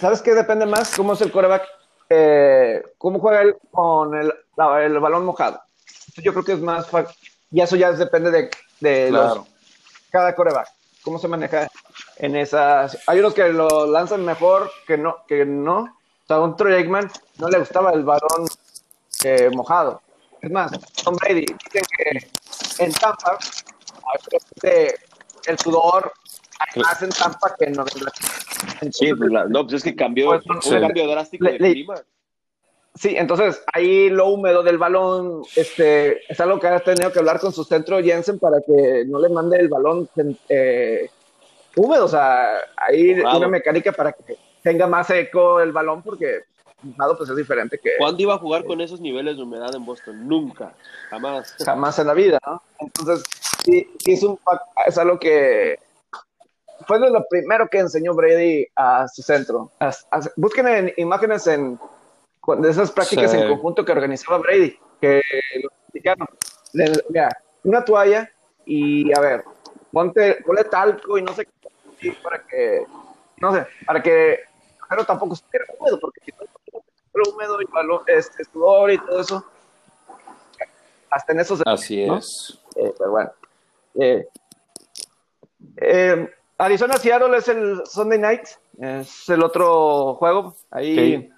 ¿sabes qué depende más? ¿Cómo es el coreback? Eh, cómo juega él con el, el, balón mojado. Yo creo que es más, y eso ya depende de, de los, cada coreback, cómo se maneja en esas. Hay unos que lo lanzan mejor que no, que no. Sea, un Troy Aikman no le gustaba el balón eh, mojado. Es más, Tom Brady, dicen que en Tampa, el sudor hay más en Tampa que en Nueva Sí, pues no, pues es que cambió, pues, un cambio drástico de clima. Sí, entonces ahí lo húmedo del balón este, es algo que ha tenido que hablar con su centro Jensen para que no le mande el balón eh, húmedo. O sea, ahí una mecánica para que tenga más eco el balón porque mojado pues es diferente que... ¿Cuándo iba a jugar con esos niveles de humedad en Boston? Nunca, jamás. Jamás en la vida, ¿no? Entonces, sí, sí es, un, es algo que fue lo primero que enseñó Brady a su centro. busquen en, imágenes en, de esas prácticas en conjunto que organizaba Brady, que lo explicaron. Mira, una toalla y a ver, ponte, ponle talco y no sé qué, para que, no sé, para que, pero tampoco esté húmedo, porque si no húmedo y balón, este, sudor y todo eso, hasta en esos. Así es. Eh, pero bueno. Eh, eh, Arizona Seattle es el Sunday Night, es el otro juego. Ahí.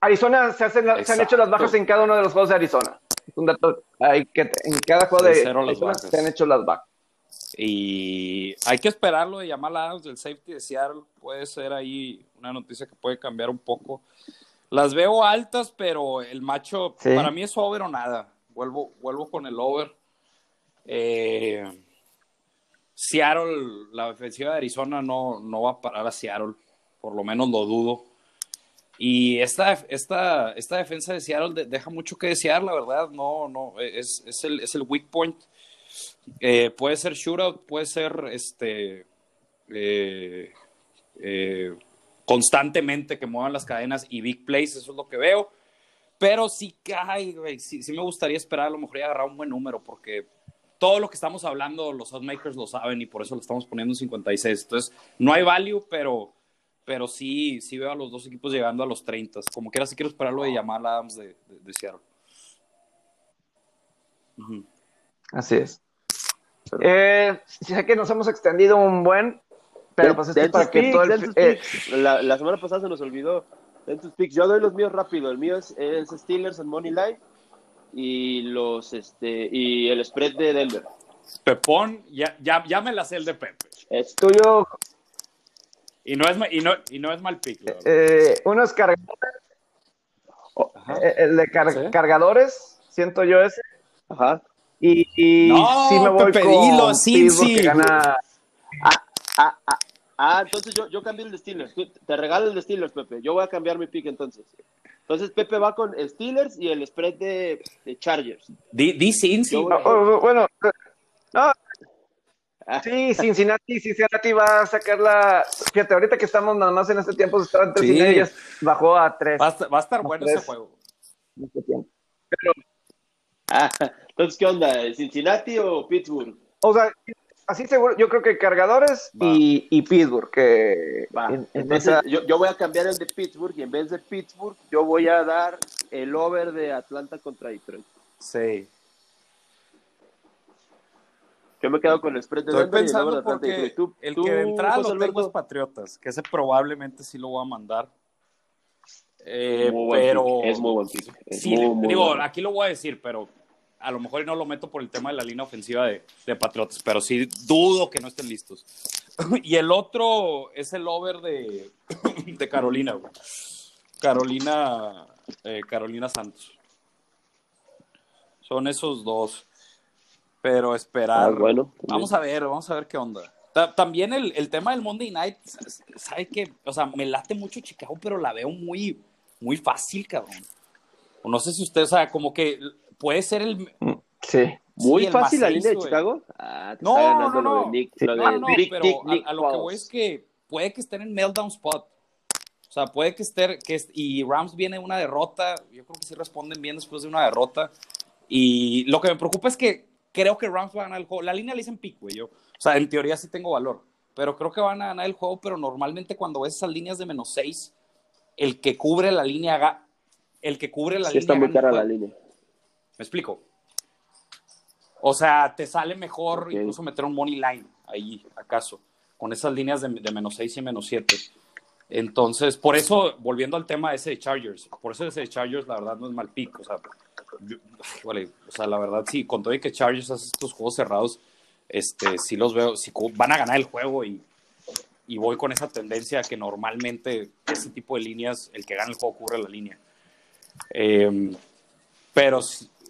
Arizona se, han hecho las bajas en cada uno de los juegos de Arizona. un dato, hay que, en cada juego de Arizona se han hecho las bajas. Y hay que esperarlo de llamar Adams del safety de Seattle. Puede ser ahí una noticia que puede cambiar un poco. Las veo altas, pero el macho para mí es over o nada. Vuelvo, vuelvo con el over. Eh, Seattle, la defensiva de Arizona no, no va a parar a Seattle, por lo menos lo dudo. Y esta, esta, esta defensa de Seattle deja mucho que desear, la verdad, no, no, es, el, es el weak point. Eh, puede ser shootout, puede ser este eh, eh, constantemente que muevan las cadenas y big plays, eso es lo que veo. Pero sí, ay, güey, sí, sí, me gustaría esperar a lo mejor y agarrar un buen número, porque todo lo que estamos hablando, los outmakers lo saben y por eso lo estamos poniendo en 56. Entonces, no hay value, pero, pero sí, sí veo a los dos equipos llegando a los 30. Como quiera, sí quiero esperar lo de Jamal Adams de, de, de Seattle. Uh -huh. Así es. Eh, sé que nos hemos extendido un buen, pero pues esto para que todo el... eh, la, la, semana pasada se nos olvidó. Picks. Yo doy los míos rápido. El mío es, es Steelers en Money Line y los este y el spread de Denver. Pepón, ya, ya, ya me la sé el de Pepe. Es tuyo. Y no es, y no, y no es mal pick. Eh, unos cargadores. Eh, el de car ¿Sí? cargadores, siento yo ese. Ajá. Y, y no, sí me voy Pepe, con dilo, sí. que gana. Ah, ah, ah, ah, entonces yo, yo cambié el de Steelers. Te regalo el de Steelers, Pepe. Yo voy a cambiar mi pick entonces. Entonces Pepe va con Steelers y el spread de, de Chargers. Di, di Cincy. Oh, oh, bueno, no. Sí, Cincinnati, Cincinnati va a sacar la. Fíjate, ahorita que estamos nada más en este tiempo, estaban tres sí. y bajó a tres. Va a estar, va a estar bueno ese juego. Este tiempo. Pero, ah, entonces, ¿qué onda? ¿Cincinnati o Pittsburgh? O sea, así seguro, yo creo que cargadores y, y, Pittsburgh. Que en, en Entonces, esa... yo, yo, voy a cambiar el de Pittsburgh y en vez de Pittsburgh, yo voy a dar el over de Atlanta contra Detroit. Sí. Yo me quedo con el spread de Estoy Denver pensando y el porque tú, el tú, que de entrada lo tengo es Patriotas, que ese probablemente sí lo voy a mandar. Eh, muy pero es muy buen pick. Sí, muy, muy digo, bueno. aquí lo voy a decir, pero a lo mejor no lo meto por el tema de la línea ofensiva de, de Patriotas, pero sí dudo que no estén listos. y el otro es el over de, de Carolina, güey. Carolina, eh, Carolina Santos. Son esos dos. Pero esperar. Ah, bueno, vamos a ver, vamos a ver qué onda. También el, el tema del Monday Night, ¿sabe qué? O sea, me late mucho Chicago, pero la veo muy, muy fácil, cabrón. No sé si usted, o sea, como que puede ser el. Sí. Muy sí, fácil la línea de Chicago. Ah, no, no, no. Nick, no, no, no, pero Nick, a, a, lo que voy es que puede que estén en meltdown spot. O sea, puede que estén, que y Rams viene una derrota. Yo creo que sí responden bien después de una derrota. Y lo que me preocupa es que creo que Rams va a ganar el juego. La línea le dicen pick, güey. Yo, o sea, en teoría sí tengo valor. Pero creo que van a ganar el juego. Pero normalmente cuando ves esas líneas de menos 6, el que cubre la línea haga. El que cubre la sí línea. está muy cara la línea. ¿Me explico? O sea, te sale mejor okay. incluso meter un money line ahí, acaso, con esas líneas de, de menos 6 y menos 7. Entonces, por eso, volviendo al tema ese de Chargers, por eso ese de Chargers, la verdad, no es mal pick. O sea, vale, o sea, la verdad, sí, con todo y que Chargers hace estos juegos cerrados, este, sí los veo, sí van a ganar el juego y, y voy con esa tendencia que normalmente ese tipo de líneas, el que gana el juego cubre la línea. Eh, pero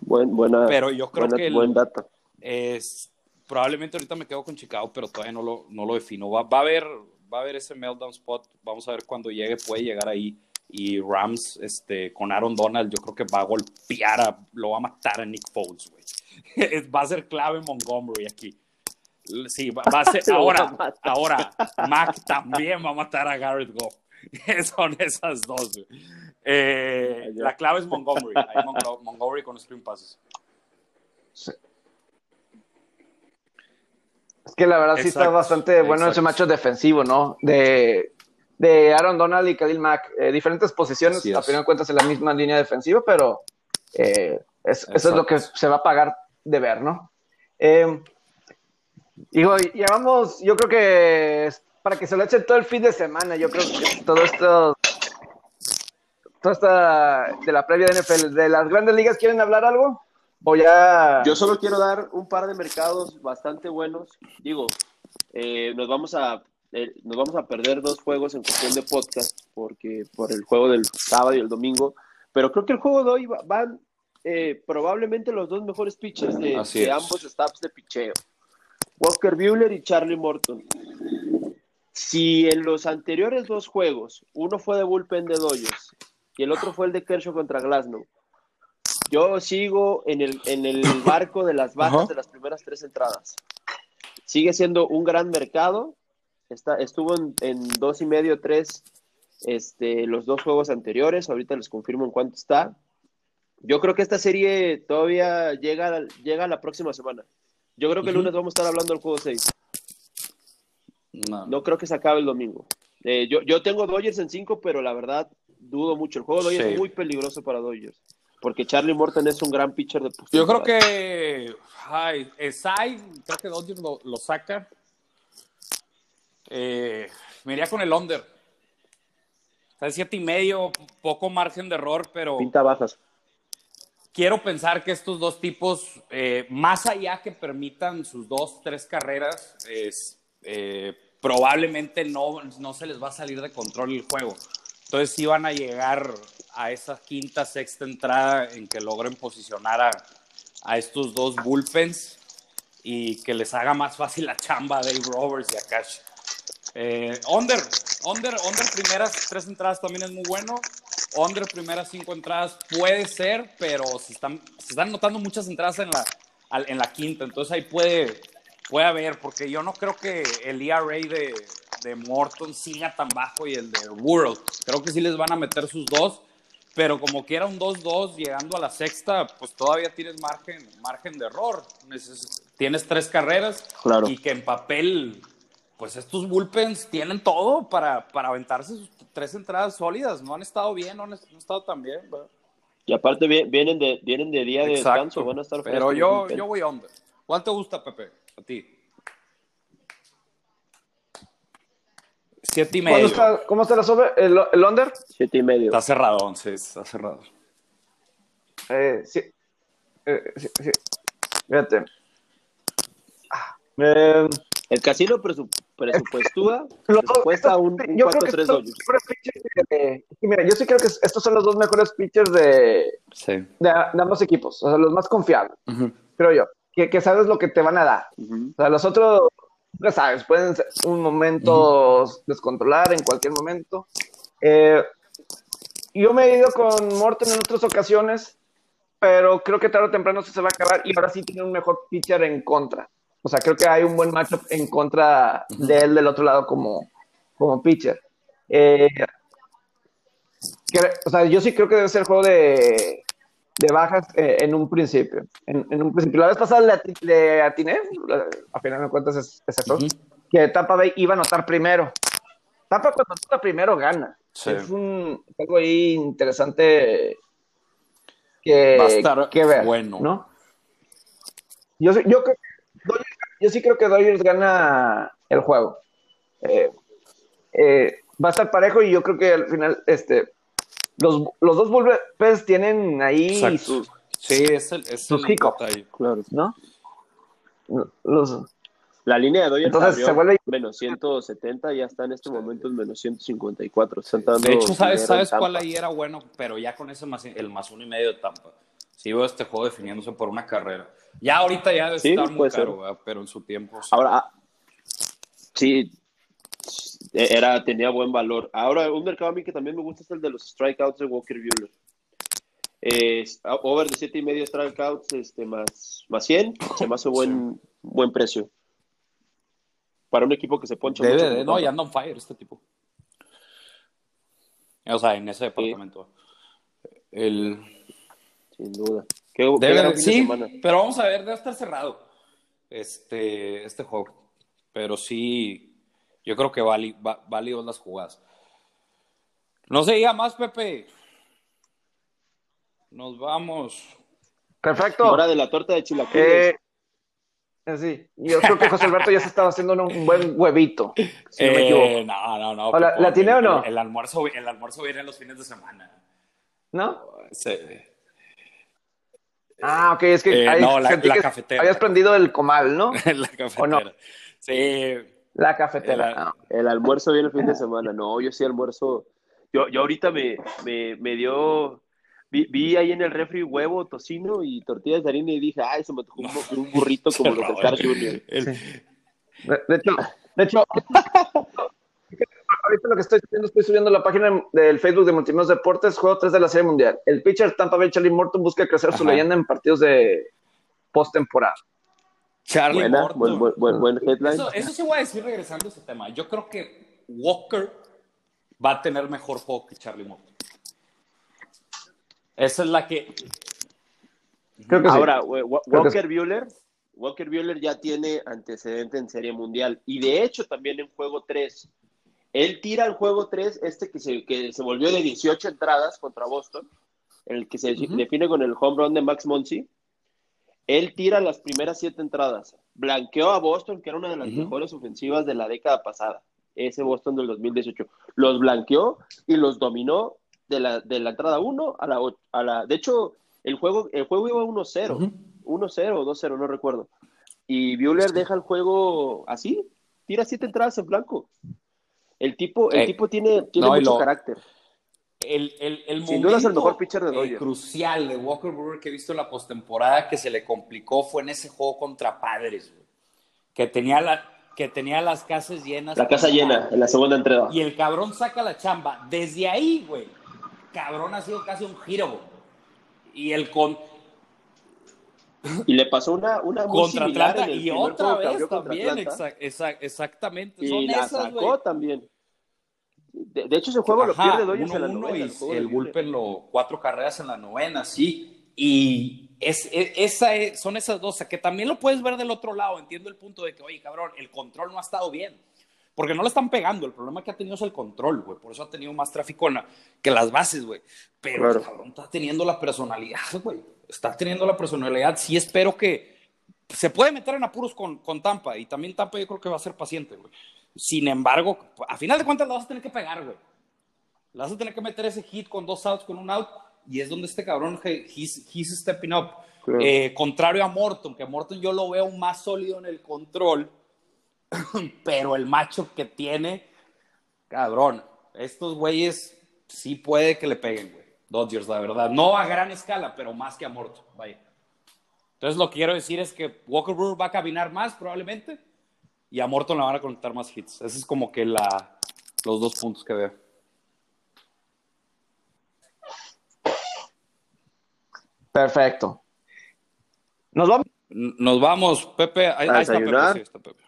Buen, buena, pero yo creo buena, que el, buen dato. Es, probablemente ahorita me quedo con Chicago, pero todavía no lo, no lo defino. Va, va, a haber, va a haber ese meltdown spot. Vamos a ver cuando llegue, puede llegar ahí. Y Rams, este, con Aaron Donald, yo creo que va a golpear, a, lo va a matar a Nick Foles, güey. va a ser clave Montgomery aquí. Sí, va, va a ser, ahora, ahora, Mac también va a matar a Garrett Goff. Son esas dos, güey. Eh, la clave es Montgomery. Ahí Montgomery con screen passes. Sí. Es que la verdad Exacto. sí está bastante bueno Exacto. ese macho defensivo, ¿no? De, de Aaron Donald y Khalil Mack. Eh, diferentes posiciones, a final de cuentas en la misma línea defensiva, pero eh, es, eso es lo que se va a pagar de ver, ¿no? Eh, digo, ya vamos, yo creo que para que se lo echen todo el fin de semana, yo creo que todo esto toda esta de la previa de NFL, de las grandes ligas, ¿quieren hablar algo? Voy a... Yo solo quiero dar un par de mercados bastante buenos. Digo, eh, nos vamos a eh, nos vamos a perder dos juegos en cuestión de podcast porque por el juego del sábado y el domingo, pero creo que el juego de hoy van eh, probablemente los dos mejores pitchers de, de ambos staffs de picheo. Walker Buehler y Charlie Morton. Si en los anteriores dos juegos, uno fue de bullpen de Dodgers y el otro fue el de Kershaw contra Glasnow. Yo sigo en el, en el barco de las bajas de las primeras tres entradas. Sigue siendo un gran mercado. Está, estuvo en, en dos y medio, tres, este, los dos juegos anteriores. Ahorita les confirmo en cuánto está. Yo creo que esta serie todavía llega, llega la próxima semana. Yo creo que el lunes vamos a estar hablando del juego 6. No. No creo que se acabe el domingo. Eh, yo, yo tengo Dodgers en 5, pero la verdad dudo mucho. El juego de Sí. es muy peligroso para Dodgers. Porque Charlie Morton es un gran pitcher de Yo creo que. Ay, Sai, creo que Dodgers lo, lo saca. Eh, me iría con el under. Está en siete y medio, poco margen de error, pero Pinta bajas. quiero pensar que estos dos tipos, eh, más allá que permitan sus dos, tres carreras, es, eh, probablemente no, no se les va a salir de control el juego. Entonces sí van a llegar a esa quinta, sexta entrada en que logren posicionar a, a estos dos bullpens y que les haga más fácil la chamba a Dave Roberts y a Cash. Eh, under, under, under primeras tres entradas también es muy bueno. Under primeras cinco entradas puede ser, pero se están, se están notando muchas entradas en la, en la quinta, entonces ahí puede, puede haber, porque yo no creo que el ERA de, de Morton siga tan bajo y el de World. Creo que sí les van a meter sus dos, pero como quiera un 2-2 llegando a la sexta, pues todavía tienes margen, margen de error. Neces- tienes tres carreras Claro. y que en papel, pues estos bullpens tienen todo para, para aventarse sus tres entradas sólidas. No han estado bien, no han, estado tan bien. ¿verdad? Y aparte vi- vienen de, vienen de día de descanso, van a estar Pero yo, yo voy under. ¿Cuál te gusta, Pepe? A ti. Siete y ¿Cuándo medio. está, ¿Cómo está la sobre? ¿El, el under? Siete y medio. Está cerrado, once, está cerrado. Eh, sí. Eh, sí, sí. Fíjate. Ah, eh, El casino presu- presupuestúa, los presupuesta estos- un, un yo creo que 4-3 estos son los Dodgers. mejores pitchers de- sí, mira, yo sí creo que estos son los dos mejores pitchers de, Sí. de, de ambos equipos, o sea, los más confiables, creo yo, que, que sabes lo que te van a dar. O sea, los otros, ya sabes, pueden ser un momento descontrolar en cualquier momento. Eh, yo me he ido con Morton en otras ocasiones, pero creo que tarde o temprano se va a acabar y ahora sí tiene un mejor pitcher en contra. O sea, creo que hay un buen matchup en contra de él del otro lado como, como pitcher. Eh, que- o sea, yo sí creo que debe ser juego de, de bajas eh, en un principio. En, en un principio. La vez pasada le, ati- le atiné, a final de cuentas es, es eso, que Tampa Bay iba a anotar primero. Tampa cuando anota primero gana. Sí. Es un algo ahí interesante que, Va a estar que ver. bueno. ¿no? Yo, sí- yo, creo que Dodgers- yo sí creo que Dodgers gana el juego. Eh, eh, va a estar parejo y yo creo que al final este, los, los dos bullpens tienen ahí Exacto. sus, Sí, es el, es Sus el hiccups. detalle. Claro. ¿no? Los, La línea de Dodgers Entonces, se vuelve- menos 170, ya está en este momento en menos 154. Están dando De hecho, ¿sabes, ¿sabes cuál ahí era bueno? Pero ya con ese más, el más uno y medio de Tampa. Sí veo este juego definiéndose por una carrera. Ya ahorita ya debe Sí, estar muy caro, ¿verdad? pero en su tiempo. sí. Ahora, ah, sí, era, tenía buen valor. Ahora, un mercado a mí que también me gusta es el de los strikeouts de Walker Buehler. Eh, over de 7 y medio strikeouts este, más, más 100, se me hace buen, buen precio. Para un equipo que se poncha Debe mucho de, no, ya anda on fire este tipo. O sea, en ese departamento. El, Sin duda. Qué, qué Debe de sí, semana. pero vamos a ver, debe estar cerrado este, este juego. Pero sí, yo creo que va- válidos las jugadas. No se diga más, Pepe. Nos vamos. perfecto. Hora de la torta de chilaquiles. Eh, eh, sí, yo creo que José Alberto ya se estaba haciendo un, un buen huevito, si no me Eh, no, no, no. ¿O la- Pepe, la atiné o no? El, almuerzo, el almuerzo viene los fines de semana. ¿No? Sí. Ah, ok, es que, Eh, no, la- sentí la que cafetera. habías prendido el comal, ¿no? la cafetera. no? Sí. La cafetera. El- Ah, El almuerzo viene el fin de semana. No, yo sí almuerzo. Yo, yo ahorita me, me, me dio. Vi, vi ahí en el refri huevo, tocino y tortillas de harina y dije, ay, se me tocó un, un burrito como los de Jr. el- De, de hecho, de hecho, ahorita lo que estoy haciendo, estoy subiendo la página del Facebook de Multimedios Deportes, juego 3 de la Serie Mundial. El pitcher Tampa Bay Charlie Morton busca crecer su leyenda en partidos de postemporada. Charlie Buena, Morton. buen, buen, buen, buen headline. Eso, eso sí voy a decir regresando a ese tema. Yo creo que Walker va a tener mejor juego que Charlie Morton. Esa es la que. Creo que sí. Ahora, we- Wa- Creo que Walker Bueller, Walker Bueller ya tiene antecedente en Serie Mundial y de hecho también en juego 3. Él tira el juego 3, este que se, que se volvió de 18 entradas contra Boston, el que se define con el home run de Max Monsi. Él tira las primeras siete entradas. Blanqueó a Boston, que era una de las mejores ofensivas de la década pasada. Ese Boston del 2018. Los blanqueó y los dominó de la, de la entrada 1 a la, a la. De hecho, el juego, el juego iba 1-0. Ujú. 1-0 o 2-0, no recuerdo. Y Bueller deja el juego así, tira siete entradas en blanco. El tipo, el Eh, tipo tiene, tiene no, mucho lo- carácter. El, el, el Sin duda es el momento, mejor pitcher de eh, crucial de Walker Brewer que he visto en la postemporada que se le complicó fue en ese juego contra Padres, güey. Que tenía, la, que tenía las casas llenas. La casa llena en la segunda entrada. Y el cabrón saca la chamba. Desde ahí, güey, cabrón ha sido casi un giro, güey. Y el con, Y le pasó una, una muy contra similar Atlanta en el y otra vez también, exactamente. Y Son la esas, sacó güey. también. De, de hecho, ese juego lo pierde Dodgers en la 1-1 novena. y el el bullpen lo cuatro carreras en la novena, sí. Y es, es- esa es- son esas dos, o sea, que también lo puedes ver del otro lado. Entiendo el punto de que, oye, cabrón, el control no ha estado bien. Porque no le están pegando. El problema que ha tenido es el control, güey. Por eso ha tenido más tráfico en la- que las bases, güey. Pero Claro. cabrón está teniendo la personalidad, güey. Está teniendo la personalidad. Sí espero que se puede meter en apuros con, con Tampa. Y también Tampa yo creo que va a ser paciente, güey. Sin embargo, a final de cuentas la vas a tener que pegar, güey. Le vas a tener que meter ese hit con dos outs, con un out, y es donde este cabrón, he- he's, he's stepping up. Claro. Eh, contrario a Morton, que Morton yo lo veo más sólido en el control, pero el macho que tiene, cabrón, estos güeyes sí puede que le peguen, güey. Dodgers, la verdad. No a gran escala, pero más que a Morton, vaya. Entonces lo que quiero decir es que Walker Brewer va a caminar más, probablemente, y a Morton le van a conectar más hits. Ese es como que la, los dos puntos que veo. Perfecto. Nos vamos. Nos vamos, Pepe. Ahí, ¿A ahí está Pepe. sí, está Pepe.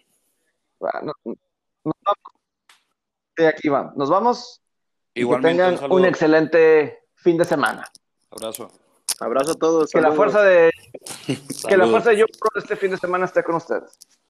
Ah, no- nos vamos. Sí, aquí va. Nos vamos. Y que tengan un excelente fin de semana. Abrazo. Abrazo a todos. Que la fuerza de que la fuerza de yo este fin de semana esté con ustedes.